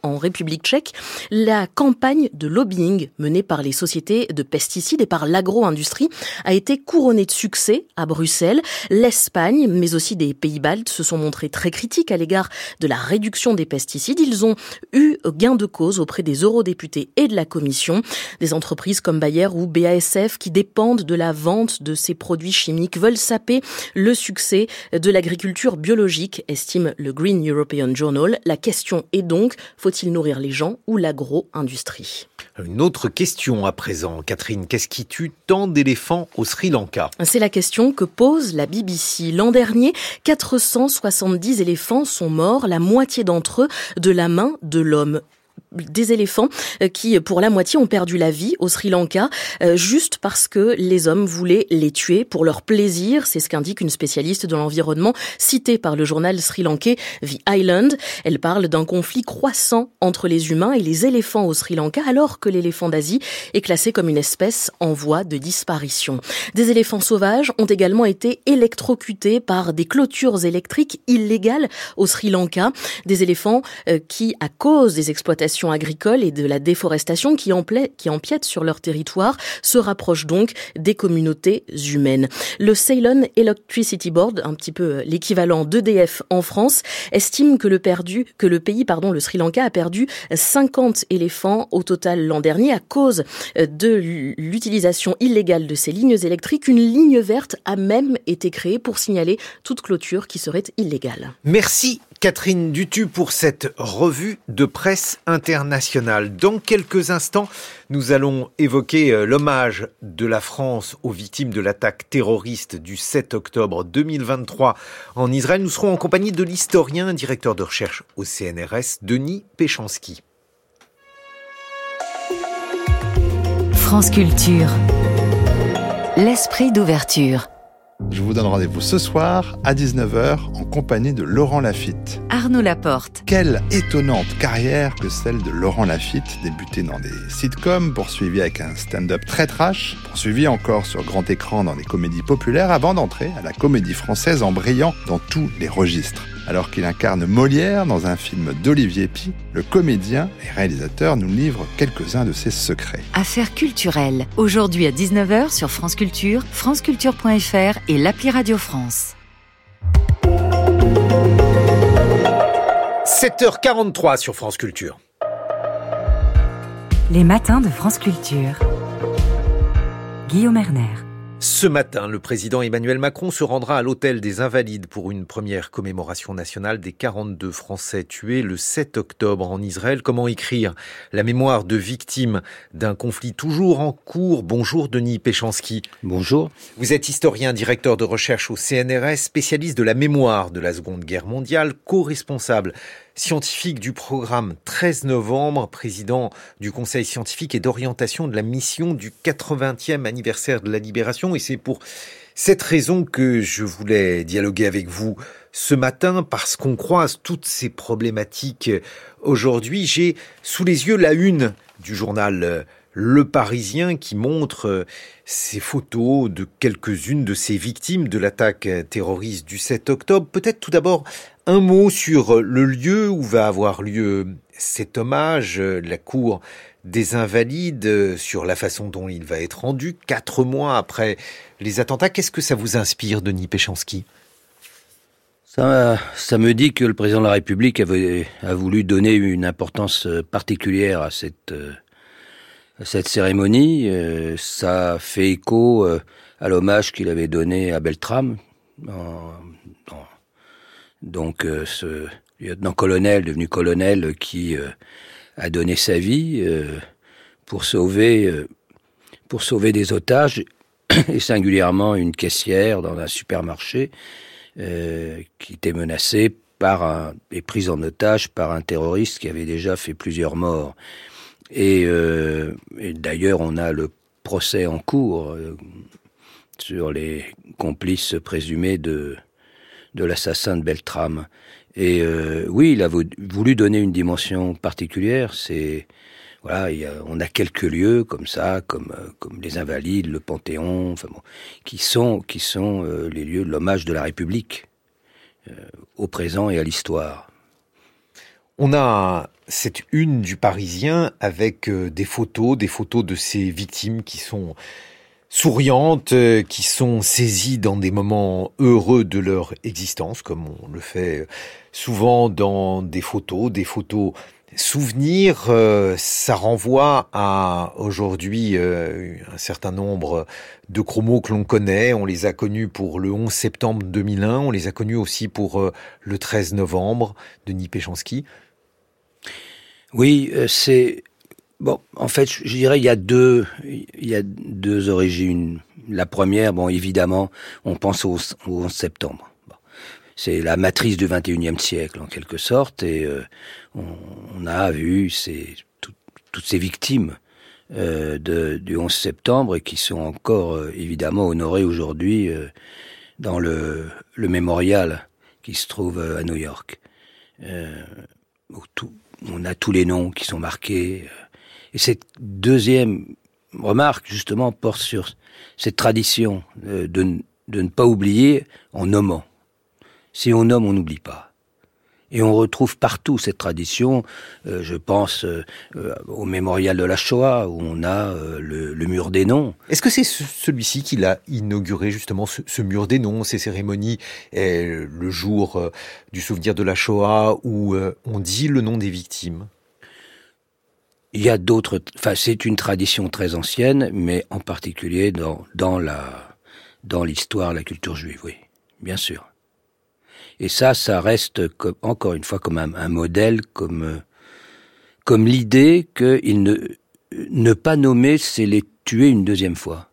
En République tchèque, la campagne de lobbying menée par les sociétés de pesticides et par l'agro-industrie a été couronnée de succès à Bruxelles. L'Espagne, mais aussi des pays baltes, se sont montrés très critiques à l'égard de la réduction des pesticides. Ils ont eu gain de cause auprès des eurodéputés et de la Commission. Des entreprises comme Bayer ou BASF qui dépendent de la vente de ces produits chimiques veulent saper le succès de l'agriculture biologique, estime le Green European Journal. La question est donc, faut-il nourrir les gens ou l'agro-industrie? Une autre question à présent, Catherine. Qu'est-ce qui tue tant d'éléphants au Sri Lanka? C'est la question que pose la BBC. L'an dernier, 470 éléphants sont morts, la moitié d'entre eux de la main de l'homme des éléphants euh, qui, pour la moitié, ont perdu la vie au Sri Lanka euh, juste parce que les hommes voulaient les tuer pour leur plaisir. C'est ce qu'indique une spécialiste de l'environnement citée par le journal sri-lankais The Island. Elle parle d'un conflit croissant entre les humains et les éléphants au Sri Lanka alors que l'éléphant d'Asie est classé comme une espèce en voie de disparition. Des éléphants sauvages ont également été électrocutés par des clôtures électriques illégales au Sri Lanka. Des éléphants euh, qui, à cause des exploitations agricole et de la déforestation qui, qui empiètent sur leur territoire se rapprochent donc des communautés humaines. Le Ceylon Electricity Board, un petit peu euh, l'équivalent d'EDF en France, estime que le, perdu, que le pays, pardon, le Sri Lanka a perdu 50 éléphants au total l'an dernier à cause euh, de l'utilisation illégale de ces lignes électriques. Une ligne verte a même été créée pour signaler toute clôture qui serait illégale. Merci Catherine Dutu pour cette revue de presse internationale. Dans quelques instants, nous allons évoquer euh, l'hommage de la France aux victimes de l'attaque terroriste du 7 octobre 2023 en Israël. Nous serons en compagnie de l'historien, directeur de recherche au CNRS, Denis Péchanski. France Culture. L'esprit d'ouverture. Je vous donne rendez-vous ce soir à 19h en compagnie de Laurent Lafitte. Arnaud Laporte. Quelle étonnante carrière que celle de Laurent Lafitte, débuté dans des sitcoms, poursuivi avec un stand-up très trash, poursuivi encore sur grand écran dans des comédies populaires avant d'entrer à la comédie française en brillant dans tous les registres. Alors qu'il incarne Molière dans un film d'Olivier Pi, le comédien et réalisateur nous livre quelques-uns de ses secrets. Affaires culturelles, aujourd'hui à 19h sur France Culture, franceculture.fr et l'appli Radio France. 7h43 sur France Culture. Les matins de France Culture. Guillaume Erner. Ce matin, le président Emmanuel Macron se rendra à l'hôtel des Invalides pour une première commémoration nationale des 42 Français tués le 7 octobre en Israël. Comment écrire la mémoire de victimes d'un conflit toujours en cours? Bonjour Denis Péchanski. Bonjour. Vous êtes historien, directeur de recherche au CNRS, spécialiste de la mémoire de la Seconde Guerre mondiale, co-responsable scientifique du programme 13 novembre, président du Conseil scientifique et d'orientation de la mission du 80e anniversaire de la libération. Et c'est pour cette raison que je voulais dialoguer avec vous ce matin, parce qu'on croise toutes ces problématiques aujourd'hui. J'ai sous les yeux la une du journal le Parisien qui montre ces photos de quelques-unes de ces victimes de l'attaque terroriste du 7 octobre. Peut-être tout d'abord un mot sur le lieu où va avoir lieu cet hommage, la cour des Invalides, sur la façon dont il va être rendu, quatre mois après les attentats. Qu'est-ce que ça vous inspire, Denis Péchanski? Ça, ça me dit que le président de la République a voulu donner une importance particulière à cette, à cette cérémonie. Euh, ça fait écho euh, à l'hommage qu'il avait donné à Beltrame, en, donc euh, ce lieutenant-colonel devenu colonel qui euh, a donné sa vie euh, pour sauver pour sauver des otages et singulièrement une caissière dans un supermarché qui était menacée par un, est prise en otage par un terroriste qui avait déjà fait plusieurs morts. Et, euh, et d'ailleurs, on a le procès en cours euh, sur les complices présumés de, de l'assassin de Beltrame. Et euh, oui, il a voulu donner une dimension particulière. C'est voilà, a, on a quelques lieux comme ça, comme euh, comme les Invalides, le Panthéon, enfin bon, qui sont qui sont euh, les lieux de l'hommage de la République au présent et à l'histoire. On a cette une du Parisien avec des photos, des photos de ces victimes qui sont souriantes, qui sont saisies dans des moments heureux de leur existence, comme on le fait souvent dans des photos, des photos souvenirs. Euh, ça renvoie à aujourd'hui euh, un certain nombre de chromos que l'on connaît. On les a connus pour le 11 septembre 2001, on les a connus aussi pour euh, le 13 novembre, Denis Péchanski. Oui, c'est bon. En fait, je dirais il y a deux, il y a deux origines. La première, bon, évidemment, on pense au, au 11 septembre c'est la matrice du 21e siècle en quelque sorte, et euh, on, a vu ces, toutes ces victimes euh, de, du 11 septembre et qui sont encore euh, évidemment honorées aujourd'hui dans le, le, mémorial qui se trouve à New York. Tout, on a tous les noms qui sont marqués. Et cette deuxième remarque, justement, porte sur cette tradition de, de ne pas oublier en nommant. Si on nomme, on n'oublie pas. Et on retrouve partout cette tradition. Euh, je pense euh, euh, au mémorial de la Shoah où on a le, mur des noms. Est-ce que c'est celui-ci qui l'a inauguré justement ce, mur des noms, ces cérémonies, le jour du souvenir de la Shoah où on dit le nom des victimes? Il y a d'autres. Enfin, c'est une tradition très ancienne, mais en particulier dans dans la dans l'histoire, la culture juive, oui, bien sûr. Et ça, ça reste encore une fois comme un, modèle, comme euh, comme l'idée qu'il ne ne pas nommer, c'est les tuer une deuxième fois.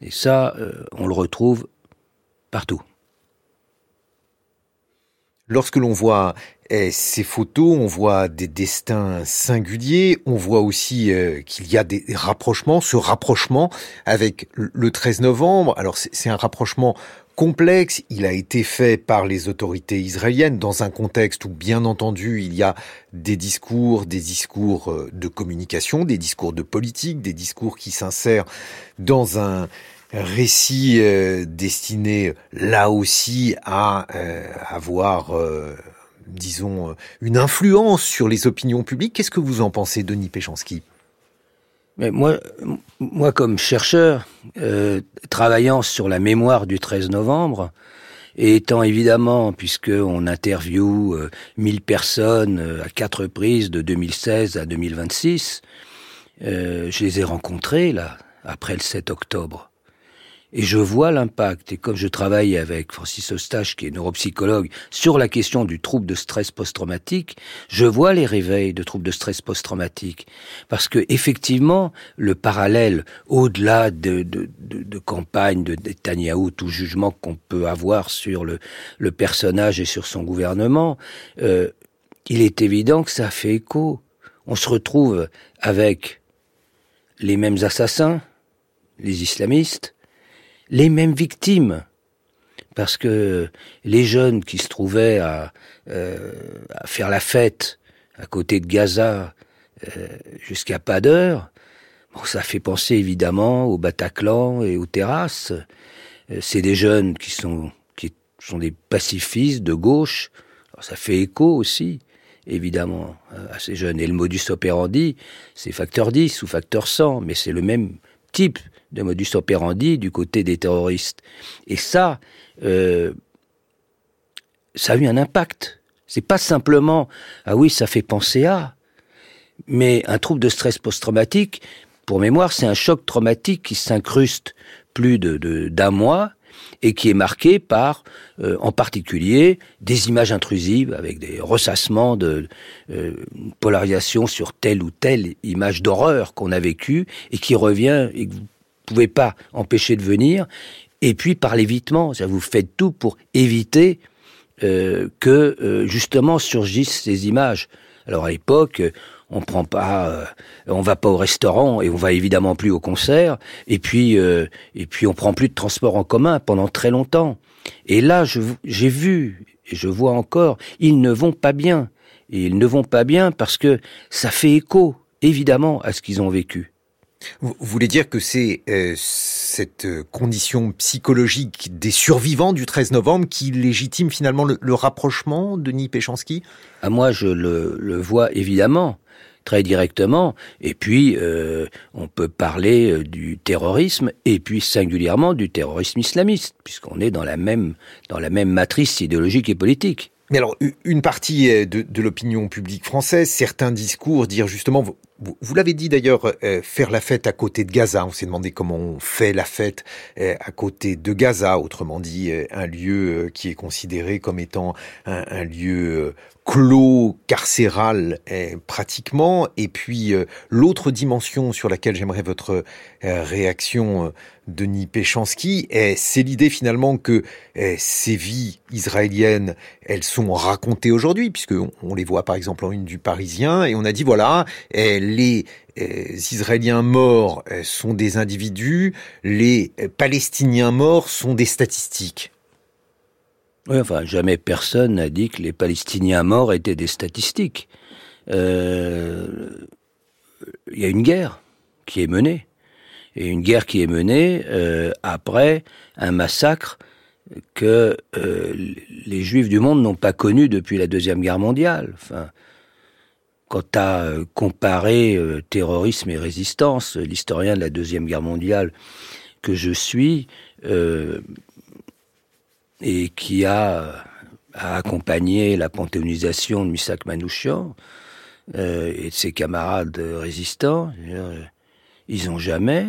Et ça, euh, on le retrouve partout. Lorsque l'on voit eh, ces photos, on voit des destins singuliers, on voit aussi euh, qu'il y a des rapprochements, ce rapprochement avec le 13 novembre. Alors c'est un rapprochement complexe, il a été fait par les autorités israéliennes dans un contexte où, bien entendu, il y a des discours, des discours euh, de communication, des discours de politique, des discours qui s'insèrent dans un récit euh, destiné là aussi à euh, avoir, disons, une influence sur les opinions publiques. Qu'est-ce que vous en pensez, Denis Péchanski mais moi, moi comme chercheur, euh, travaillant sur la mémoire du 13 novembre, et étant évidemment, puisqu'on interviewe euh, 1000 personnes euh, à quatre reprises de 2016 à 2026, euh, je les ai rencontrées là, après le 7 octobre. Et je vois l'impact. Et comme je travaille avec Francis Eustache, qui est neuropsychologue, sur la question du trouble de stress post-traumatique, je vois les réveils de troubles de stress post-traumatique. Parce que, effectivement, le parallèle, au-delà de, campagne de Netanyahu, tout jugement qu'on peut avoir sur le, le, personnage et sur son gouvernement, euh, il est évident que ça fait écho. On se retrouve avec les mêmes assassins, les islamistes, les mêmes victimes. Parce que les jeunes qui se trouvaient à, euh, à faire la fête à côté de Gaza euh, jusqu'à pas d'heure, bon, ça fait penser évidemment au Bataclan et aux terrasses. Euh, c'est des jeunes qui sont, qui sont des pacifistes de gauche. Alors, ça fait écho aussi évidemment, à ces jeunes. Et le modus operandi, c'est facteur 10 ou facteur 100, mais c'est le même type de modus operandi du côté des terroristes. Et ça, euh, ça a eu un impact. C'est pas simplement ah oui, ça fait penser à, mais un trouble de stress post-traumatique. Pour mémoire, c'est un choc traumatique qui s'incruste plus de d'un mois et qui est marqué par, euh, en particulier, des images intrusives avec des ressassements de euh, polarisation sur telle ou telle image d'horreur qu'on a vécue et qui revient pouvez pas empêcher de venir. Et puis par l'évitement, vous faites tout pour éviter euh, que euh, justement surgissent ces images. Alors à l'époque, on prend pas, euh, on va pas au restaurant et on va évidemment plus au concert. Et puis, et puis on prend plus de transport en commun pendant très longtemps. Et là, j'ai vu et je vois encore, ils ne vont pas bien. Et ils ne vont pas bien parce que ça fait écho, évidemment, à ce qu'ils ont vécu. Vous voulez dire que c'est euh, cette euh, condition psychologique des survivants du 13 novembre qui légitime finalement le, rapprochement de Denis Péchanski? Ah, Moi, je le, vois évidemment, très directement. Et puis, euh, on peut parler du terrorisme et puis singulièrement du terrorisme islamiste, puisqu'on est dans la même dans la même matrice idéologique et politique. Mais alors, une partie de, de l'opinion publique française, certains discours dire justement, vous, l'avez dit d'ailleurs, euh, faire la fête à côté de Gaza. On s'est demandé comment on fait la fête euh, à côté de Gaza, autrement dit euh, un lieu qui est considéré comme étant un, un lieu clos carcéral pratiquement. Et puis l'autre dimension sur laquelle j'aimerais votre réaction, Denis Péchanski, c'est l'idée finalement que ces vies israéliennes, elles sont racontées aujourd'hui, puisque on, les voit par exemple en une du Parisien, et on a dit voilà, les euh, Israéliens morts euh, sont des individus, les euh, Palestiniens morts sont des statistiques. Oui, enfin, jamais personne n'a dit que les Palestiniens morts étaient des statistiques. Il y a une guerre qui est menée. Et une guerre qui est menée après un massacre que les Juifs du monde n'ont pas connu depuis la Deuxième Guerre mondiale. Enfin, Quant à euh, comparer euh, terrorisme et résistance, l'historien de la Deuxième Guerre mondiale que je suis, euh, et qui a, accompagné la panthéonisation de Misak Manouchian et de ses camarades résistants, ils n'ont jamais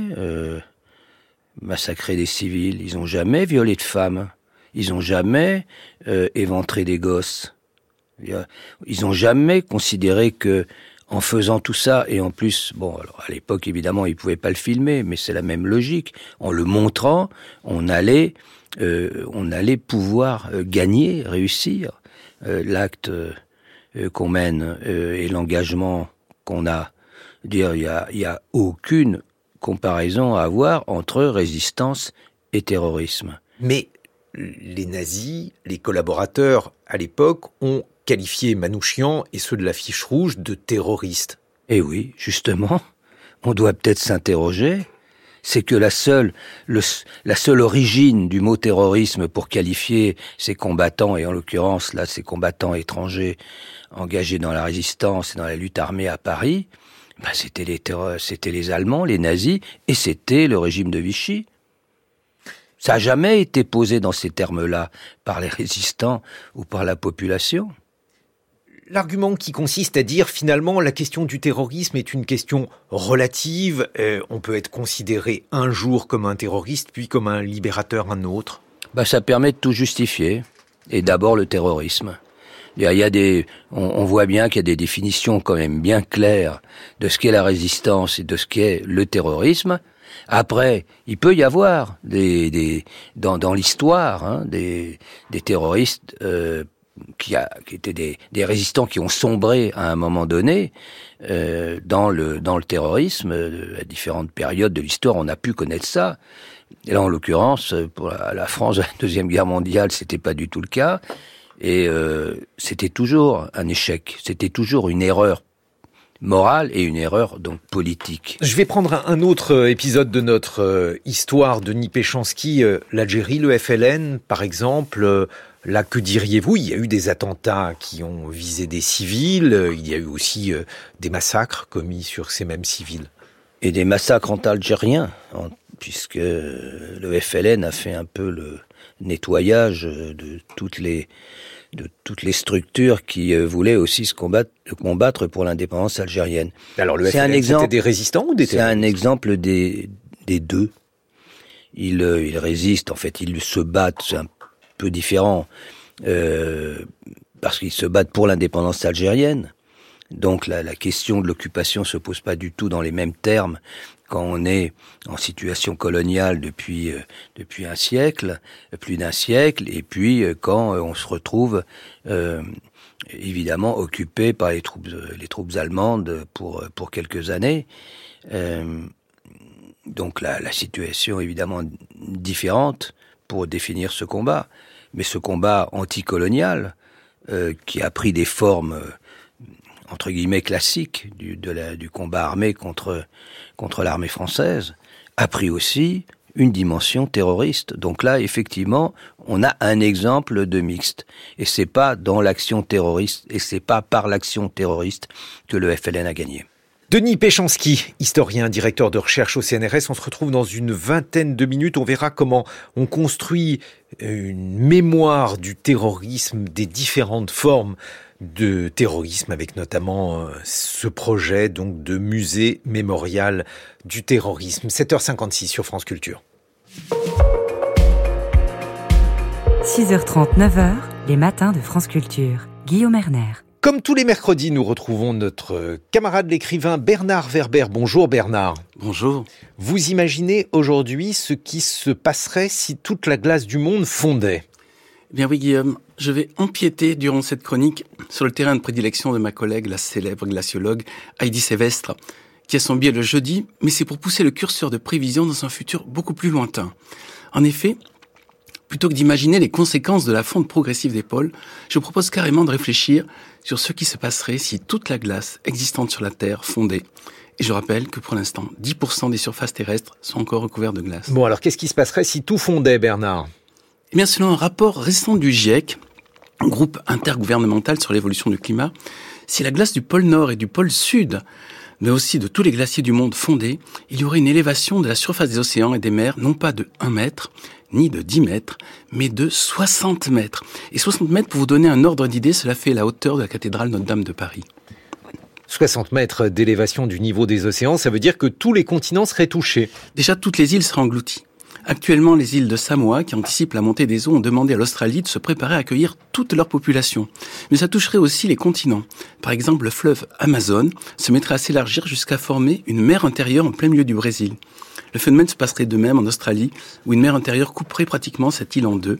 massacré des civils, ils n'ont jamais violé de femmes, ils n'ont jamais éventré des gosses. Ils n'ont jamais considéré que, en faisant tout ça, et en plus, bon, alors à l'époque évidemment ils pouvaient pas le filmer, mais c'est la même logique. En le montrant, on allait, euh, on allait pouvoir euh, gagner, réussir euh, l'acte qu'on mène et l'engagement qu'on a. Dire, il y a, y a aucune comparaison à avoir entre résistance et terrorisme. Mais les nazis, les collaborateurs à l'époque ont qualifier Manouchian et ceux de la fiche rouge de terroristes. Eh oui, justement, on doit peut-être s'interroger. C'est que la seule, la seule origine du mot terrorisme pour qualifier ces combattants, et en l'occurrence là ces combattants étrangers engagés dans la résistance et dans la lutte armée à Paris, bah, c'était les c'était les Allemands, les nazis, et c'était le régime de Vichy. Ça n'a jamais été posé dans ces termes-là par les résistants ou par la population l'argument qui consiste à dire finalement la question du terrorisme est une question relative, euh, on peut être considéré un jour comme un terroriste, puis comme un libérateur un autre bah, Ça permet de tout justifier. Et d'abord le terrorisme. Il y a, des, on, voit bien qu'il y a des définitions quand même bien claires de ce qu'est la résistance et de ce qu'est le terrorisme. Après, il peut y avoir des, des dans, dans l'histoire hein, des, des terroristes euh, qui, a, qui étaient des, des, résistants qui ont sombré à un moment donné euh, dans, le, dans le terrorisme. À différentes périodes de l'histoire, on a pu connaître ça. Et là, en l'occurrence, pour la, France de la Deuxième Guerre mondiale, c'était pas du tout le cas. Et euh, c'était toujours un échec. C'était toujours une erreur morale et une erreur donc politique. Je vais prendre un autre euh, épisode de notre euh, histoire de Nipéchanski, euh, l'Algérie, le FLN par exemple, Là, que diriez-vous? Il y a eu des attentats qui ont visé des civils, il y a eu aussi des massacres commis sur ces mêmes civils. Et des massacres anti-algériens, puisque le FLN a fait un peu le nettoyage de toutes les, de toutes les structures qui euh, voulaient aussi se combattre, combattre pour l'indépendance algérienne. Alors le FLN, un exemple, des résistants ou des C'est un exemple des, des deux. Ils, euh, ils résistent, en fait, ils se battent, c'est un peu différent, euh, parce qu'ils se battent pour l'indépendance algérienne. Donc la, la question de l'occupation se pose pas du tout dans les mêmes termes quand on est en situation coloniale depuis euh, depuis un siècle, plus d'un siècle, et puis euh, quand on se retrouve évidemment occupé par les troupes les troupes allemandes pour pour quelques années. donc la, la situation est évidemment différente pour définir ce combat, mais ce combat anticolonial euh, qui a pris des formes euh, entre guillemets la, du combat armé contre contre l'armée française, a pris aussi une dimension terroriste. Donc là, effectivement, on a un exemple de mixte. Et c'est pas dans l'action terroriste, et c'est pas par l'action terroriste que le FLN a gagné. Denis Péchanski, historien, directeur de recherche au CNRS, on se retrouve dans une vingtaine de minutes. On verra comment on construit une mémoire du terrorisme, des différentes formes de terrorisme, avec notamment euh, ce projet donc de musée mémorial du terrorisme. 7h56 sur France Culture. 6h30, 9h, les matins de France Culture. Guillaume Erner. Comme tous les mercredis, nous retrouvons notre camarade l'écrivain Bernard Werber. Bonjour Bernard. Bonjour. Vous imaginez aujourd'hui ce qui se passerait si toute la glace du monde fondait eh Bien oui Guillaume, je vais empiéter durant cette chronique sur le terrain de prédilection de ma collègue, la célèbre glaciologue Heidi Sévestre, qui a son biais le jeudi, mais c'est pour pousser le curseur de prévision dans un futur beaucoup plus lointain. En effet, plutôt que d'imaginer les conséquences de la fonte progressive des pôles, je propose carrément de réfléchir sur ce qui se passerait si toute la glace existante sur la Terre fondait. Et je rappelle que pour l'instant, 10% des surfaces terrestres sont encore recouvertes de glace. Bon, alors qu'est-ce qui se passerait si tout fondait, Bernard? Eh bien, selon un rapport récent du GIEC, groupe intergouvernemental sur l'évolution du climat, si la glace du pôle Nord et du pôle Sud mais aussi de tous les glaciers du monde fondés, il y aurait une élévation de la surface des océans et des mers, non pas de 1 mètre, ni de 10 mètres, mais de 60 mètres. Et 60 mètres, pour vous donner un ordre d'idée, cela fait la hauteur de la cathédrale Notre-Dame de Paris. 60 mètres d'élévation du niveau des océans, ça veut dire que tous les continents seraient touchés. Déjà, toutes les îles seraient englouties. Actuellement, les îles de Samoa, qui anticipent la montée des eaux, ont demandé à l'Australie de se préparer à accueillir toute leur population. Mais ça toucherait aussi les continents. Par exemple, le fleuve Amazon se mettrait à s'élargir jusqu'à former une mer intérieure en plein milieu du Brésil. Le phénomène se passerait de même en Australie, où une mer intérieure couperait pratiquement cette île en deux.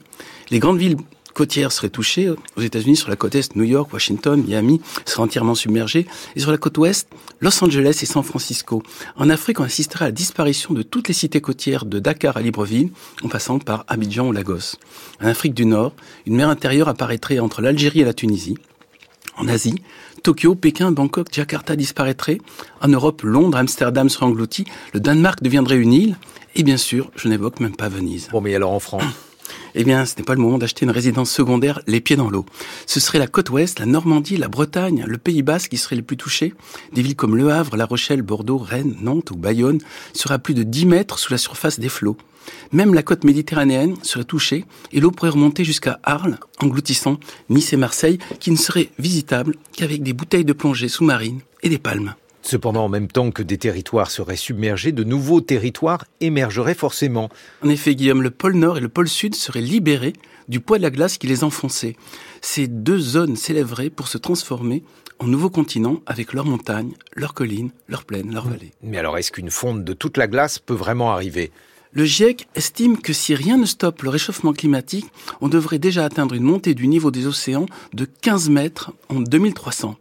Les grandes villes côtières seraient touchées. Aux États-Unis, sur la côte est, New York, Washington, Miami seraient entièrement submergées. Et sur la côte ouest, Los Angeles et San Francisco. En Afrique, on assisterait à la disparition de toutes les cités côtières de Dakar à Libreville, en passant par Abidjan ou Lagos. En Afrique du Nord, une mer intérieure apparaîtrait entre l'Algérie et la Tunisie. En Asie, Tokyo, Pékin, Bangkok, Jakarta disparaîtraient. En Europe, Londres, Amsterdam seraient engloutis. Le Danemark deviendrait une île. Et bien sûr, je n'évoque même pas Venise. Bon, mais alors en France Eh bien, ce n'est pas le moment d'acheter une résidence secondaire les pieds dans l'eau. Ce serait la côte ouest, la Normandie, la Bretagne, le Pays Basque qui seraient les plus touchés. Des villes comme Le Havre, La Rochelle, Bordeaux, Rennes, Nantes ou Bayonne seraient à plus de 10 mètres sous la surface des flots. Même la côte méditerranéenne serait touchée et l'eau pourrait remonter jusqu'à Arles, engloutissant Nice et Marseille, qui ne seraient visitables qu'avec des bouteilles de plongée sous-marine et des palmes. Cependant, en même temps que des territoires seraient submergés, de nouveaux territoires émergeraient forcément. En effet, Guillaume, le pôle Nord et le pôle Sud seraient libérés du poids de la glace qui les enfonçait. Ces deux zones s'élèveraient pour se transformer en nouveaux continents avec leurs montagnes, leurs collines, leurs plaines, leurs vallées. Mais alors, est-ce qu'une fonte de toute la glace peut vraiment arriver? Le GIEC estime que si rien ne stoppe le réchauffement climatique, on devrait déjà atteindre une montée du niveau des océans de 15 mètres en 2300.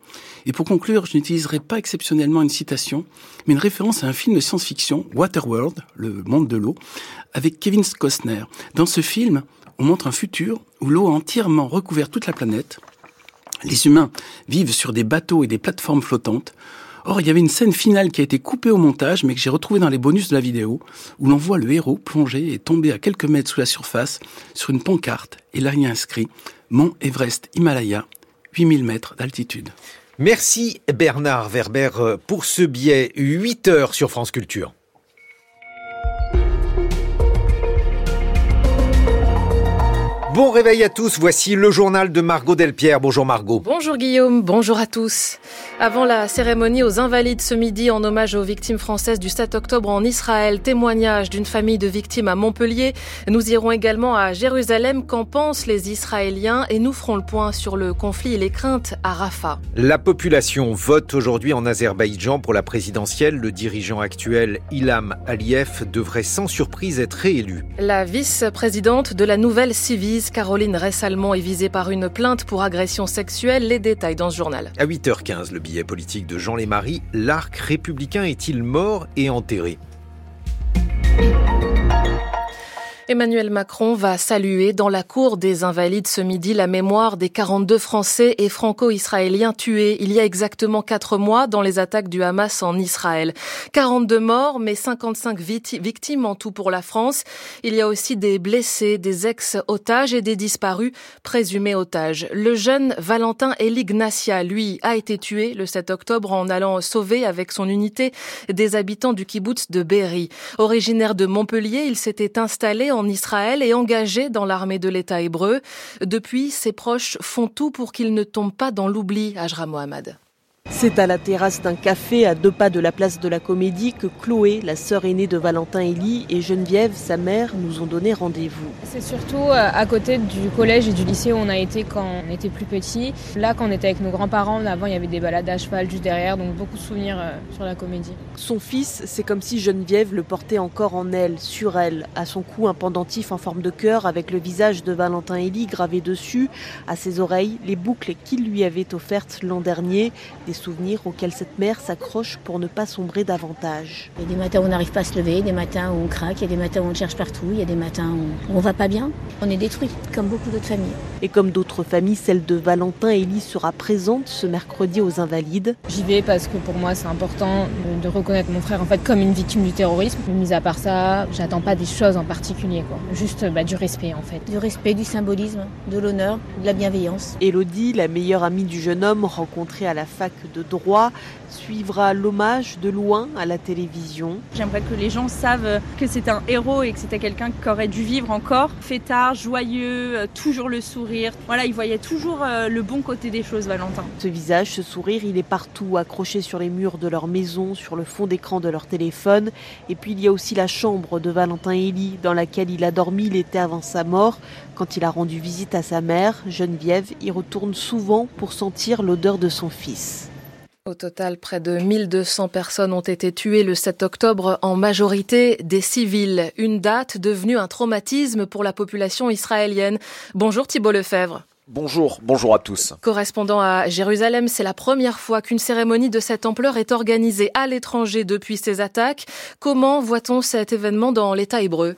Et pour conclure, je n'utiliserai pas exceptionnellement une citation, mais une référence à un film de science-fiction, Waterworld, le monde de l'eau, avec Kevin Costner. Dans ce film, on montre un futur où l'eau a entièrement recouvert toute la planète. Les humains vivent sur des bateaux et des plateformes flottantes. Or, il y avait une scène finale qui a été coupée au montage, mais que j'ai retrouvée dans les bonus de la vidéo, où l'on voit le héros plonger et tomber à quelques mètres sous la surface sur une pancarte, et là il y a inscrit Mont Everest Himalaya, 8000 mètres d'altitude. Merci Bernard Werber pour ce biais 8 heures sur France Culture. Bon réveil à tous, voici le journal de Margot Delpierre. Bonjour Margot. Bonjour Guillaume, bonjour à tous. Avant la cérémonie aux Invalides ce midi en hommage aux victimes françaises du 7 octobre en Israël, témoignage d'une famille de victimes à Montpellier. Nous irons également à Jérusalem. Qu'en pensent les Israéliens? Et nous ferons le point sur le conflit et les craintes à Rafah. La population vote aujourd'hui en Azerbaïdjan pour la présidentielle. Le dirigeant actuel Ilham Aliyev devrait sans surprise être réélu. La vice-présidente de la nouvelle Caroline Ressalmont, est visée par une plainte pour agression sexuelle. Les détails dans ce journal. À 8h15, le billet politique de Jean Lémarie, l'arc républicain est-il mort et enterré? Emmanuel Macron va saluer dans la cour des Invalides ce midi la mémoire des 42 Français et Franco-Israéliens tués il y a exactement quatre mois dans les attaques du Hamas en Israël. 42 morts, mais 55 victimes en tout pour la France. Il y a aussi des blessés, des ex-otages et des disparus présumés otages. Le jeune Valentin Elignacia, lui, a été tué le 7 octobre en allant sauver avec son unité des habitants du kibbutz de Berry. Originaire de Montpellier, il s'était installé en Israël et engagé dans l'armée de l'État hébreu. Depuis, ses proches font tout pour qu'il ne tombe pas dans l'oubli, Ajra Mohamed. C'est à la terrasse d'un café à deux pas de la place de la Comédie que Chloé, la sœur aînée de Valentin Elie, et Geneviève, sa mère, nous ont donné rendez-vous. C'est surtout euh, à côté du collège et du lycée où on a été quand on était plus petit. Là, quand on était avec nos grands-parents, avant il y avait des balades à cheval juste derrière, donc beaucoup de souvenirs euh, sur la Comédie. Son fils, c'est comme si Geneviève le portait encore en elle, sur elle, à son cou un pendentif en forme de cœur avec le visage de Valentin Elie gravé dessus, à ses oreilles les boucles qu'il lui avait offertes l'an dernier, des souvenirs auxquels cette mère s'accroche pour ne pas sombrer davantage. Il y a des matins où on n'arrive pas à se lever, des matins où on craque, il y a des matins où on cherche partout, il y a des matins où on va pas bien. On est détruit, comme beaucoup d'autres familles. Et comme d'autres familles, celle de Valentin, Élie sera présente ce mercredi aux Invalides. J'y vais parce que pour moi c'est important de reconnaître mon frère en fait comme une victime du terrorisme. Mais mis à part ça, j'attends pas des choses en particulier, quoi. juste bah, du respect en fait. Du respect, du symbolisme, de l'honneur, de la bienveillance. Elodie, la meilleure amie du jeune homme rencontré à la fac de droit, suivra l'hommage de loin à la télévision. J'aimerais que les gens savent que c'est un héros et que c'était quelqu'un qui aurait dû vivre encore. Fêtard, joyeux, euh, toujours le sourire. Voilà, il voyait toujours euh, le bon côté des choses, Valentin. Ce visage, ce sourire, il est partout, accroché sur les murs de leur maison, sur le fond d'écran de leur téléphone. Et puis il y a aussi la chambre de Valentin Elie, dans laquelle il a dormi l'été avant sa mort. Quand il a rendu visite à sa mère, Geneviève, y retourne souvent pour sentir l'odeur de son fils. Au total, près de 1200 personnes ont été tuées le 7 octobre, en majorité des civils. Une date devenue un traumatisme pour la population israélienne. Bonjour Thibault Lefebvre. Bonjour, bonjour à tous. Correspondant à Jérusalem, c'est la première fois qu'une cérémonie de cette ampleur est organisée à l'étranger depuis ces attaques. Comment voit-on cet événement dans l'État hébreu?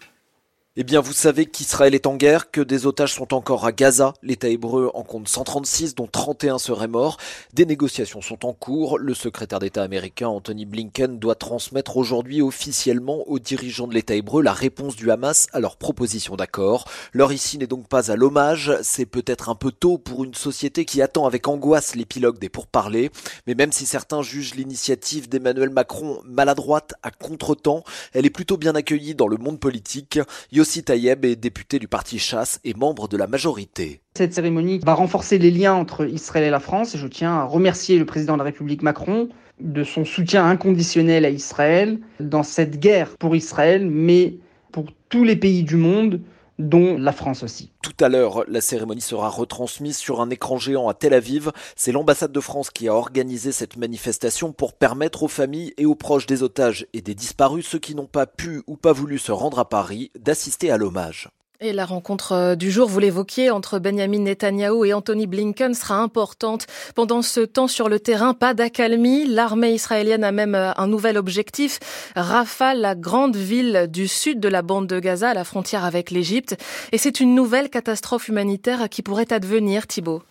Eh bien, vous savez qu'Israël est en guerre, que des otages sont encore à Gaza. L'État hébreu en compte 136, dont 31 seraient morts. Des négociations sont en cours. Le secrétaire d'État américain Anthony Blinken doit transmettre aujourd'hui officiellement aux dirigeants de l'État hébreu la réponse du Hamas à leur proposition d'accord. L'heure ici n'est donc pas à l'hommage. C'est peut-être un peu tôt pour une société qui attend avec angoisse l'épilogue des pourparlers. Mais même si certains jugent l'initiative d'Emmanuel Macron maladroite à contre-temps, elle est plutôt bien accueillie dans le monde politique. Yossi Tayeb est député du parti Chasse et membre de la majorité. Cette cérémonie va renforcer les liens entre Israël et la France je tiens à remercier le président de la République Macron de son soutien inconditionnel à Israël dans cette guerre pour Israël, mais pour tous les pays du monde dont la France aussi. Tout à l'heure, la cérémonie sera retransmise sur un écran géant à Tel Aviv. C'est l'ambassade de France qui a organisé cette manifestation pour permettre aux familles et aux proches des otages et des disparus, ceux qui n'ont pas pu ou pas voulu se rendre à Paris, d'assister à l'hommage. Et la rencontre euh, du jour, vous l'évoquiez, entre Benjamin Netanyahou et Anthony Blinken sera importante. Pendant ce temps sur le terrain, pas d'accalmie. L'armée israélienne a même euh, un nouvel objectif. Rafah, la grande ville du sud de la bande de Gaza, à la frontière avec l'Égypte. Et c'est une nouvelle catastrophe humanitaire qui pourrait advenir, Thibault.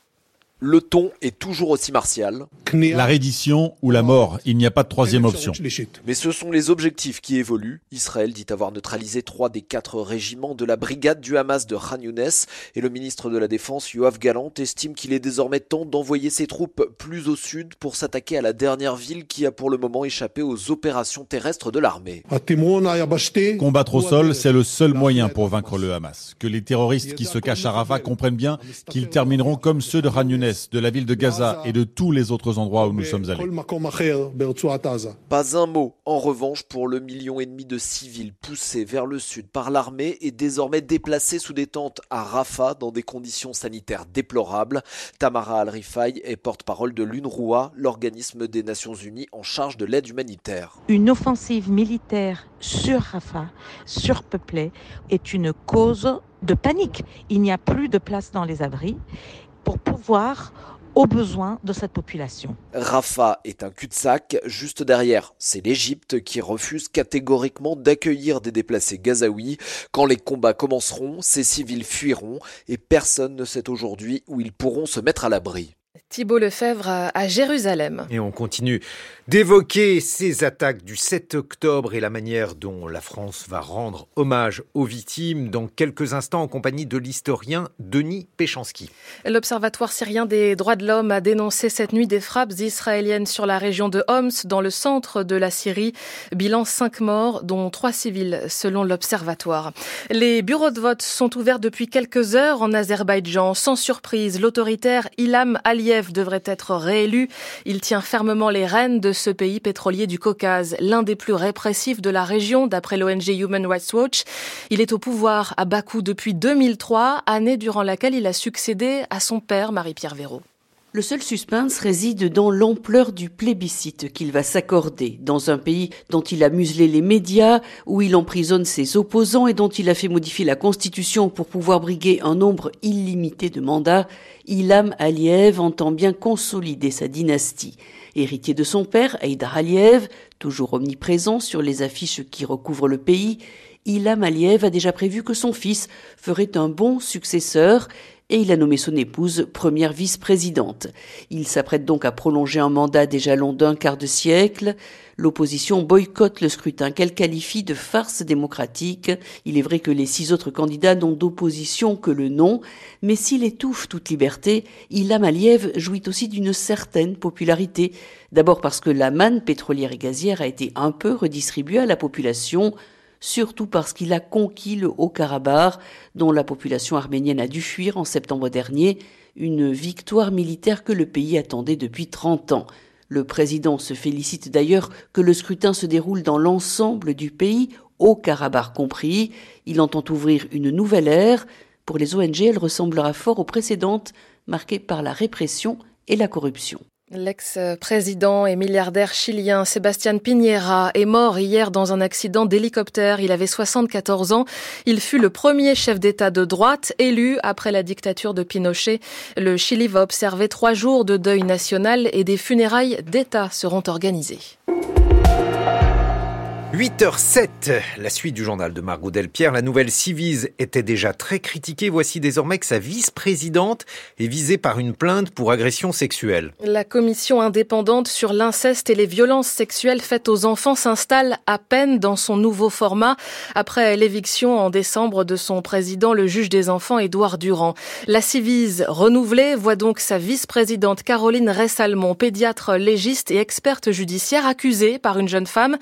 Le ton est toujours aussi martial. La reddition ou la mort, il n'y a pas de troisième option. Mais ce sont les objectifs qui évoluent. Israël dit avoir neutralisé trois des quatre régiments de la brigade du Hamas de Khan Younes et le ministre de la Défense, Yoav Galant, estime qu'il est désormais temps d'envoyer ses troupes plus au sud pour s'attaquer à la dernière ville qui a pour le moment échappé aux opérations terrestres de l'armée. Combattre au sol, c'est le seul moyen pour vaincre le Hamas. Que les terroristes qui se cachent à Rafah comprennent bien qu'ils termineront comme ceux de Khan Younes, de la ville de Gaza et de tous les autres endroits où nous sommes allés. Pas un mot, en revanche, pour le million et demi de civils poussés vers le sud par l'armée et désormais déplacés sous des tentes à Rafah dans des conditions sanitaires déplorables. Tamara Al-Rifai est porte-parole de l'UNRWA, l'organisme des Nations Unies en charge de l'aide humanitaire. Une offensive militaire sur Rafah, surpeuplée, est une cause de panique. Il n'y a plus de place dans les abris pour pouvoir aux besoins de cette population. Rafah est un cul-de-sac. Juste derrière, c'est l'Égypte qui refuse catégoriquement d'accueillir des déplacés gazaouis. Quand les combats commenceront, ces civils fuiront et personne ne sait aujourd'hui où ils pourront se mettre à l'abri. Thibault Lefebvre à Jérusalem. Et on continue d'évoquer ces attaques du 7 octobre et la manière dont la France va rendre hommage aux victimes dans quelques instants en compagnie de l'historien Denis Péchanski. L'Observatoire syrien des droits de l'homme a dénoncé cette nuit des frappes israéliennes sur la région de Homs, dans le centre de la Syrie. Bilan 5 morts, dont 3 civils, selon l'Observatoire. Les bureaux de vote sont ouverts depuis quelques heures en Azerbaïdjan. Sans surprise, l'autoritaire Ilham Aliyev devrait être réélu. Il tient fermement les rênes de ce pays pétrolier du Caucase, l'un des plus répressifs de la région, d'après l'ONG Human Rights Watch. Il est au pouvoir à Bakou depuis 2003, année durant laquelle il a succédé à son père, Marie-Pierre Véraud. Le seul suspense réside dans l'ampleur du plébiscite qu'il va s'accorder dans un pays dont il a muselé les médias, où il emprisonne ses opposants et dont il a fait modifier la constitution pour pouvoir briguer un nombre illimité de mandats. Ilham Aliyev entend bien consolider sa dynastie. Héritier de son père, Haïdar Aliyev, toujours omniprésent sur les affiches qui recouvrent le pays, Ilham Aliyev a déjà prévu que son fils ferait un bon successeur et il a nommé son épouse première vice-présidente. Il s'apprête donc à prolonger un mandat déjà long d'un quart de siècle. L'opposition boycotte le scrutin qu'elle qualifie de farce démocratique. Il est vrai que les six autres candidats n'ont d'opposition que le nom, mais s'il étouffe toute liberté, Ilham Aliyev jouit aussi d'une certaine popularité. D'abord parce que la manne pétrolière et gazière a été un peu redistribuée à la population, surtout parce qu'il a conquis le Haut-Karabakh, dont la population arménienne a dû fuir en septembre dernier, une victoire militaire que le pays attendait depuis 30 ans. Le président se félicite d'ailleurs que le scrutin se déroule dans l'ensemble du pays, au Karabakh compris. Il entend ouvrir une nouvelle ère. Pour les ONG, elle ressemblera fort aux précédentes, marquées par la répression et la corruption. L'ex-président et milliardaire chilien Sébastien Piñera est mort hier dans un accident d'hélicoptère. Il avait 74 ans. Il fut le premier chef d'État de droite élu après la dictature de Pinochet. Le Chili va observer trois jours de deuil national et des funérailles d'État seront organisées. 8h07, la suite du journal de Margot Delpierre. La nouvelle Civise était déjà très critiquée. Voici désormais que sa vice-présidente est visée par une plainte pour agression sexuelle. La commission indépendante sur l'inceste et les violences sexuelles faites aux enfants s'installe à peine dans son nouveau format après l'éviction en décembre de son président, le juge des enfants, Édouard Durand. La Civise renouvelée voit donc sa vice-présidente Caroline Ressalmon, pédiatre légiste et experte judiciaire, accusée par une jeune femme.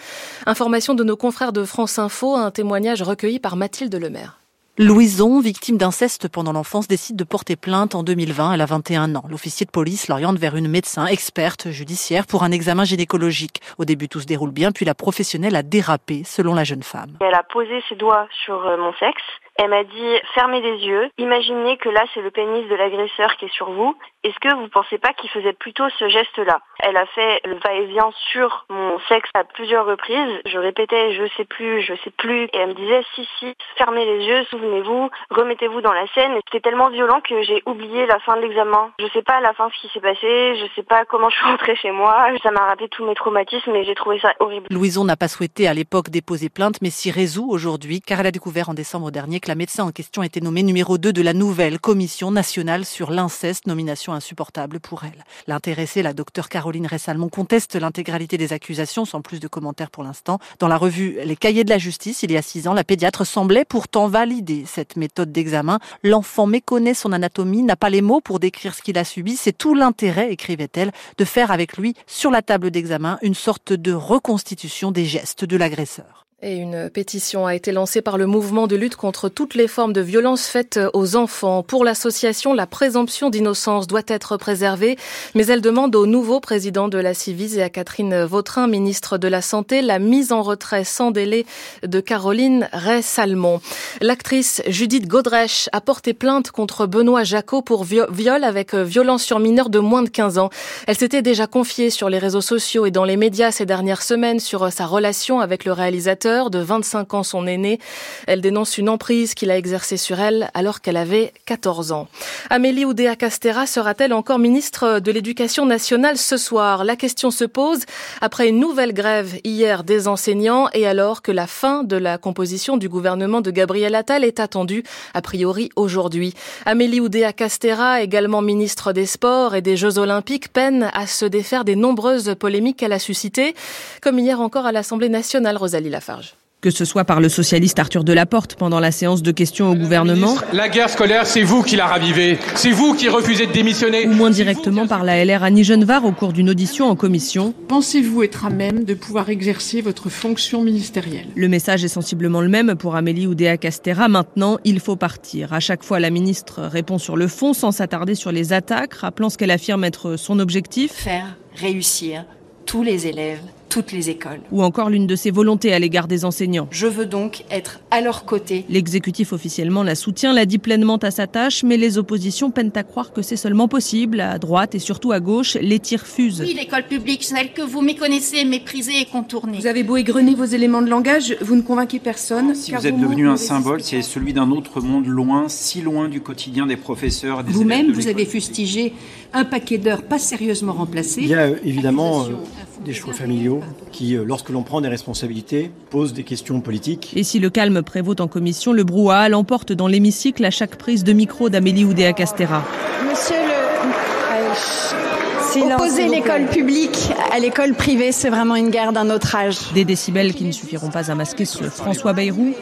De nos confrères de France Info, un témoignage recueilli par Mathilde Lemaire. Louison, victime d'inceste pendant l'enfance, décide de porter plainte en 2020. Elle a 21 ans. L'officier de police l'oriente vers une médecin experte judiciaire pour un examen gynécologique. Au début, tout se déroule bien, puis la professionnelle a dérapé, selon la jeune femme. Elle a posé ses doigts sur euh, mon sexe. Elle m'a dit fermez les yeux, imaginez que là c'est le pénis de l'agresseur qui est sur vous. Est-ce que vous pensez pas qu'il faisait plutôt ce geste-là? Elle a fait le va-et-vient sur mon sexe à plusieurs reprises. Je répétais je sais plus, je sais plus. Et elle me disait si si, fermez les yeux, souvenez-vous, remettez-vous dans la scène. C'était tellement violent que j'ai oublié la fin de l'examen. Je sais pas à la fin ce qui s'est passé, je sais pas comment je suis rentrée chez moi. Ça m'a rappelé tous mes traumatismes et j'ai trouvé ça horrible. Louison n'a pas souhaité à l'époque déposer plainte mais s'y résout aujourd'hui car elle a découvert en décembre dernier la médecin en question était nommée numéro 2 de la nouvelle commission nationale sur l'inceste, nomination insupportable pour elle. L'intéressée, la docteure Caroline Ressalmon, conteste l'intégralité des accusations sans plus de commentaires pour l'instant. Dans la revue Les Cahiers de la Justice, il y a six ans, la pédiatre semblait pourtant valider cette méthode d'examen. L'enfant méconnaît son anatomie, n'a pas les mots pour décrire ce qu'il a subi. C'est tout l'intérêt, écrivait-elle, de faire avec lui, sur la table d'examen, une sorte de reconstitution des gestes de l'agresseur. Et une pétition a été lancée par le mouvement de lutte contre toutes les formes de violence faites aux enfants. Pour l'association, la présomption d'innocence doit être préservée, mais elle demande au nouveau président de la Civise et à Catherine Vautrin, ministre de la Santé, la mise en retrait sans délai de Caroline Ray-Salmon. L'actrice Judith Godrèche a porté plainte contre Benoît Jacot pour viol avec violence sur mineur de moins de 15 ans. Elle s'était déjà confiée sur les réseaux sociaux et dans les médias ces dernières semaines sur sa relation avec le réalisateur de 25 ans son aîné. Elle dénonce une emprise qu'il a exercée sur elle alors qu'elle avait 14 ans. Amélie Oudéa-Castera sera-t-elle encore ministre de l'Éducation nationale ce soir? La question se pose après une nouvelle grève hier des enseignants et alors que la fin de la composition du gouvernement de Gabriel Attal est attendue a priori aujourd'hui. Amélie Oudéa-Castera, également ministre des Sports et des Jeux Olympiques, peine à se défaire des nombreuses polémiques qu'elle a suscitées, comme hier encore à l'Assemblée nationale, Rosalie Lafarge. Que ce soit par le socialiste Arthur Delaporte pendant la séance de questions au gouvernement. La guerre scolaire, c'est vous qui la ravivez. C'est vous qui refusez de démissionner. Ou moins directement par la LR Annie Genevard au cours d'une audition en commission. Pensez-vous être à même de pouvoir exercer votre fonction ministérielle? Le message est sensiblement le même pour Amélie Oudéa Castera. Maintenant, il faut partir. À chaque fois, la ministre répond sur le fond sans s'attarder sur les attaques, rappelant ce qu'elle affirme être son objectif. Faire réussir tous les élèves toutes les écoles. Ou encore l'une de ses volontés à l'égard des enseignants. Je veux donc être à leur côté. L'exécutif officiellement la soutient, la dit pleinement à sa tâche, mais les oppositions peinent à croire que c'est seulement possible. À droite et surtout à gauche, les tirs fusent. Oui, l'école publique, celle que vous méconnaissez, méprisez et contournez. Vous avez beau égrener vos éléments de langage, vous ne convainquez personne. Si vous êtes devenu un symbole, c'est celui d'un autre monde loin, si loin du quotidien des professeurs. Vous-même, vous avez fustigé un paquet d'heures pas sérieusement remplacées. Il y a évidemment euh, des choix familiaux qui, euh, lorsque l'on prend des responsabilités, posent des questions politiques. Et si le calme prévaut en commission, le brouhaha l'emporte dans l'hémicycle à chaque prise de micro d'Amélie Oudéa Castera. Monsieur le... Opposer l'école publique à l'école privée, c'est vraiment une guerre d'un autre âge. Des décibels qui ne suffiront pas à masquer ce François Bayrou,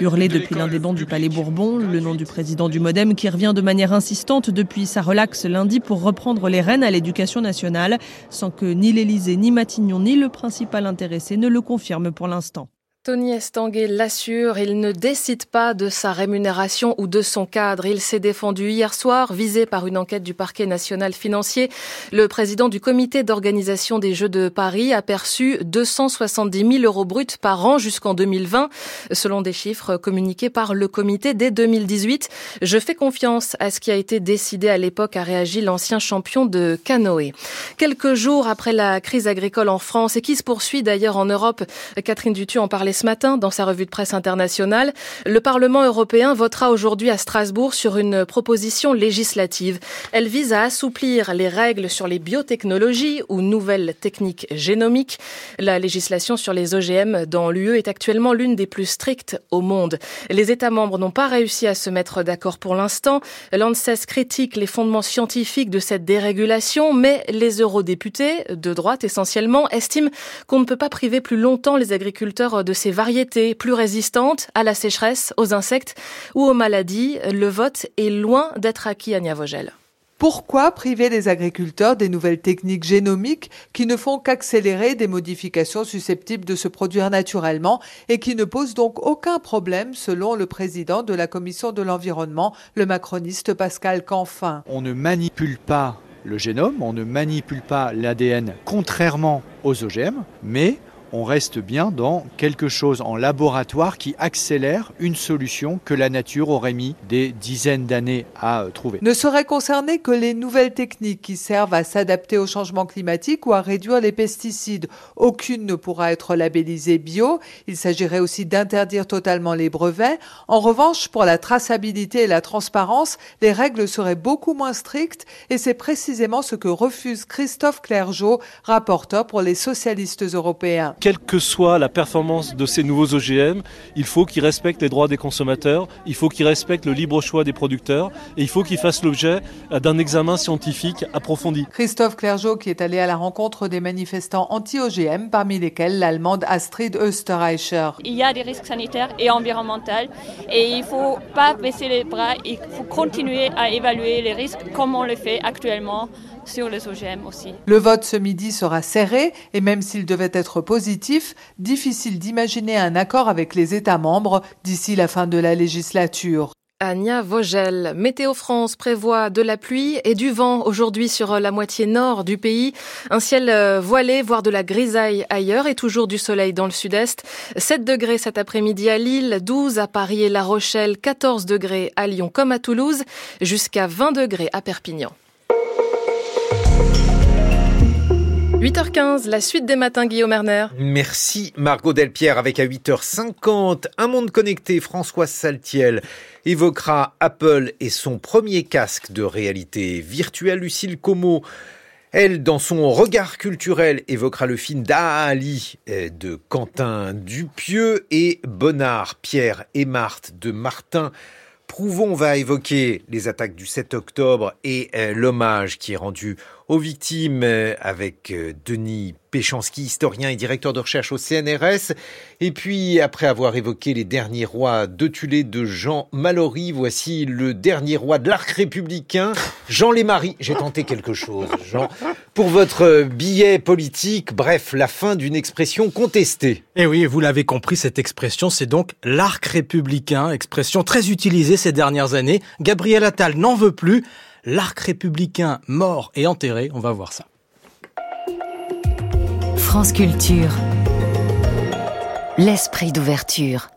Hurlé depuis l'un des bancs du Palais Bourbon, le nom du président du Modem qui revient de manière insistante depuis sa relaxe lundi pour reprendre les rênes à l'éducation nationale, sans que ni l'Élysée, ni Matignon, ni le principal intéressé ne le confirment pour l'instant. Tony Estanguet l'assure, il ne décide pas de sa rémunération ou de son cadre. Il s'est défendu hier soir, visé par une enquête du parquet national financier. Le président du comité d'organisation des Jeux de Paris a perçu 270 000 euros bruts par an jusqu'en 2020, selon des chiffres communiqués par le comité dès 2018. Je fais confiance à ce qui a été décidé à l'époque, a réagi l'ancien champion de canoë. Quelques jours après la crise agricole en France et qui se poursuit d'ailleurs en Europe, Catherine Dutu en parlait ce matin dans sa revue de presse internationale. Le Parlement européen votera aujourd'hui à Strasbourg sur une proposition législative. Elle vise à assouplir les règles sur les biotechnologies ou nouvelles techniques génomiques. La législation sur les OGM dans l'UE est actuellement l'une des plus strictes au monde. Les États membres n'ont pas réussi à se mettre d'accord pour l'instant. L'ANSES critique les fondements scientifiques de cette dérégulation, mais les eurodéputés, de droite essentiellement, estiment qu'on ne peut pas priver plus longtemps les agriculteurs de ces variétés plus résistantes à la sécheresse, aux insectes ou aux maladies. Le vote est loin d'être acquis à Niavogel. Pourquoi priver les agriculteurs des nouvelles techniques génomiques qui ne font qu'accélérer des modifications susceptibles de se produire naturellement et qui ne posent donc aucun problème selon le président de la commission de l'environnement, le macroniste Pascal Canfin? On ne manipule pas le génome, on ne manipule pas l'ADN contrairement aux OGM, mais on reste bien dans quelque chose en laboratoire qui accélère une solution que la nature aurait mis des dizaines d'années à euh, trouver. Ne seraient concernées que les nouvelles techniques qui servent à s'adapter au changement climatique ou à réduire les pesticides. Aucune ne pourra être labellisée bio. Il s'agirait aussi d'interdire totalement les brevets. En revanche, pour la traçabilité et la transparence, les règles seraient beaucoup moins strictes et c'est précisément ce que refuse Christophe Clergeau, rapporteur pour les socialistes européens. Quelle que soit la performance de ces nouveaux OGM, il faut qu'ils respectent les droits des consommateurs, il faut qu'ils respectent le libre choix des producteurs et il faut qu'ils fassent l'objet d'un examen scientifique approfondi. Christophe Clergeau qui est allé à la rencontre des manifestants anti-OGM, parmi lesquels l'allemande Astrid Österreicher. Il y a des risques sanitaires et environnementaux et il ne faut pas baisser les bras, il faut continuer à évaluer les risques comme on le fait actuellement sur les OGM aussi. Le vote ce midi sera serré et même s'il devait être positif, difficile d'imaginer un accord avec les États membres d'ici la fin de la législature. Ania Vogel. Météo France prévoit de la pluie et du vent aujourd'hui sur la moitié nord du pays. Un ciel euh, voilé, voire de la grisaille ailleurs et toujours du soleil dans le sud-est. 7 degrés cet après-midi à Lille, 12 à Paris et La Rochelle, 14 degrés à Lyon comme à Toulouse, jusqu'à 20 degrés à Perpignan. 8h15, la suite des matins, Guillaume Erner. Merci Margot Delpierre avec à 8h50 Un monde connecté, François Saltiel évoquera Apple et son premier casque de réalité virtuelle, Lucille Como. Elle, dans son regard culturel, évoquera le film d'Ali euh, de Quentin Dupieux et Bonnard, Pierre et Marthe de Martin Prouvons va évoquer les attaques du 7 octobre et euh, l'hommage qui est rendu aux victimes avec euh, Denis Péchanski, historien et directeur de recherche au CNRS. Et puis, après avoir évoqué les derniers rois de Tulé de Jean Mallory, voici le dernier roi de l'arc républicain, Jean Lémarie. J'ai tenté quelque chose, Jean. Pour votre billet politique, bref, la fin d'une expression contestée. Eh oui, vous l'avez compris, cette expression, c'est donc l'arc républicain, expression très utilisée ces dernières années. Gabriel Attal n'en veut plus l'arc républicain mort et enterré. On va voir ça. France Culture. L'esprit d'ouverture.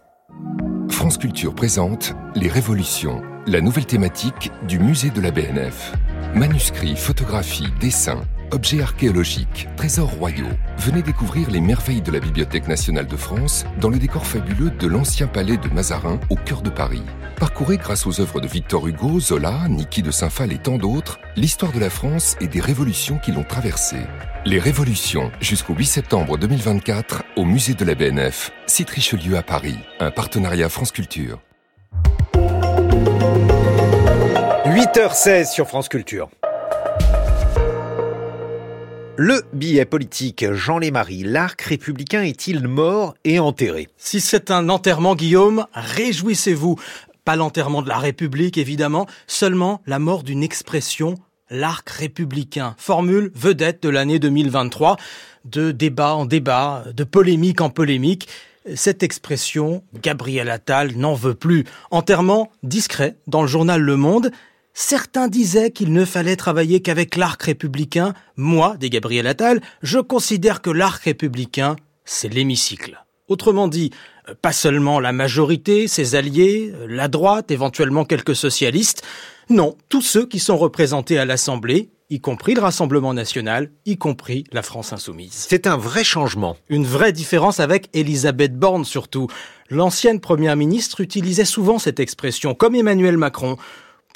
France Culture présente Les Révolutions, la nouvelle thématique du musée de la BNF. Manuscrits, photographies, dessins, Objets archéologiques, trésors royaux, venez découvrir les merveilles de la Bibliothèque nationale de France dans le décor fabuleux de l'ancien palais de Mazarin au cœur de Paris. Parcourez grâce aux œuvres de Victor Hugo, Zola, Niki de Saint-Phal et tant d'autres l'histoire de la France et des révolutions qui l'ont traversée. Les Révolutions, jusqu'au 8 septembre 2024 au musée de la BNF, site Richelieu à Paris, un partenariat France Culture. 8h16 sur France Culture. Le billet politique Jean Lémarie, l'arc républicain est-il mort et enterré? Si c'est un enterrement, Guillaume, réjouissez-vous. Pas l'enterrement de la République, évidemment, seulement la mort d'une expression, l'arc républicain. Formule vedette de l'année 2023, de débat en débat, de polémique en polémique. Cette expression, Gabriel Attal n'en veut plus. Enterrement discret dans le journal Le Monde. Certains disaient qu'il ne fallait travailler qu'avec l'arc républicain. Moi, dit Gabriel Attal, je considère que l'arc républicain, c'est l'hémicycle. Autrement dit, euh, pas seulement la majorité, ses alliés, euh, la droite, éventuellement quelques socialistes, non, tous ceux qui sont représentés à l'Assemblée, y compris le Rassemblement national, y compris la France insoumise. C'est un vrai changement. Une vraie différence avec Elisabeth Borne surtout. L'ancienne première ministre utilisait souvent cette expression, comme Emmanuel Macron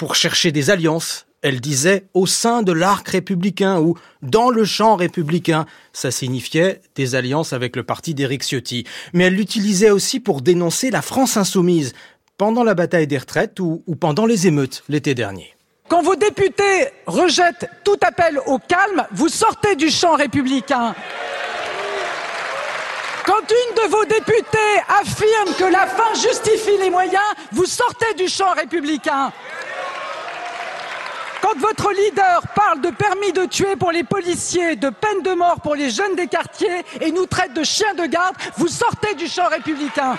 pour chercher des alliances. Elle disait au sein de l'arc républicain ou dans le champ républicain. Ça signifiait des alliances avec le parti d'Éric Ciotti. Mais elle l'utilisait aussi pour dénoncer la France insoumise pendant la bataille des retraites ou, ou pendant les émeutes l'été dernier. Quand vos députés rejettent tout appel au calme, vous sortez du champ républicain. Quand une de vos députés affirme que la fin justifie les moyens, vous sortez du champ républicain. Quand votre leader parle de permis de tuer pour les policiers, de peine de mort pour les jeunes des quartiers et nous traite de chiens de garde, vous sortez du champ républicain.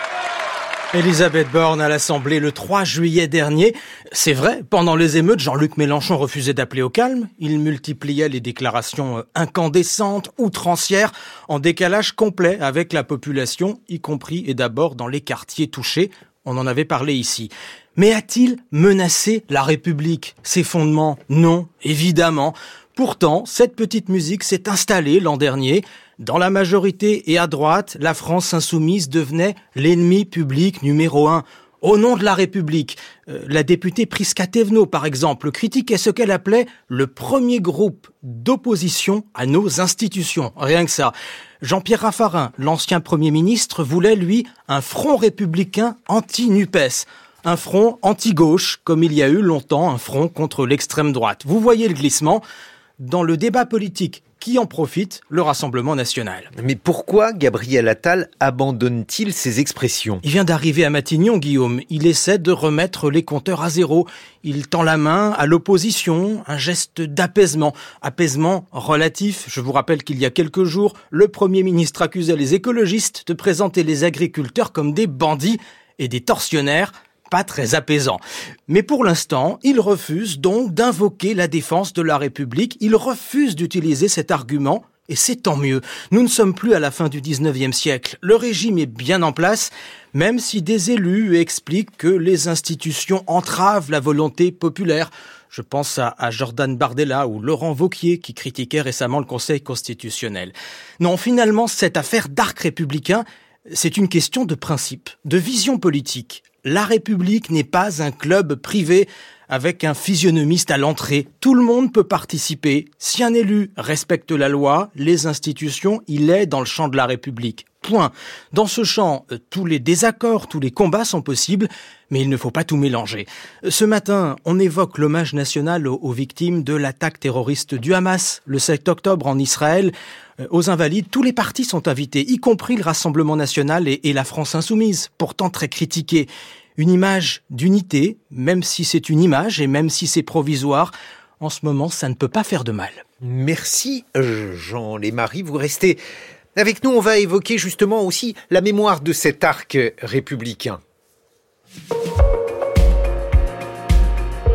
Elisabeth Borne à l'Assemblée le 3 juillet dernier. C'est vrai, pendant les émeutes, Jean-Luc Mélenchon refusait d'appeler au calme. Il multipliait les déclarations euh, incandescentes, outrancières, en décalage complet avec la population, y compris et d'abord dans les quartiers touchés. On en avait parlé ici. Mais a-t-il menacé la République, ses fondements? Non, évidemment. Pourtant, cette petite musique s'est installée l'an dernier. Dans la majorité et à droite, la France insoumise devenait l'ennemi public numéro un. Au nom de la République, euh, la députée Priska Tevno, par exemple, critiquait ce qu'elle appelait le premier groupe d'opposition à nos institutions. Rien que ça. Jean-Pierre Raffarin, l'ancien Premier ministre, voulait, lui, un front républicain anti-NUPES un front anti-gauche, comme il y a eu longtemps un front contre l'extrême droite. Vous voyez le glissement dans le débat politique qui en profite? Le Rassemblement national. Mais pourquoi Gabriel Attal abandonne-t-il ses expressions? Il vient d'arriver à Matignon, Guillaume. Il essaie de remettre les compteurs à zéro. Il tend la main à l'opposition, un geste d'apaisement. Apaisement relatif. Je vous rappelle qu'il y a quelques jours, le Premier ministre accusait les écologistes de présenter les agriculteurs comme des bandits et des tortionnaires pas très apaisant. Mais pour l'instant, il refuse donc d'invoquer la défense de la République, il refuse d'utiliser cet argument, et c'est tant mieux. Nous ne sommes plus à la fin du 19e siècle. Le régime est bien en place, même si des élus expliquent que les institutions entravent la volonté populaire. Je pense à, Jordan Bardella ou Laurent Vauquier qui critiquaient récemment le Conseil constitutionnel. Non, finalement, cette affaire d'arc républicain, c'est une question de principe, de vision politique la République n'est pas un club privé avec un physionomiste à l'entrée. Tout le monde peut participer. Si un élu respecte la loi, les institutions, il est dans le champ de la République. Point. Dans ce champ, euh, tous les désaccords, tous les combats sont possibles, mais il ne faut pas tout mélanger. Ce matin, on évoque l'hommage national aux, victimes de l'attaque terroriste du Hamas le 7 octobre en Israël. Euh, aux Invalides, tous les partis sont invités, y compris le Rassemblement national et, et la France insoumise, pourtant très critiquée. Une image d'unité, même si c'est une image et même si c'est provisoire, en ce moment, ça ne peut pas faire de mal. Merci Jean Lémarie. Vous restez avec nous. On va évoquer justement aussi la mémoire de cet arc républicain.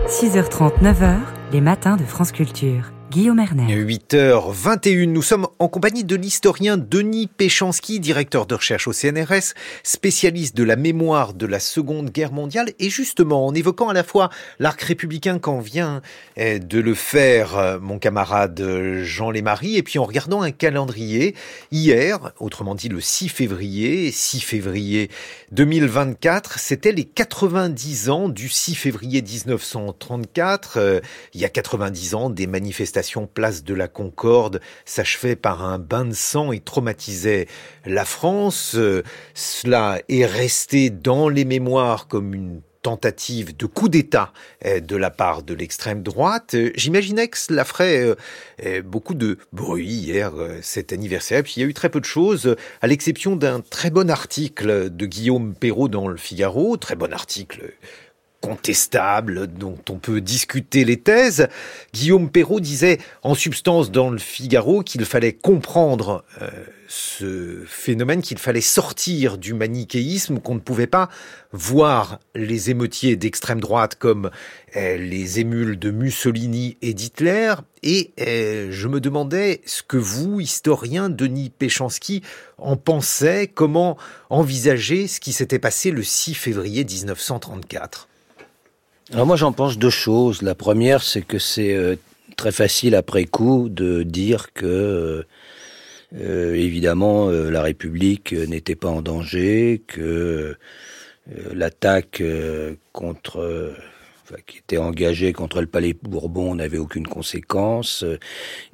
6h30, 9h, les matins de France Culture. Guillaume Erner. 8h21, nous sommes en compagnie de l'historien Denis Péchanski, directeur de recherche au CNRS, spécialiste de la mémoire de la Seconde Guerre mondiale. Et justement, en évoquant à la fois l'arc républicain quand vient eh, de le faire euh, mon camarade Jean Lémarie, et puis en regardant un calendrier, hier, autrement dit le 6 février, 6 février 2024, c'était les 90 ans du 6 février 1934. Euh, il y a 90 ans des manifestations place de la Concorde s'achevait par un bain de sang et traumatisait la France. Euh, cela est resté dans les mémoires comme une tentative de coup d'État euh, de la part de l'extrême droite. Euh, j'imaginais que cela ferait beaucoup de bruit hier, cet anniversaire. Puis il y a eu très peu de choses, à l'exception d'un très bon article de Guillaume Perrault dans le Figaro, très bon article contestable, dont on peut discuter les thèses. Guillaume Perrault disait en substance dans le Figaro qu'il fallait comprendre euh, ce phénomène, qu'il fallait sortir du manichéisme, qu'on ne pouvait pas voir les émeutiers d'extrême droite comme euh, les émules de Mussolini et d'Hitler. Et euh, je me demandais ce que vous, historien Denis Péchanski, en pensez, comment envisager ce qui s'était passé le 6 février 1934 alors moi j'en pense deux choses. La première, c'est que c'est euh, très facile après coup de dire que euh, euh, évidemment la République n'était pas en danger, que l'attaque contre qui était engagée contre le Palais Bourbon n'avait aucune conséquence,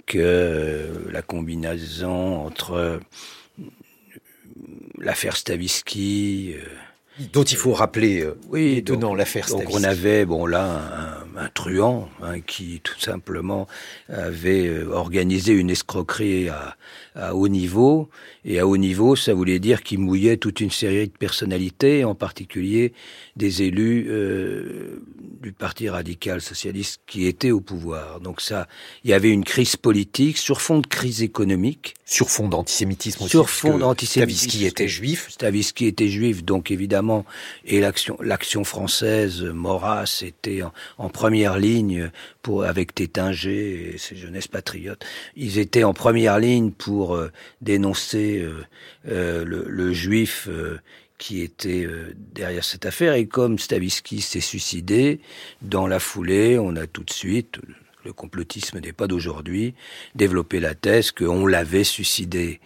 que la combinaison entre l'affaire Stavisky dont il faut rappeler euh, oui, donnant l'affaire Donc on avait bon là un, un truand hein, qui tout simplement avait euh, organisé une escroquerie à, à, haut niveau et à haut niveau ça voulait dire qu'il mouillait toute une série de personnalités, en particulier des élus euh, du Parti radical socialiste qui étaient au pouvoir. Donc ça, il y avait une crise politique sur fond de crise économique, sur fond d'antisémitisme aussi. Sur fond d'antisémitisme. Stavisky était juif. Stavisky était juif, donc évidemment, et l'action, l'action française, Maurras était en, en, première ligne pour avec Tétinger et ses jeunesses patriotes. Ils étaient en première ligne pour euh, dénoncer euh, euh, le, juif qui était derrière cette affaire. Et comme Stavisky s'est suicidé, dans la foulée, on a tout de suite, le complotisme n'est pas d'aujourd'hui, développé la thèse qu'on l'avait suicidé.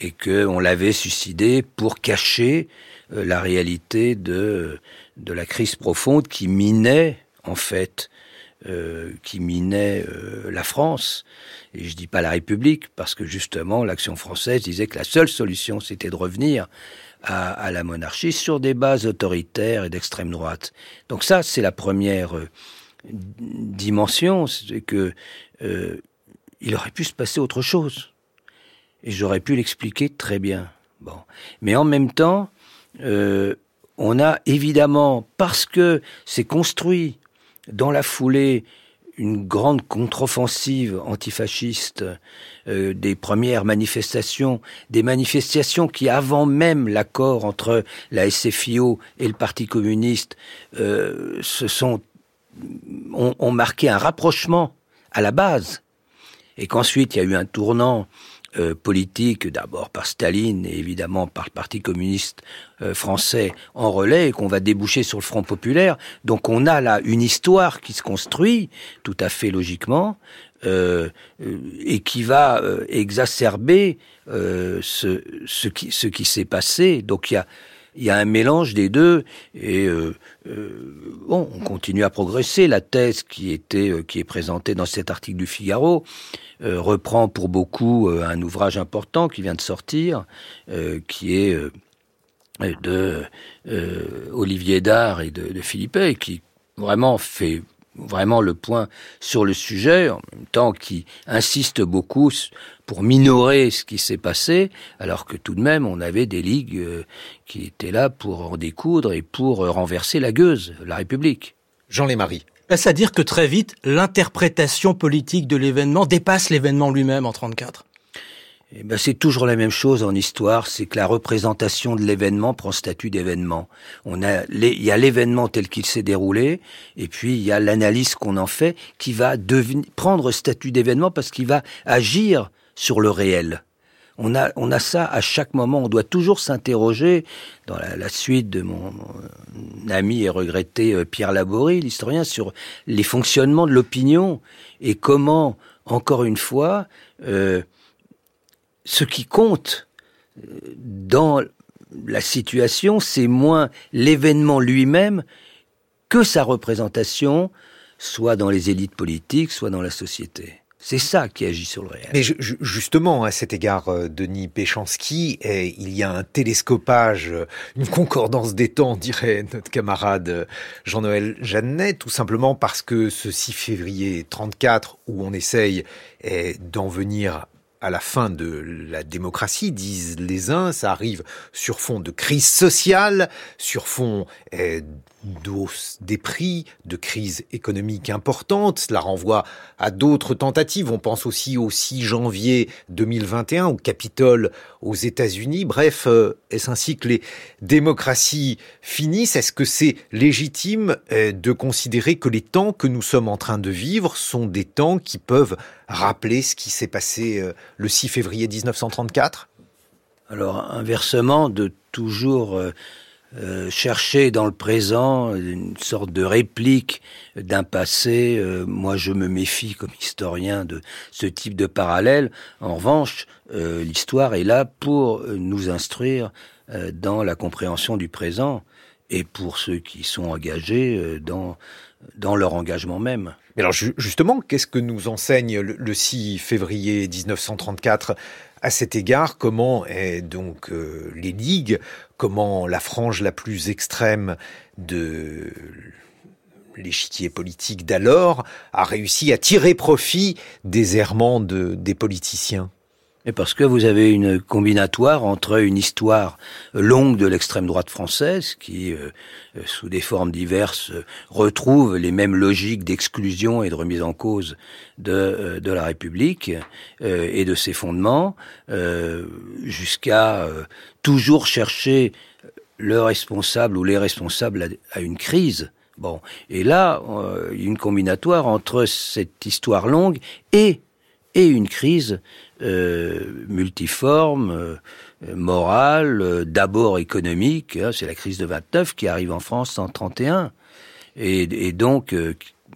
Et qu'on l'avait suicidé pour cacher la réalité de, de la crise profonde qui minait, en fait, qui minait la France. Et je dis pas la République, parce que justement, l'action française disait que la seule solution, c'était de revenir à, la monarchie sur des bases autoritaires et d'extrême droite. Donc ça, c'est la première euh, dimension, c'est que euh, il aurait pu se passer autre chose. Et j'aurais pu l'expliquer très bien. Bon. Mais en même temps, euh, on a évidemment, parce que c'est construit dans la foulée une grande contre-offensive antifasciste euh, des premières manifestations, des manifestations qui, avant même l'accord entre la SFIO et le Parti communiste, euh, se sont ont, ont marqué un rapprochement à la base, et qu'ensuite il y a eu un tournant euh, politique, d'abord par Staline et évidemment par le Parti communiste euh, français en relais, et qu'on va déboucher sur le Front populaire. Donc on a là une histoire qui se construit tout à fait logiquement. Euh, et qui va exacerber ce, ce qui, ce qui s'est passé. Donc il y a, il y a un mélange des deux et euh, bon, on continue à progresser. La thèse qui était qui est présentée dans cet article du Figaro euh, reprend pour beaucoup euh, un ouvrage important qui vient de sortir, euh, qui est de Olivier Dard et de, de Philippe et qui vraiment fait vraiment le point sur le sujet, en même temps qui insiste beaucoup pour minorer ce qui s'est passé, alors que tout de même on avait des ligues qui étaient là pour en découdre et pour renverser la gueuse, la République. Jean Lémarie. Est-ce à dire que très vite, l'interprétation politique de l'événement dépasse l'événement lui-même en 34 eh ben, c'est toujours la même chose en histoire, c'est que la représentation de l'événement prend statut d'événement. On a, il y a l'événement tel qu'il s'est déroulé, et puis il y a l'analyse qu'on en fait qui va prendre statut d'événement parce qu'il va agir sur le réel. On a, on a ça à chaque moment. On doit toujours s'interroger, dans la, suite de mon, ami et regretté euh, Pierre Laborie, l'historien, sur les fonctionnements de l'opinion et comment, encore une fois, euh, ce qui compte euh, dans la situation, c'est moins l'événement lui-même que sa représentation, soit dans les élites politiques, soit dans la société. C'est ça qui agit sur le réel. Mais justement, à cet égard, euh, Denis Péchanski, eh, il y a un télescopage, euh, une concordance des temps, dirait notre camarade Jean-Noël Jeannet, tout simplement parce que ce 6 février 34, où on essaye eh, d'en venir à la fin de la démocratie, disent les uns, ça arrive sur fond de crise sociale, sur fond eh, d'hausse des prix, de crise économique importante. Cela renvoie à d'autres tentatives. On pense aussi au 6 janvier 2021 au Capitole aux États-Unis. Bref, euh, est-ce ainsi que les démocraties finissent? Est-ce que c'est légitime euh, de considérer que les temps que nous sommes en train de vivre sont des temps qui peuvent rappeler ce qui s'est passé euh, le 6 février 1934 Alors, inversement, de toujours chercher dans le présent une sorte de réplique d'un passé. Euh, moi, je me méfie comme historien de ce type de parallèle. En revanche, euh, l'histoire est là pour nous instruire dans la compréhension du présent et pour ceux qui sont engagés dans, dans leur engagement même. Mais alors justement, qu'est-ce que nous enseigne le 6 février 1934 à cet égard, comment est donc euh, les ligues, comment la frange la plus extrême de l'échiquier politique d'alors a réussi à tirer profit des errements de, des politiciens et parce que vous avez une combinatoire entre une histoire longue de l'extrême droite française, qui, euh, euh, sous des formes diverses, retrouve les mêmes logiques d'exclusion et de remise en cause de, euh, la République et de ses fondements, jusqu'à toujours chercher le responsable ou les responsables à, une crise. Bon, et là, une combinatoire entre cette histoire longue et et une crise euh, multiforme, euh, morale, euh, d'abord économique. Hein, c'est la crise de 29 qui arrive en France en 31. Et, et donc,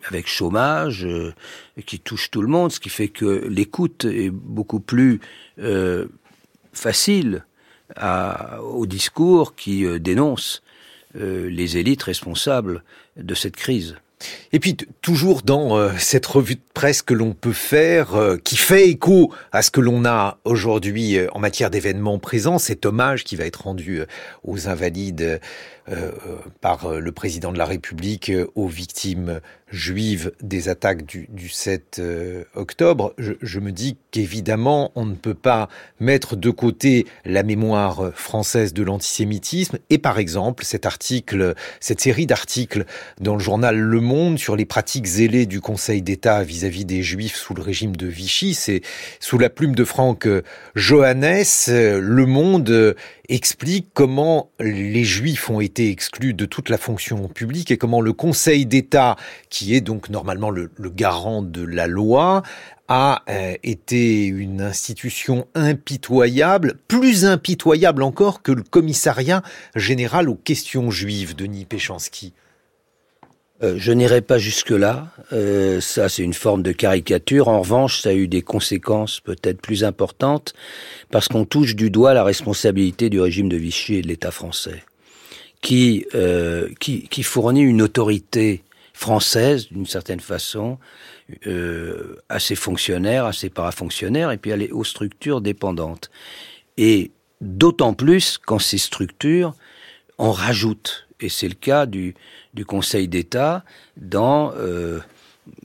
avec chômage, qui touche tout le monde, ce qui fait que l'écoute est beaucoup plus facile au discours qui dénonce les élites responsables de cette crise. Et puis toujours dans euh, cette revue de presse que l'on peut faire, euh, qui fait écho à ce que l'on a aujourd'hui euh, en matière d'événements présents, cet hommage qui va être rendu aux invalides par le président de la République aux victimes juive des attaques du, du 7 euh, octobre, je, je, me dis qu'évidemment, on ne peut pas mettre de côté la mémoire française de l'antisémitisme et par exemple cet article, cette série d'articles dans le journal Le Monde sur les pratiques zélées du Conseil d'État vis-à-vis des Juifs sous le régime de Vichy. C'est sous la plume de Franck Johannes, Le Monde explique comment les Juifs ont été exclus de toute la fonction publique et comment le Conseil d'État, qui est donc normalement le, garant de la loi, a euh, été une institution impitoyable, plus impitoyable encore que le commissariat général aux questions juives, Denis Péchanski. Euh, je n'irai pas jusque-là. Euh, ça, c'est une forme de caricature. En revanche, ça a eu des conséquences peut-être plus importantes parce qu'on touche du doigt la responsabilité du régime de Vichy et de l'État français, qui, euh, qui, fournit une autorité française, d'une certaine façon, à ses fonctionnaires, à ses parafonctionnaires, et puis aux structures dépendantes. Et d'autant plus quand ces structures en rajoutent et c'est le cas du, du Conseil d'État dans euh,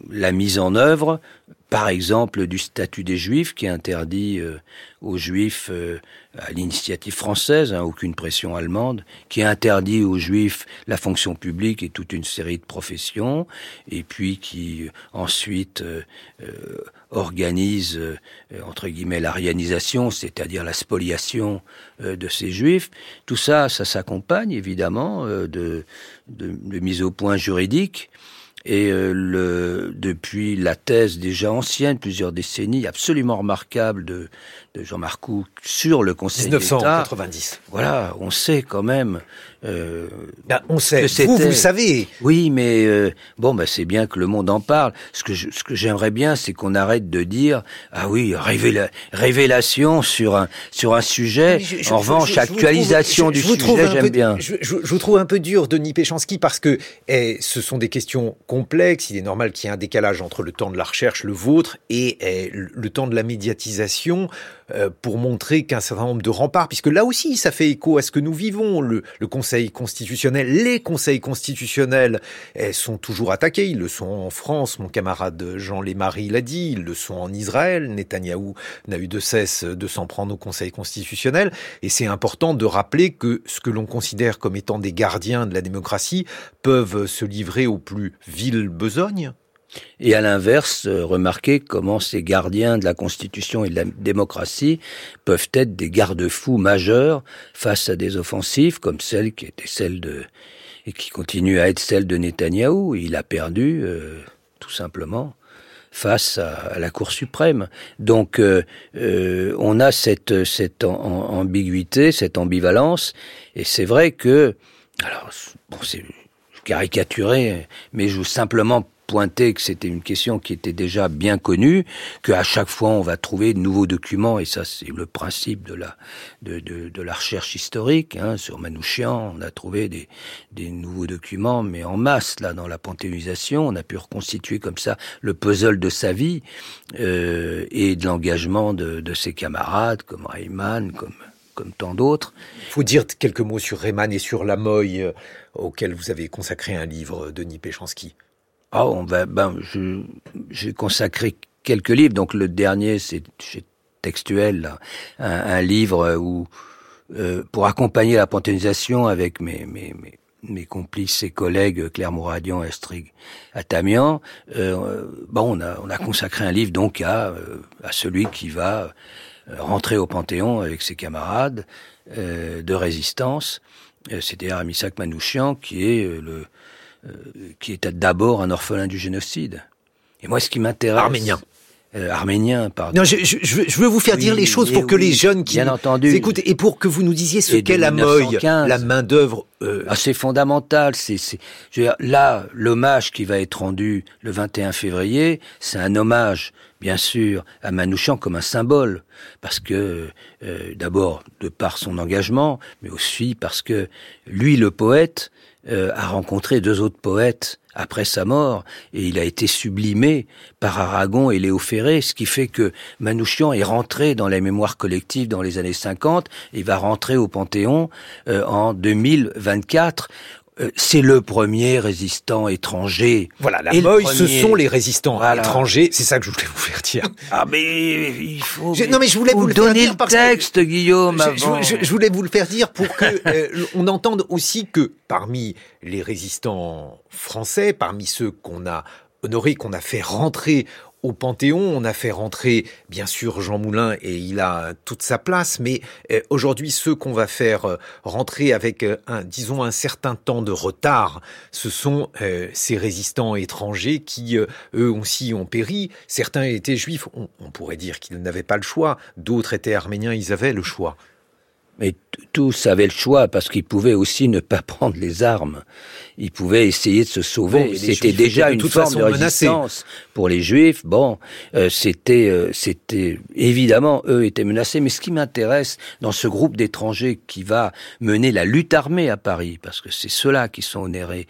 la mise en œuvre, par exemple, du statut des Juifs qui interdit euh, aux Juifs, euh, à l'initiative française, hein, aucune pression allemande, qui interdit aux Juifs la fonction publique et toute une série de professions, et puis qui ensuite organise entre guillemets l'arianisation, c'est-à-dire la spoliation de ces Juifs. Tout ça, ça s'accompagne évidemment de, de, de mise au point juridique. Et euh, le, depuis la thèse déjà ancienne, plusieurs décennies, absolument remarquable de, de Jean Marcoux sur le Conseil 1990. Voilà, on sait quand même. Euh, ben, on sait. vous, vous savez. Oui, mais euh, bon, ben, c'est bien que le monde en parle. Ce que ce que j'aimerais bien, c'est qu'on arrête de dire ah oui, révélation sur un sur un sujet. en revanche, actualisation du sujet, j'aime bien. Je, vous trouve un peu dur, Denis Péchanski, parce que eh, ce sont des questions complexe. Il est normal qu'il y ait un décalage entre le temps de la recherche, le vôtre, et, le temps de la médiatisation euh, pour montrer qu'un certain nombre de remparts, puisque là aussi, ça fait écho à ce que nous vivons. Le, Conseil constitutionnel, les conseils constitutionnels sont toujours attaqués. Ils le sont en France, mon camarade Jean Lémarie l'a dit, ils le sont en Israël. Netanyahou n'a eu de cesse de s'en prendre au Conseil constitutionnel. Et c'est important de rappeler que ce que l'on considère comme étant des gardiens de la démocratie peuvent se livrer au plus ville besogne et à l'inverse, euh, remarquez comment ces gardiens de la Constitution et de la démocratie peuvent être des garde-fous majeurs face à des offensives comme celle qui était celle de et qui continue à être celle de Netanyahou. Il a perdu, euh, tout simplement, face à, la Cour suprême. Donc, euh, on a cette, cette ambiguïté, cette ambivalence, et c'est vrai que, alors, bon, c'est caricaturé, mais je veux simplement pointer que c'était une question qui était déjà bien connue, qu'à chaque fois on va trouver de nouveaux documents, et ça c'est le principe de la, de, de, de la recherche historique. Hein. Sur Manouchian, on a trouvé des, des nouveaux documents, mais en masse, là, dans la panthéonisation, on a pu reconstituer comme ça le puzzle de sa vie euh, et de l'engagement de, de ses camarades, comme Rayman, comme comme tant d'autres. Il faut dire quelques mots sur Rayman et sur la Moy, euh, auquel vous avez consacré un livre, Denis Péchanski. Ah, on va, ben, j'ai consacré quelques livres. Donc le dernier, c'est textuel, un, livre où euh, pour accompagner la panthéonisation avec mes, mes, mes, complices et collègues Claire Mouradian Astrid Atamian, euh, bon, on a, on a consacré un livre donc à, euh, à celui qui va euh, rentrer au Panthéon avec ses camarades de résistance, c'est-à-dire Amisak Manouchian, qui est le euh, qui était d'abord un orphelin du génocide. Et moi, ce qui m'intéresse... Arménien. euh, arménien, pardon. Non, je, je, je, veux vous faire dire les choses pour que les jeunes qui bien entendu. écoutent et pour que vous nous disiez ce qu'est la moille, la main d'œuvre. Euh... Ah, c'est fondamental. C'est, c'est, là, l'hommage qui va être rendu le 21 février, c'est un hommage, bien sûr, à Manouchian comme un symbole, parce que euh, d'abord de par son engagement, mais aussi parce que lui, le poète, euh, a rencontré deux autres poètes après sa mort, et il a été sublimé par Aragon et Léo Ferré, ce qui fait que Manouchian est rentré dans la mémoire collective dans les années 50, et va rentrer au Panthéon euh, en 2024 euh, c'est le premier résistant étranger. Voilà, la Moïse, ce sont les résistants étrangers. C'est ça que je voulais vous faire dire. Ah mais il faut. non mais je voulais vous, le faire dire le texte, Guillaume. Je, je, voulais vous le faire dire pour que euh, on entende aussi que parmi les résistants français, parmi ceux qu'on a honorés, qu'on a fait rentrer au Panthéon, on a fait rentrer bien sûr Jean Moulin et il a toute sa place, mais euh, aujourd'hui ceux qu'on va faire euh, rentrer avec euh, un, disons un certain temps de retard, ce sont ces résistants étrangers qui eux aussi ont péri. Certains étaient juifs, on, pourrait dire qu'ils n'avaient pas le choix, d'autres étaient arméniens, ils avaient le choix. Tous avaient le choix parce qu'ils pouvaient aussi ne pas prendre les armes. Ils pouvaient essayer de se sauver. c'était déjà une forme de résistance pour les Juifs. Bon, euh, c'était, euh, c'était évidemment eux étaient menacés. Mais ce qui m'intéresse dans ce groupe d'étrangers qui va mener la lutte armée à Paris, parce que c'est ceux-là qui sont onérés.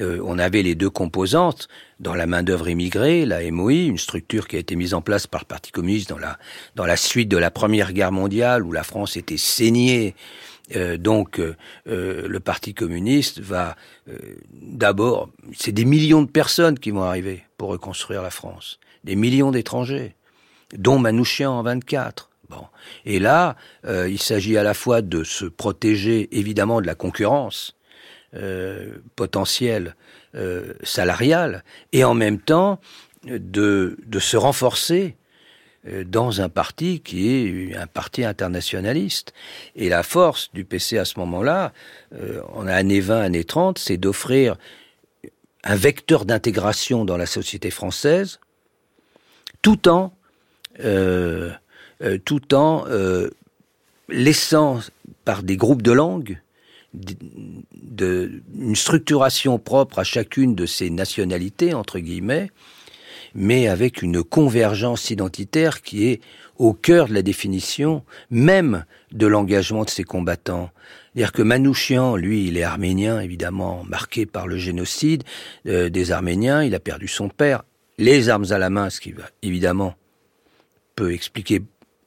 Euh, on avait les deux composantes dans la main-d'œuvre immigrée, la MOI, une structure qui a été mise en place par le Parti communiste dans la, suite de la Première Guerre mondiale, où la France était saignée. Euh, donc, euh, le Parti communiste va d'abord, c'est des millions de personnes qui vont arriver pour reconstruire la France, des millions d'étrangers, dont Manouchian en 24. Bon. Et là, il s'agit à la fois de se protéger évidemment de la concurrence, euh, potentiel euh, salarial et en même temps de, de se renforcer euh, dans un parti qui est un parti internationaliste. Et la force du PC à ce moment-là, en année 20, année 30, c'est d'offrir un vecteur d'intégration dans la société française, tout en, tout en laissant par des groupes de langues de, une structuration propre à chacune de ces nationalités, entre guillemets, mais avec une convergence identitaire qui est au cœur de la définition même de l'engagement de ces combattants. C'est-à-dire que Manouchian, lui, il est arménien, évidemment, marqué par le génocide euh, des Arméniens, il a perdu son père, les armes à la main, ce qui, évidemment, peut expliquer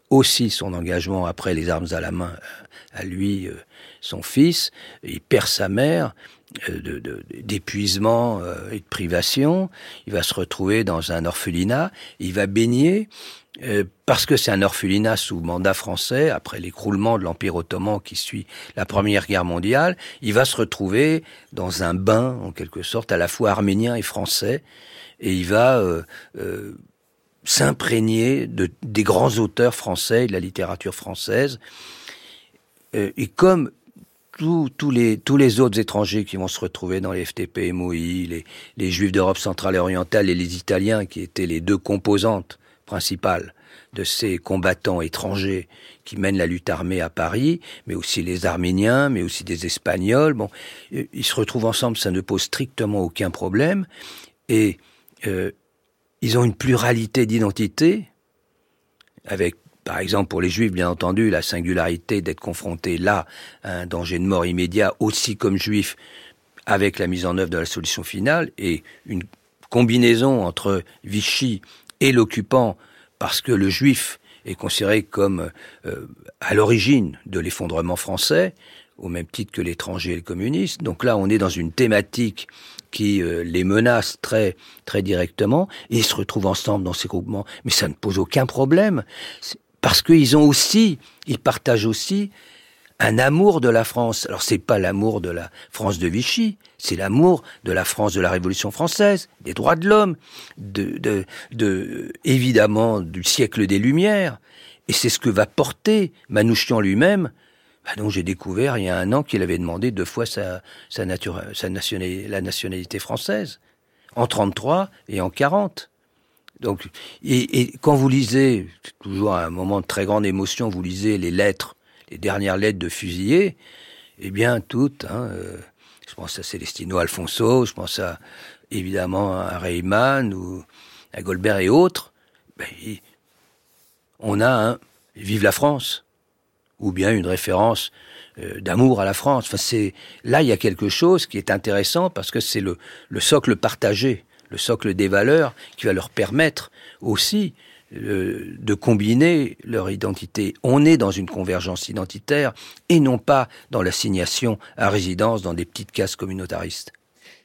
aussi son engagement après les armes à la main euh, à lui, euh, son fils, il perd sa mère euh, d'épuisement et de privation, il va se retrouver dans un orphelinat, il va baigner parce que c'est un orphelinat sous mandat français, après l'écroulement de l'Empire ottoman qui suit la Première Guerre mondiale, il va se retrouver dans un bain, en quelque sorte, à la fois arménien et français, et il va s'imprégner de, des grands auteurs français, de la littérature française. Euh, et comme tous les, tous les autres étrangers qui vont se retrouver dans les FTP, MOI, les, les Juifs d'Europe centrale et orientale et les Italiens, qui étaient les deux composantes principales de ces combattants étrangers qui mènent la lutte armée à Paris, mais aussi les Arméniens, mais aussi des Espagnols. Bon, euh, ils se retrouvent ensemble, ça ne pose strictement aucun problème. Et euh, ils ont une pluralité d'identités, avec, par exemple, pour les Juifs, bien entendu, la singularité d'être confrontés là à un danger de mort immédiat, aussi comme Juifs, avec la mise en œuvre de la solution finale, et une combinaison entre Vichy et l'occupant, parce que le Juif est considéré comme euh, à l'origine de l'effondrement français, au même titre que l'étranger et le communiste. Donc là, on est dans une thématique qui euh, les menace très très directement, et ils se retrouvent ensemble dans ces groupements. Mais ça ne pose aucun problème, parce qu'ils ont aussi, ils partagent aussi un amour de la France. Alors c'est pas l'amour de la France de Vichy, c'est l'amour de la France de la Révolution française, des droits de l'homme, de, de, de, évidemment du siècle des Lumières. Et c'est ce que va porter Manouchian lui-même bah donc j'ai découvert il y a un an qu'il avait demandé deux fois sa, la nationalité française, en 33 et en 40. Donc, et, quand vous lisez, toujours à un moment de très grande émotion, vous lisez les lettres, les dernières lettres de fusillés, eh bien toutes, hein, euh, je pense à Celestino Alfonso, je pense à évidemment à Reyman ou à Goldberg et autres, ben, on a un Vive la France ou bien une référence euh, d'amour à la France. Enfin, c'est là il y a quelque chose qui est intéressant parce que c'est le, le socle partagé, le socle des valeurs qui va leur permettre aussi euh, de combiner leur identité. On est dans une convergence identitaire et non pas dans l'assignation à résidence dans des petites cases communautaristes.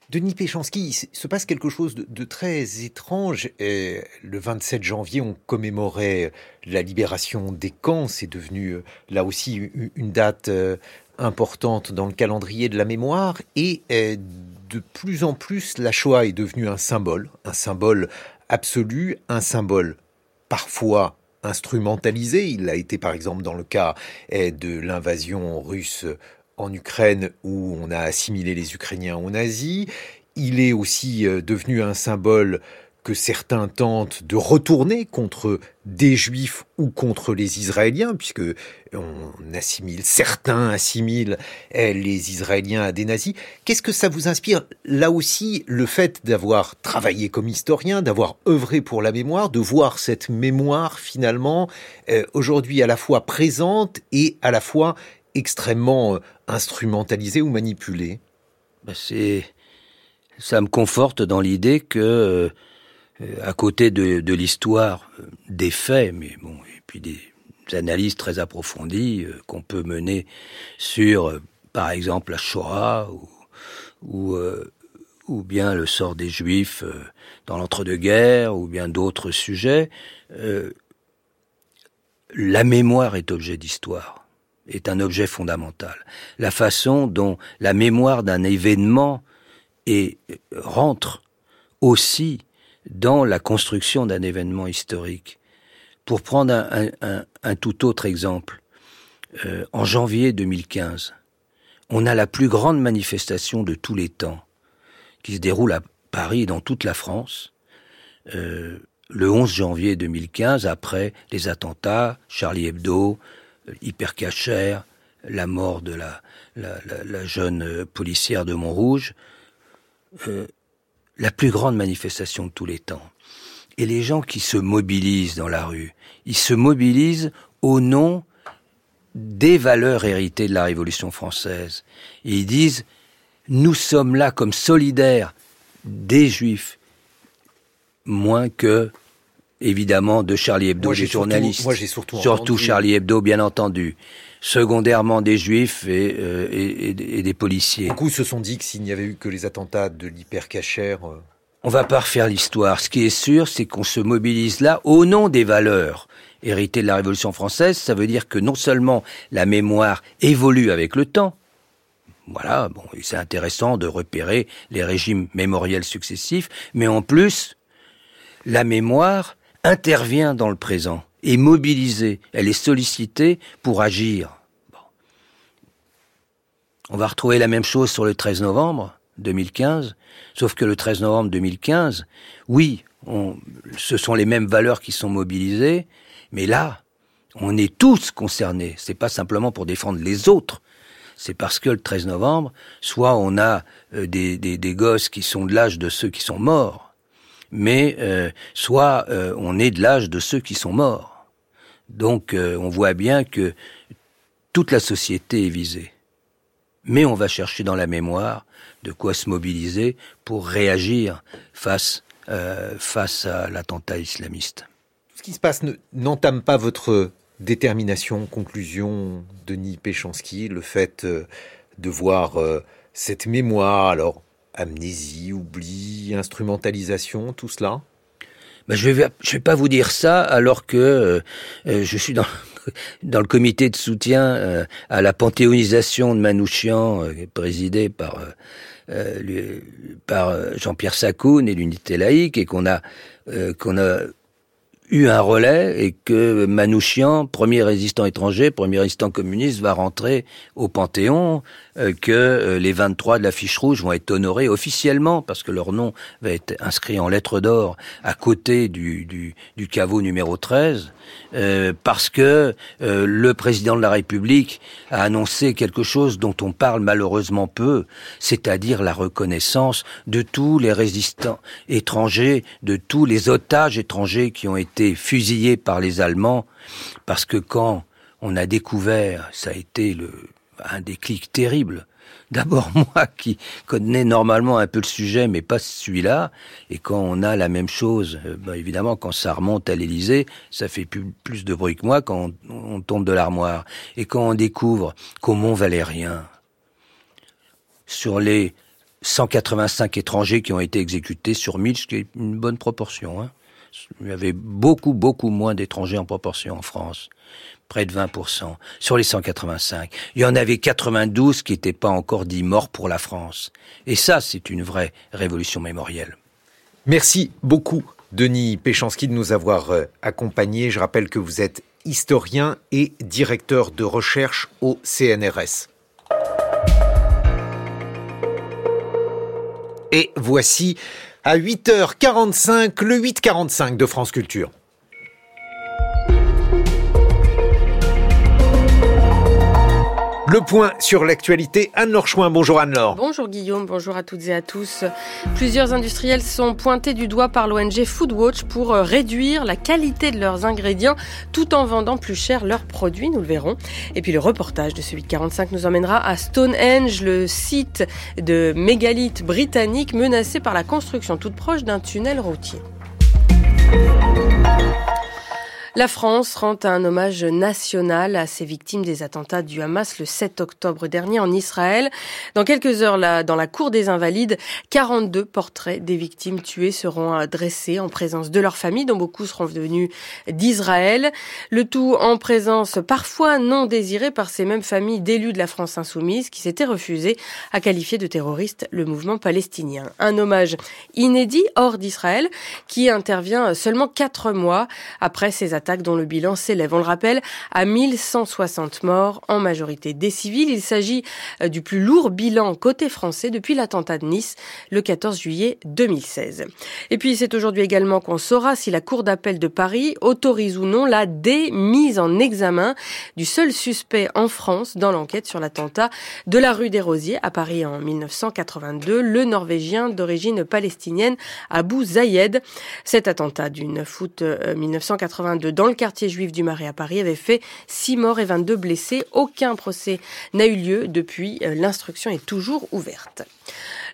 Denis Péchanski, il se passe quelque chose de, très étrange. le 27 janvier, on commémorait la libération des camps. C'est devenu euh, là aussi une date euh, importante dans le calendrier de la mémoire. Et euh, de plus en plus, la Shoah est devenue un symbole, un symbole absolu, un symbole parfois instrumentalisé. Il a été par exemple dans le cas de l'invasion russe en Ukraine où on a assimilé les Ukrainiens aux nazis. Il est aussi euh, devenu un symbole que certains tentent de retourner contre des juifs ou contre les Israéliens, puisque on assimile, certains assimilent eh, les Israéliens à des nazis. Qu'est-ce que ça vous inspire? Là aussi, le fait d'avoir travaillé comme historien, d'avoir œuvré pour la mémoire, de voir cette mémoire finalement eh, aujourd'hui à la fois présente et à la fois extrêmement euh, instrumentalisé ou manipulé ben, C'est, ça me conforte dans l'idée que, euh, à côté de, l'histoire euh, des faits, mais bon, et puis des analyses très approfondies qu'on peut mener sur, par exemple, la Shoah ou, ou, bien le sort des Juifs dans l'entre-deux-guerres ou bien d'autres sujets, la mémoire est objet d'histoire est un objet fondamental. La façon dont la mémoire d'un événement et rentre aussi dans la construction d'un événement historique. Pour prendre un, tout autre exemple, euh, en janvier 2015, on a la plus grande manifestation de tous les temps qui se déroule à Paris et dans toute la France. Euh, le 11 janvier 2015, après les attentats, Charlie Hebdo, hypercachère, la mort de la, la, jeune policière de Montrouge, euh, la plus grande manifestation de tous les temps. Et les gens qui se mobilisent dans la rue, ils se mobilisent au nom des valeurs héritées de la Révolution française. Et ils disent, nous sommes là comme solidaires des Juifs, moins que évidemment de Charlie Hebdo, des journalistes. moi, j'ai surtout, surtout Charlie Hebdo, bien entendu. Secondairement des juifs et, euh, et, des policiers. Beaucoup se sont dit que s'il n'y avait eu que les attentats de l'hypercachère... Euh, On va pas refaire l'histoire. Ce qui est sûr, c'est qu'on se mobilise là au nom des valeurs héritées de la Révolution française. Ça veut dire que non seulement la mémoire évolue avec le temps, voilà, bon, c'est intéressant de repérer les régimes mémoriels successifs, mais en plus, la mémoire intervient dans le présent, est mobilisée, elle est sollicitée pour agir. On va retrouver la même chose sur le 13 novembre 2015, sauf que le 13 novembre 2015, oui, ce sont les mêmes valeurs qui sont mobilisées, mais là, on est tous concernés. C'est pas simplement pour défendre les autres. C'est parce que le 13 novembre, soit on a euh, des, des gosses qui sont de l'âge de ceux qui sont morts, mais euh, soit euh, on est de l'âge de ceux qui sont morts. Donc on voit bien que toute la société est visée. Mais on va chercher dans la mémoire de quoi se mobiliser pour réagir face, face à l'attentat islamiste. Ce qui se passe n'entame pas votre détermination, conclusion, Denis Péchanski, le fait de voir cette mémoire, alors amnésie, oubli, instrumentalisation, tout cela? Ben je vais je vais pas vous dire ça alors que euh, euh, je suis dans dans le comité de soutien euh, à la panthéonisation de Manouchian présidé par par Jean-Pierre Sacoun et l'unité laïque et qu'on a qu'on a eu un relais et que Manouchian, premier résistant étranger, premier résistant communiste, va rentrer au Panthéon. euh, que euh, les 23 de la fiche rouge vont être honorés officiellement parce que leur nom va être inscrit en lettres d'or à côté du, du, du, caveau numéro 13 euh, parce que le président de la République a annoncé quelque chose dont on parle malheureusement peu, c'est-à-dire la reconnaissance de tous les résistants étrangers, de tous les otages étrangers qui ont été fusillés par les Allemands parce que quand on a découvert, ça a été le, un déclic terrible. D'abord moi qui connais normalement un peu le sujet, mais pas celui-là. Et quand on a la même chose, euh, bah, évidemment, quand ça remonte à l'Élysée, ça fait plus, de bruit que moi quand on, tombe de l'armoire. Et quand on découvre qu'au Mont Valérien, sur les 185 étrangers qui ont été exécutés sur 1000, ce qui est une bonne proportion, hein, il y avait beaucoup, beaucoup moins d'étrangers en proportion en France près de 20%, sur les 185. Il y en avait 92 qui n'étaient pas encore dits morts pour la France. Et ça, c'est une vraie révolution mémorielle. Merci beaucoup, Denis Péchanski, de nous avoir euh, accompagnés. Je rappelle que vous êtes historien et directeur de recherche au CNRS. Et voici à 8h45 le 8h45 de France Culture. Le point sur l'actualité, Anne-Laure Chouin. Bonjour Anne-Laure. Bonjour Guillaume, bonjour à toutes et à tous. Plusieurs industriels sont pointés du doigt par l'ONG Foodwatch pour euh, réduire la qualité de leurs ingrédients tout en vendant plus cher leurs produits, nous le verrons. Et puis le reportage de ce 845 nous emmènera à Stonehenge, le site de mégalithes britannique menacé par la construction toute proche d'un tunnel routier. La France rend un hommage national à ses victimes des attentats du Hamas le 7 octobre dernier en Israël. Dans quelques heures, là, dans la cour des Invalides, 42 portraits des victimes tuées seront dressés en présence de leurs familles, dont beaucoup seront venus d'Israël. Le tout en présence parfois non désirée par ces mêmes familles d'élus de la France insoumise qui s'étaient refusés à qualifier de terroriste le mouvement palestinien. Un hommage inédit hors d'Israël qui intervient seulement quatre mois après ces attentats dont le bilan s'élève, on le rappelle, à 1160 morts, en majorité des civils. Il s'agit euh, du plus lourd bilan côté français depuis l'attentat de Nice le 14 juillet 2016. Et puis c'est aujourd'hui également qu'on saura si la Cour d'appel de Paris autorise ou non la démise en examen du seul suspect en France dans l'enquête sur l'attentat de la rue des Rosiers à Paris en 1982, le Norvégien d'origine palestinienne Abu Zayed. Cet attentat du 9 août 1982 dans le quartier juif du Marais à Paris avait fait 6 morts et 22 blessés. Aucun procès n'a eu lieu depuis. Euh, l'instruction est toujours ouverte.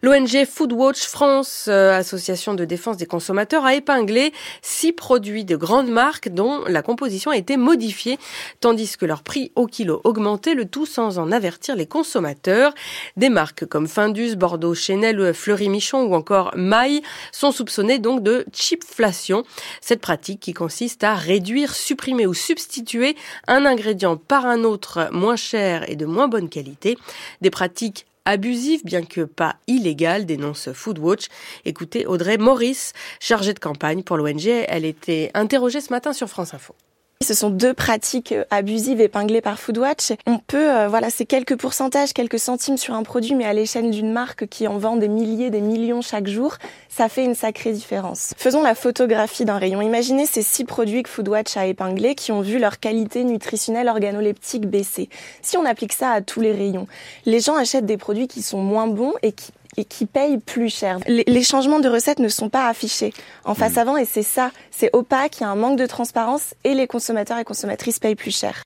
L'ONG Foodwatch France, euh, association de défense des consommateurs, a épinglé six produits de grandes marques dont la composition a été modifiée, tandis que leur prix au kilo augmentait, le tout sans en avertir les consommateurs. Des marques comme Findus, Bordeaux, Chanel, Fleury Michon ou encore Maille sont soupçonnées donc de chipflation. Cette pratique qui consiste à réduire, supprimer ou substituer un ingrédient par un autre moins cher et de moins bonne qualité. Des pratiques abusive, bien que pas illégale, dénonce Foodwatch. Écoutez Audrey Maurice, chargée de campagne pour l'ONG. Elle était interrogée ce matin sur France Info. Ce sont deux pratiques euh, abusives épinglées par Foodwatch. On peut, euh, voilà, c'est quelques pourcentages, quelques centimes sur un produit, mais à l'échelle d'une marque qui en vend des milliers, des millions chaque jour, ça fait une sacrée différence. Faisons la photographie d'un rayon. Imaginez ces six produits que Foodwatch a épinglés qui ont vu leur qualité nutritionnelle organoleptique baisser. Si on applique ça à tous les rayons, les gens achètent des produits qui sont moins bons et qui et qui payent plus cher. Les, changements de recettes ne sont pas affichés en face mm. avant et c'est ça, c'est opaque, il y a un manque de transparence et les consommateurs et consommatrices payent plus cher.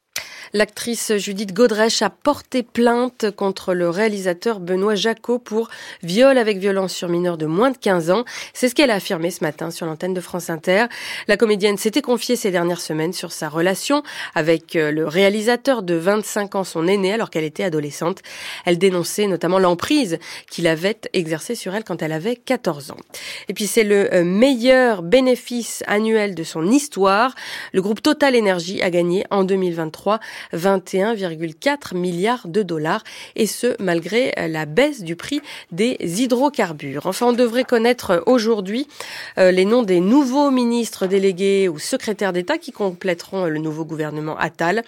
L'actrice Judith Godrèche a porté plainte contre le réalisateur Benoît Jacot pour viol avec violence sur mineur de moins de 15 ans. C'est ce qu'elle a affirmé ce matin sur l'antenne de France Inter. La comédienne s'était confiée ces dernières semaines sur sa relation avec euh, le réalisateur de 25 ans, son aîné, alors qu'elle était adolescente. Elle dénonçait notamment l'emprise qu'il avait exercée sur elle quand elle avait 14 ans. Et puis c'est le euh, meilleur bénéfice annuel de son histoire. Le groupe Total Energy a gagné en 2023 21,4 milliards de dollars, et ce malgré la baisse du prix des hydrocarbures. Enfin, on devrait connaître aujourd'hui euh, les noms des nouveaux ministres délégués ou secrétaires d'État qui compléteront le nouveau gouvernement Attal.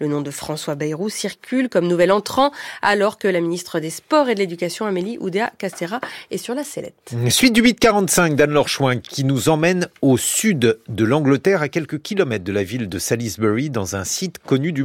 Le nom de François Bayrou circule comme nouvel entrant alors que la ministre des Sports et de l'Éducation Amélie Oudéa-Castera est sur la sellette. Suite du 845 d'Anne-Laure Chouin qui nous emmène au sud de l'Angleterre à quelques kilomètres de la ville de Salisbury dans un site connu du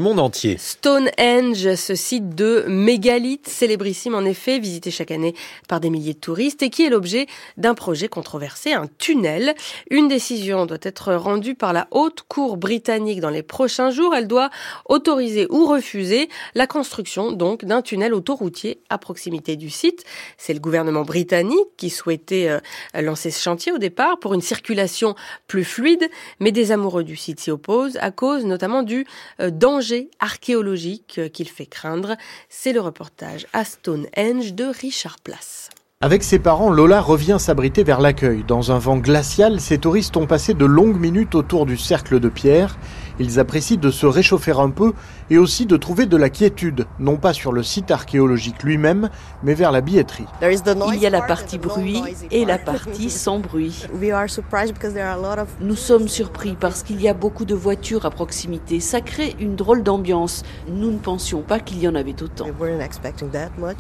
Stonehenge, ce site de mégalithes célébrissime en effet, visité chaque année par des milliers de touristes et qui est l'objet d'un projet controversé, un tunnel. Une décision doit être rendue par la haute cour britannique dans les prochains jours. Elle doit autoriser ou refuser la construction donc d'un tunnel autoroutier à proximité du site. C'est le gouvernement britannique qui souhaitait euh, lancer ce chantier au départ pour une circulation plus fluide, mais des amoureux du site s'y opposent à cause notamment du euh, archéologique euh, qu'il fait craindre. C'est le reportage à Stonehenge de Richard Place. Avec ses parents, Lola revient s'abriter vers l'accueil. Dans un vent glacial, ces touristes ont passé de longues minutes autour du cercle de pierre. Ils apprécient de se réchauffer un peu et aussi de trouver de la quiétude, non pas sur le site archéologique lui-même, mais vers la billetterie. Il y a la partie bruit et la partie sans bruit. Nous sommes surpris parce qu'il y a beaucoup de voitures à proximité. Ça crée une drôle d'ambiance. Nous ne pensions pas qu'il y en avait autant.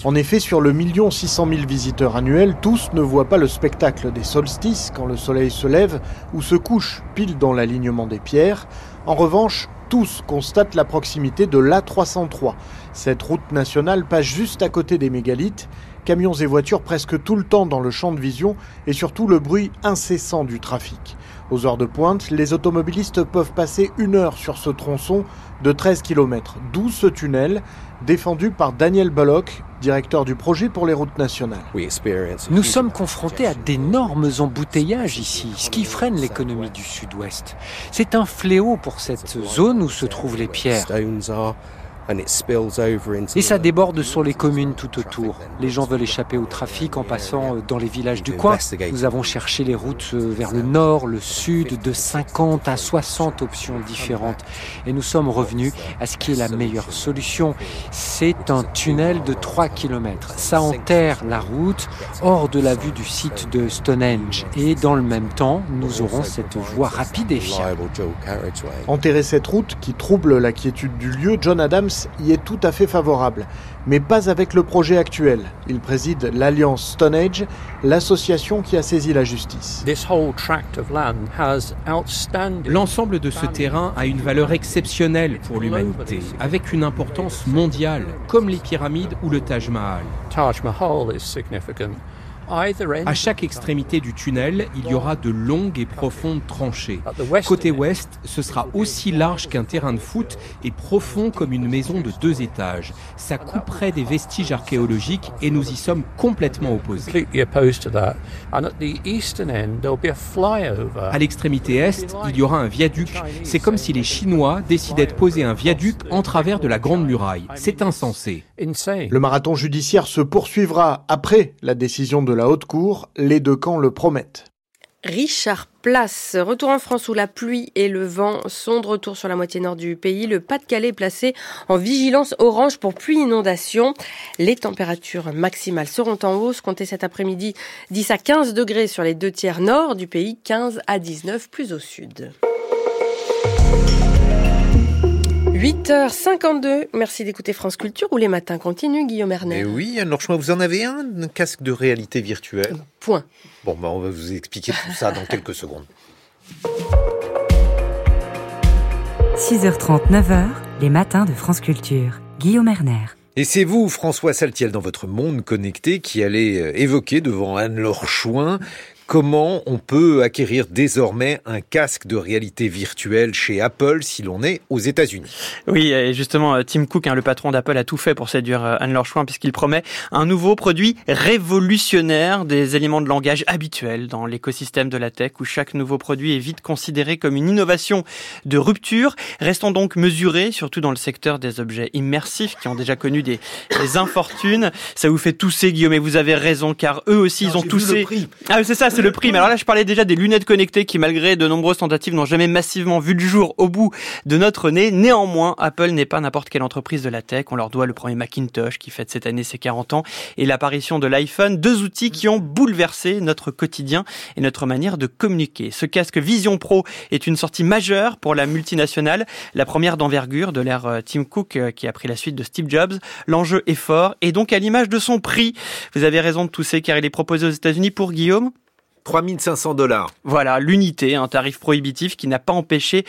En effet, sur le million six cent mille visiteurs annuels, tous ne voient pas le spectacle des solstices quand le soleil se lève ou se couche pile dans l'alignement des pierres. En revanche, tous constatent la proximité de l'A303. Cette route nationale passe juste à côté des mégalithes, camions et voitures presque tout le temps dans le champ de vision et surtout le bruit incessant du trafic. Aux heures de pointe, les automobilistes peuvent passer une heure sur ce tronçon de 13 km, d'où ce tunnel défendu par Daniel Bullock, directeur du projet pour les routes nationales. Nous sommes confrontés à d'énormes embouteillages ici, ce qui freine l'économie du sud-ouest. C'est un fléau pour cette zone où se trouvent les pierres. Et ça déborde sur les communes tout autour. Les gens veulent échapper au trafic en passant euh, dans les villages du coin. Nous avons cherché les routes euh, vers le nord, le sud, de 50 à 60 options différentes. Et nous sommes revenus à ce qui est la meilleure solution. C'est un tunnel de 3 km. Ça enterre la route hors de la vue du site de Stonehenge. Et dans le même temps, nous aurons cette voie rapide et fiable. Enterrer cette route qui trouble la quiétude du lieu, John Adams y est tout à fait favorable, mais pas avec le projet actuel. Il préside l'Alliance Stone Age, l'association qui a saisi la justice. L'ensemble de ce terrain a une valeur exceptionnelle pour l'humanité, avec une importance mondiale, comme les pyramides ou le Taj Mahal. À chaque extrémité du tunnel, il y aura de longues et profondes tranchées. Côté ouest, ce sera aussi large qu'un terrain de foot et profond comme une maison de deux étages. Ça couperait des vestiges archéologiques et nous y sommes complètement opposés. À l'extrémité est, il y aura un viaduc. C'est comme si les Chinois décidaient de poser un viaduc en travers de la Grande Muraille. C'est insensé. Le marathon judiciaire se poursuivra après la décision de la haute cour, les deux camps le promettent. Richard Place, retour en France où la pluie et le vent sont de retour sur la moitié nord du pays. Le Pas-de-Calais placé en vigilance orange pour pluie inondation. Les températures maximales seront en hausse. Comptez cet après-midi 10 à 15 degrés sur les deux tiers nord du pays, 15 à 19 plus au sud. 8h52, merci d'écouter France Culture où les matins continuent, Guillaume Erner. Et oui, alors je vous en avez un, un casque de réalité virtuelle? Point. Bon, ben on va vous expliquer tout ça dans quelques secondes. 6h30, 9h, les matins de France Culture. Guillaume Erner. Et c'est vous, François Saltiel, dans votre monde connecté, qui allez euh, évoquer devant Anne-Laure Chouin comment on peut acquérir désormais un casque de réalité virtuelle chez Apple si l'on est aux États-Unis? Oui, et justement, euh, Tim Cook, hein, le patron d'Apple, a tout fait pour séduire euh, Anne-Laure Chouin puisqu'il promet un nouveau produit révolutionnaire des éléments de langage habituels dans l'écosystème de la tech où chaque nouveau produit est vite considéré comme une innovation de rupture. Restons donc mesurés, surtout dans le secteur des objets immersifs qui ont déjà connu des, des infortunes. Ça vous fait tousser, Guillaume, et vous avez raison car eux aussi, ils ont toussé. Ah, c'est ça, c'est le prix. Mais alors là, je parlais déjà des lunettes connectées qui, malgré de nombreuses tentatives, n'ont jamais massivement vu le jour au bout de notre nez. Néanmoins, Apple n'est pas n'importe quelle entreprise de la tech. On leur doit le premier Macintosh qui fête cette année ses 40 ans et l'apparition de l'iPhone, deux outils qui ont bouleversé notre quotidien et notre manière de communiquer. Ce casque Vision Pro est une sortie majeure pour la multinationale, la première d'envergure de l'ère euh, Tim Cook euh, qui a pris la suite de Steve Jobs. L'enjeu est fort et donc à l'image de son prix. Vous avez raison de tousser car il est proposé aux États-Unis pour Guillaume 3500 dollars. Voilà, l'unité, un tarif prohibitif qui n'a pas empêché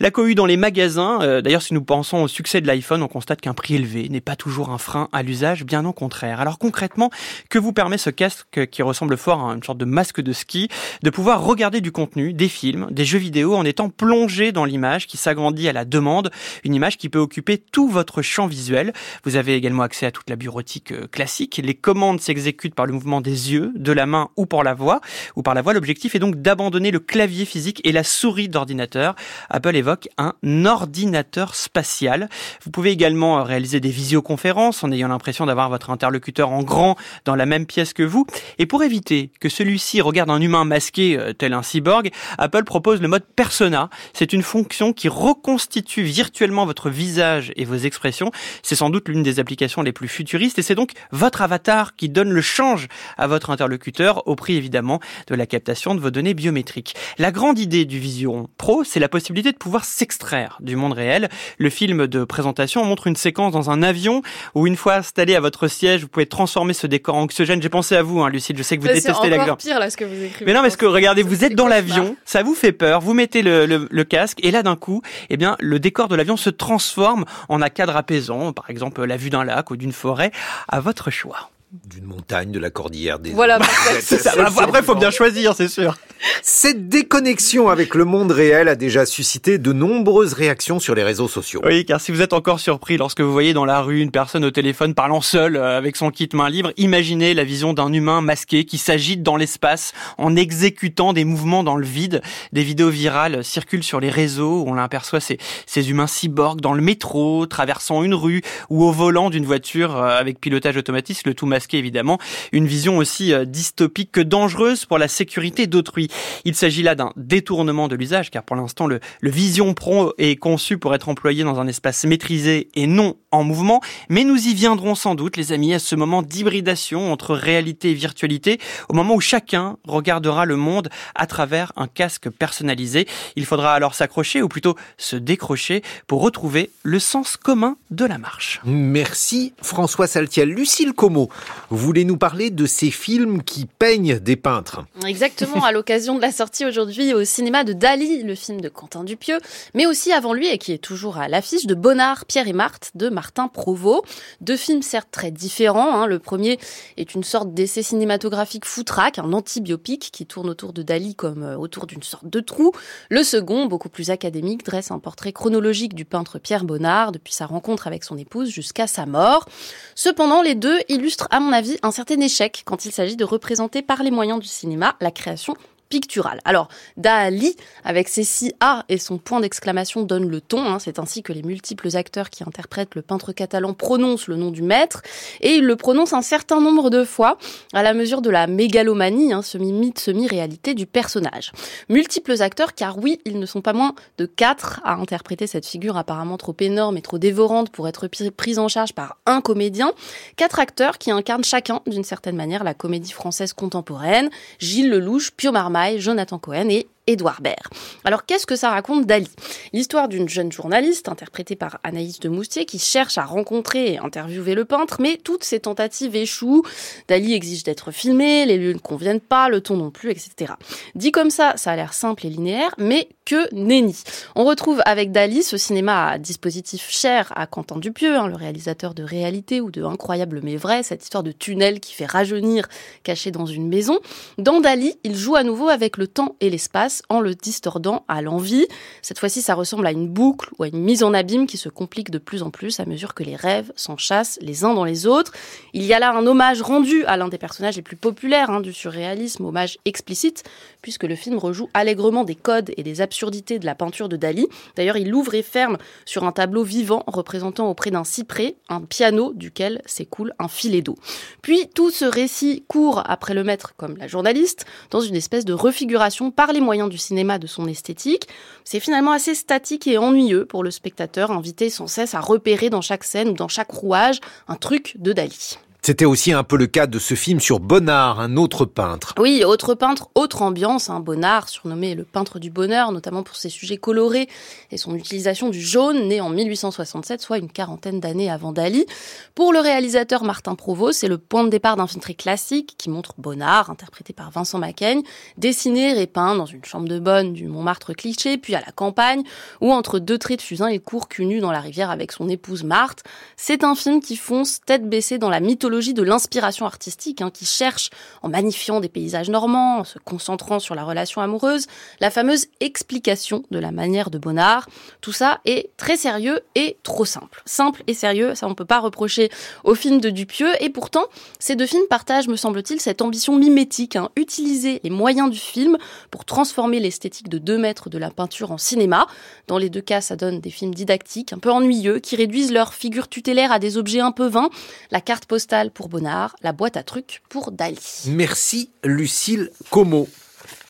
la cohue dans les magasins. Euh, d'ailleurs, si nous pensons au succès de l'iPhone, on constate qu'un prix élevé n'est pas toujours un frein à l'usage, bien au contraire. Alors concrètement, que vous permet ce casque qui ressemble fort à une sorte de masque de ski, de pouvoir regarder du contenu, des films, des jeux vidéo en étant plongé dans l'image qui s'agrandit à la demande, une image qui peut occuper tout votre champ visuel. Vous avez également accès à toute la bureautique euh, classique. Les commandes s'exécutent par le mouvement des yeux, de la main ou par la voix, par la voix. L'objectif est donc d'abandonner le clavier physique et la souris d'ordinateur. Apple évoque un ordinateur spatial. Vous pouvez également réaliser des visioconférences en ayant l'impression d'avoir votre interlocuteur en grand dans la même pièce que vous. Et pour éviter que celui-ci regarde un humain masqué euh, tel un cyborg, Apple propose le mode persona. C'est une fonction qui reconstitue virtuellement votre visage et vos expressions. C'est sans doute l'une des applications les plus futuristes et c'est donc votre avatar qui donne le change à votre interlocuteur au prix évidemment de de la captation de vos données biométriques. La grande idée du Vision Pro, c'est la possibilité de pouvoir s'extraire du monde réel. Le film de présentation montre une séquence dans un avion où une fois installé à votre siège, vous pouvez transformer ce décor en oxygène. J'ai pensé à vous, hein, Lucille. Je sais que vous détestez la C'est pire là ce que vous écrivez. Mais non, parce que regardez, vous êtes dans l'avion, ça vous fait peur, vous mettez le, le, casque et là d'un coup, eh bien, le décor de l'avion se transforme en un cadre apaisant, par exemple la vue d'un lac ou d'une forêt, à votre choix d'une montagne, de la cordillère des. Voilà. Après, il faut bien choisir, c'est sûr. Cette déconnexion avec le monde réel a déjà suscité de nombreuses réactions sur les réseaux sociaux. Oui, car si vous êtes encore surpris lorsque vous voyez dans la rue une personne au téléphone parlant seule euh, avec son kit main libre, imaginez la vision d'un humain masqué qui s'agite dans l'espace en exécutant des mouvements dans le vide. Des vidéos virales circulent sur les réseaux où on aperçoit ces, ces humains cyborgs dans le métro, traversant une rue ou au volant d'une voiture euh, avec pilotage automatique, le tout masqué évidemment. Une vision aussi euh, dystopique que dangereuse pour la sécurité d'autrui. Il s'agit là d'un détournement de l'usage, car pour l'instant, le, Vision Pro est conçu pour être employé dans un espace maîtrisé et non en mouvement, mais nous y viendrons sans doute, les amis, à ce moment d'hybridation entre réalité et virtualité, au moment où chacun regardera le monde à travers un casque personnalisé. Il faudra alors s'accrocher, ou plutôt se décrocher, pour retrouver le sens commun de la marche. Merci François Saltiel. Lucille Como, vous voulez nous parler de ces films qui peignent des peintres? Exactement, à l'occasion de la sortie aujourd'hui au cinéma de Dali, le film de Quentin Dupieux, mais aussi avant lui et qui est toujours à l'affiche de Bonnard, Pierre et Marthe de Martin Provost. Deux films certes très différents. Hein. Le premier est une sorte d'essai cinématographique foutraque, un anti-biopic qui tourne autour de Dali comme euh, autour d'une sorte de trou. Le second, beaucoup plus académique, dresse un portrait chronologique du peintre Pierre Bonnard depuis sa rencontre avec son épouse jusqu'à sa mort. Cependant, les deux illustrent à mon avis un certain échec quand il s'agit de représenter par les moyens du cinéma la création picturale. Alors, Dali, avec ses six A et son point d'exclamation, donne le ton. Hein. C'est ainsi que les multiples acteurs qui interprètent le peintre catalan prononcent le nom du maître, et ils le prononcent un certain nombre de fois, à la mesure de la mégalomanie, hein, semi-mythe, semi-réalité du personnage. Multiples acteurs, car oui, ils ne sont pas moins de quatre à interpréter cette figure apparemment trop énorme et trop dévorante pour être prise en charge par un comédien. Quatre acteurs qui incarnent chacun, d'une certaine manière, la comédie française contemporaine. Gilles Lelouch, Pio Jonathan Cohen et Édouard Baird. Alors qu'est-ce que ça raconte Dali? L'histoire d'une jeune journaliste interprétée par Anaïs de Moustier qui cherche à rencontrer et interviewer le peintre, mais toutes ses tentatives échouent. Dali exige d'être filmé, les lieux ne conviennent pas, le ton non plus, etc. Dit comme ça, ça a l'air simple et linéaire, mais que nenni. On retrouve avec Dali ce cinéma à dispositif cher à Quentin Dupieux, hein, le réalisateur de Réalité ou de Incroyable mais vrai, cette histoire de tunnel qui fait rajeunir caché dans une maison. Dans Dali, il joue à nouveau avec le temps et l'espace en le distordant à l'envie. Cette fois-ci, ça ressemble à une boucle ou à une mise en abîme qui se complique de plus en plus à mesure que les rêves s'enchassent les uns dans les autres. Il y a là un hommage rendu à l'un des personnages les plus populaires hein, du surréalisme, hommage explicite, puisque le film rejoue allègrement des codes et des l'absurdité de la peinture de Dali. D'ailleurs, il ouvre et ferme sur un tableau vivant représentant auprès d'un cyprès un piano duquel s'écoule un filet d'eau. Puis tout ce récit court après le maître comme la journaliste dans une espèce de refiguration par les moyens du cinéma de son esthétique. C'est finalement assez statique et ennuyeux pour le spectateur invité sans cesse à repérer dans chaque scène ou dans chaque rouage un truc de Dali. C'était aussi un peu le cas de ce film sur Bonnard, un autre peintre. Oui, autre peintre, autre ambiance. Un Bonnard, surnommé le peintre du bonheur, notamment pour ses sujets colorés et son utilisation du jaune, né en 1867, soit une quarantaine d'années avant Dali. Pour le réalisateur Martin Provost, c'est le point de départ d'un film très classique qui montre Bonnard, interprété par Vincent Macaigne, dessiné et peint dans une chambre de bonne du Montmartre cliché, puis à la campagne, où entre deux traits de fusain, il court cul nu dans la rivière avec son épouse Marthe. C'est un film qui fonce tête baissée dans la mythologie de l'inspiration artistique, hein, qui cherche, en magnifiant des paysages normands, en se concentrant sur la relation amoureuse, la fameuse explication de la manière de Bonnard. Tout ça est très sérieux et trop simple. Simple et sérieux, ça on peut pas reprocher au film de Dupieux, et pourtant, ces deux films partagent, me semble-t-il, cette ambition mimétique, hein, utiliser les moyens du film pour transformer l'esthétique de deux mètres de la peinture en cinéma. Dans les deux cas, ça donne des films didactiques, un peu ennuyeux, qui réduisent leur figure tutélaire à des objets un peu vains. La carte postale pour Bonnard, la boîte à trucs pour Dali. Merci Lucille Como.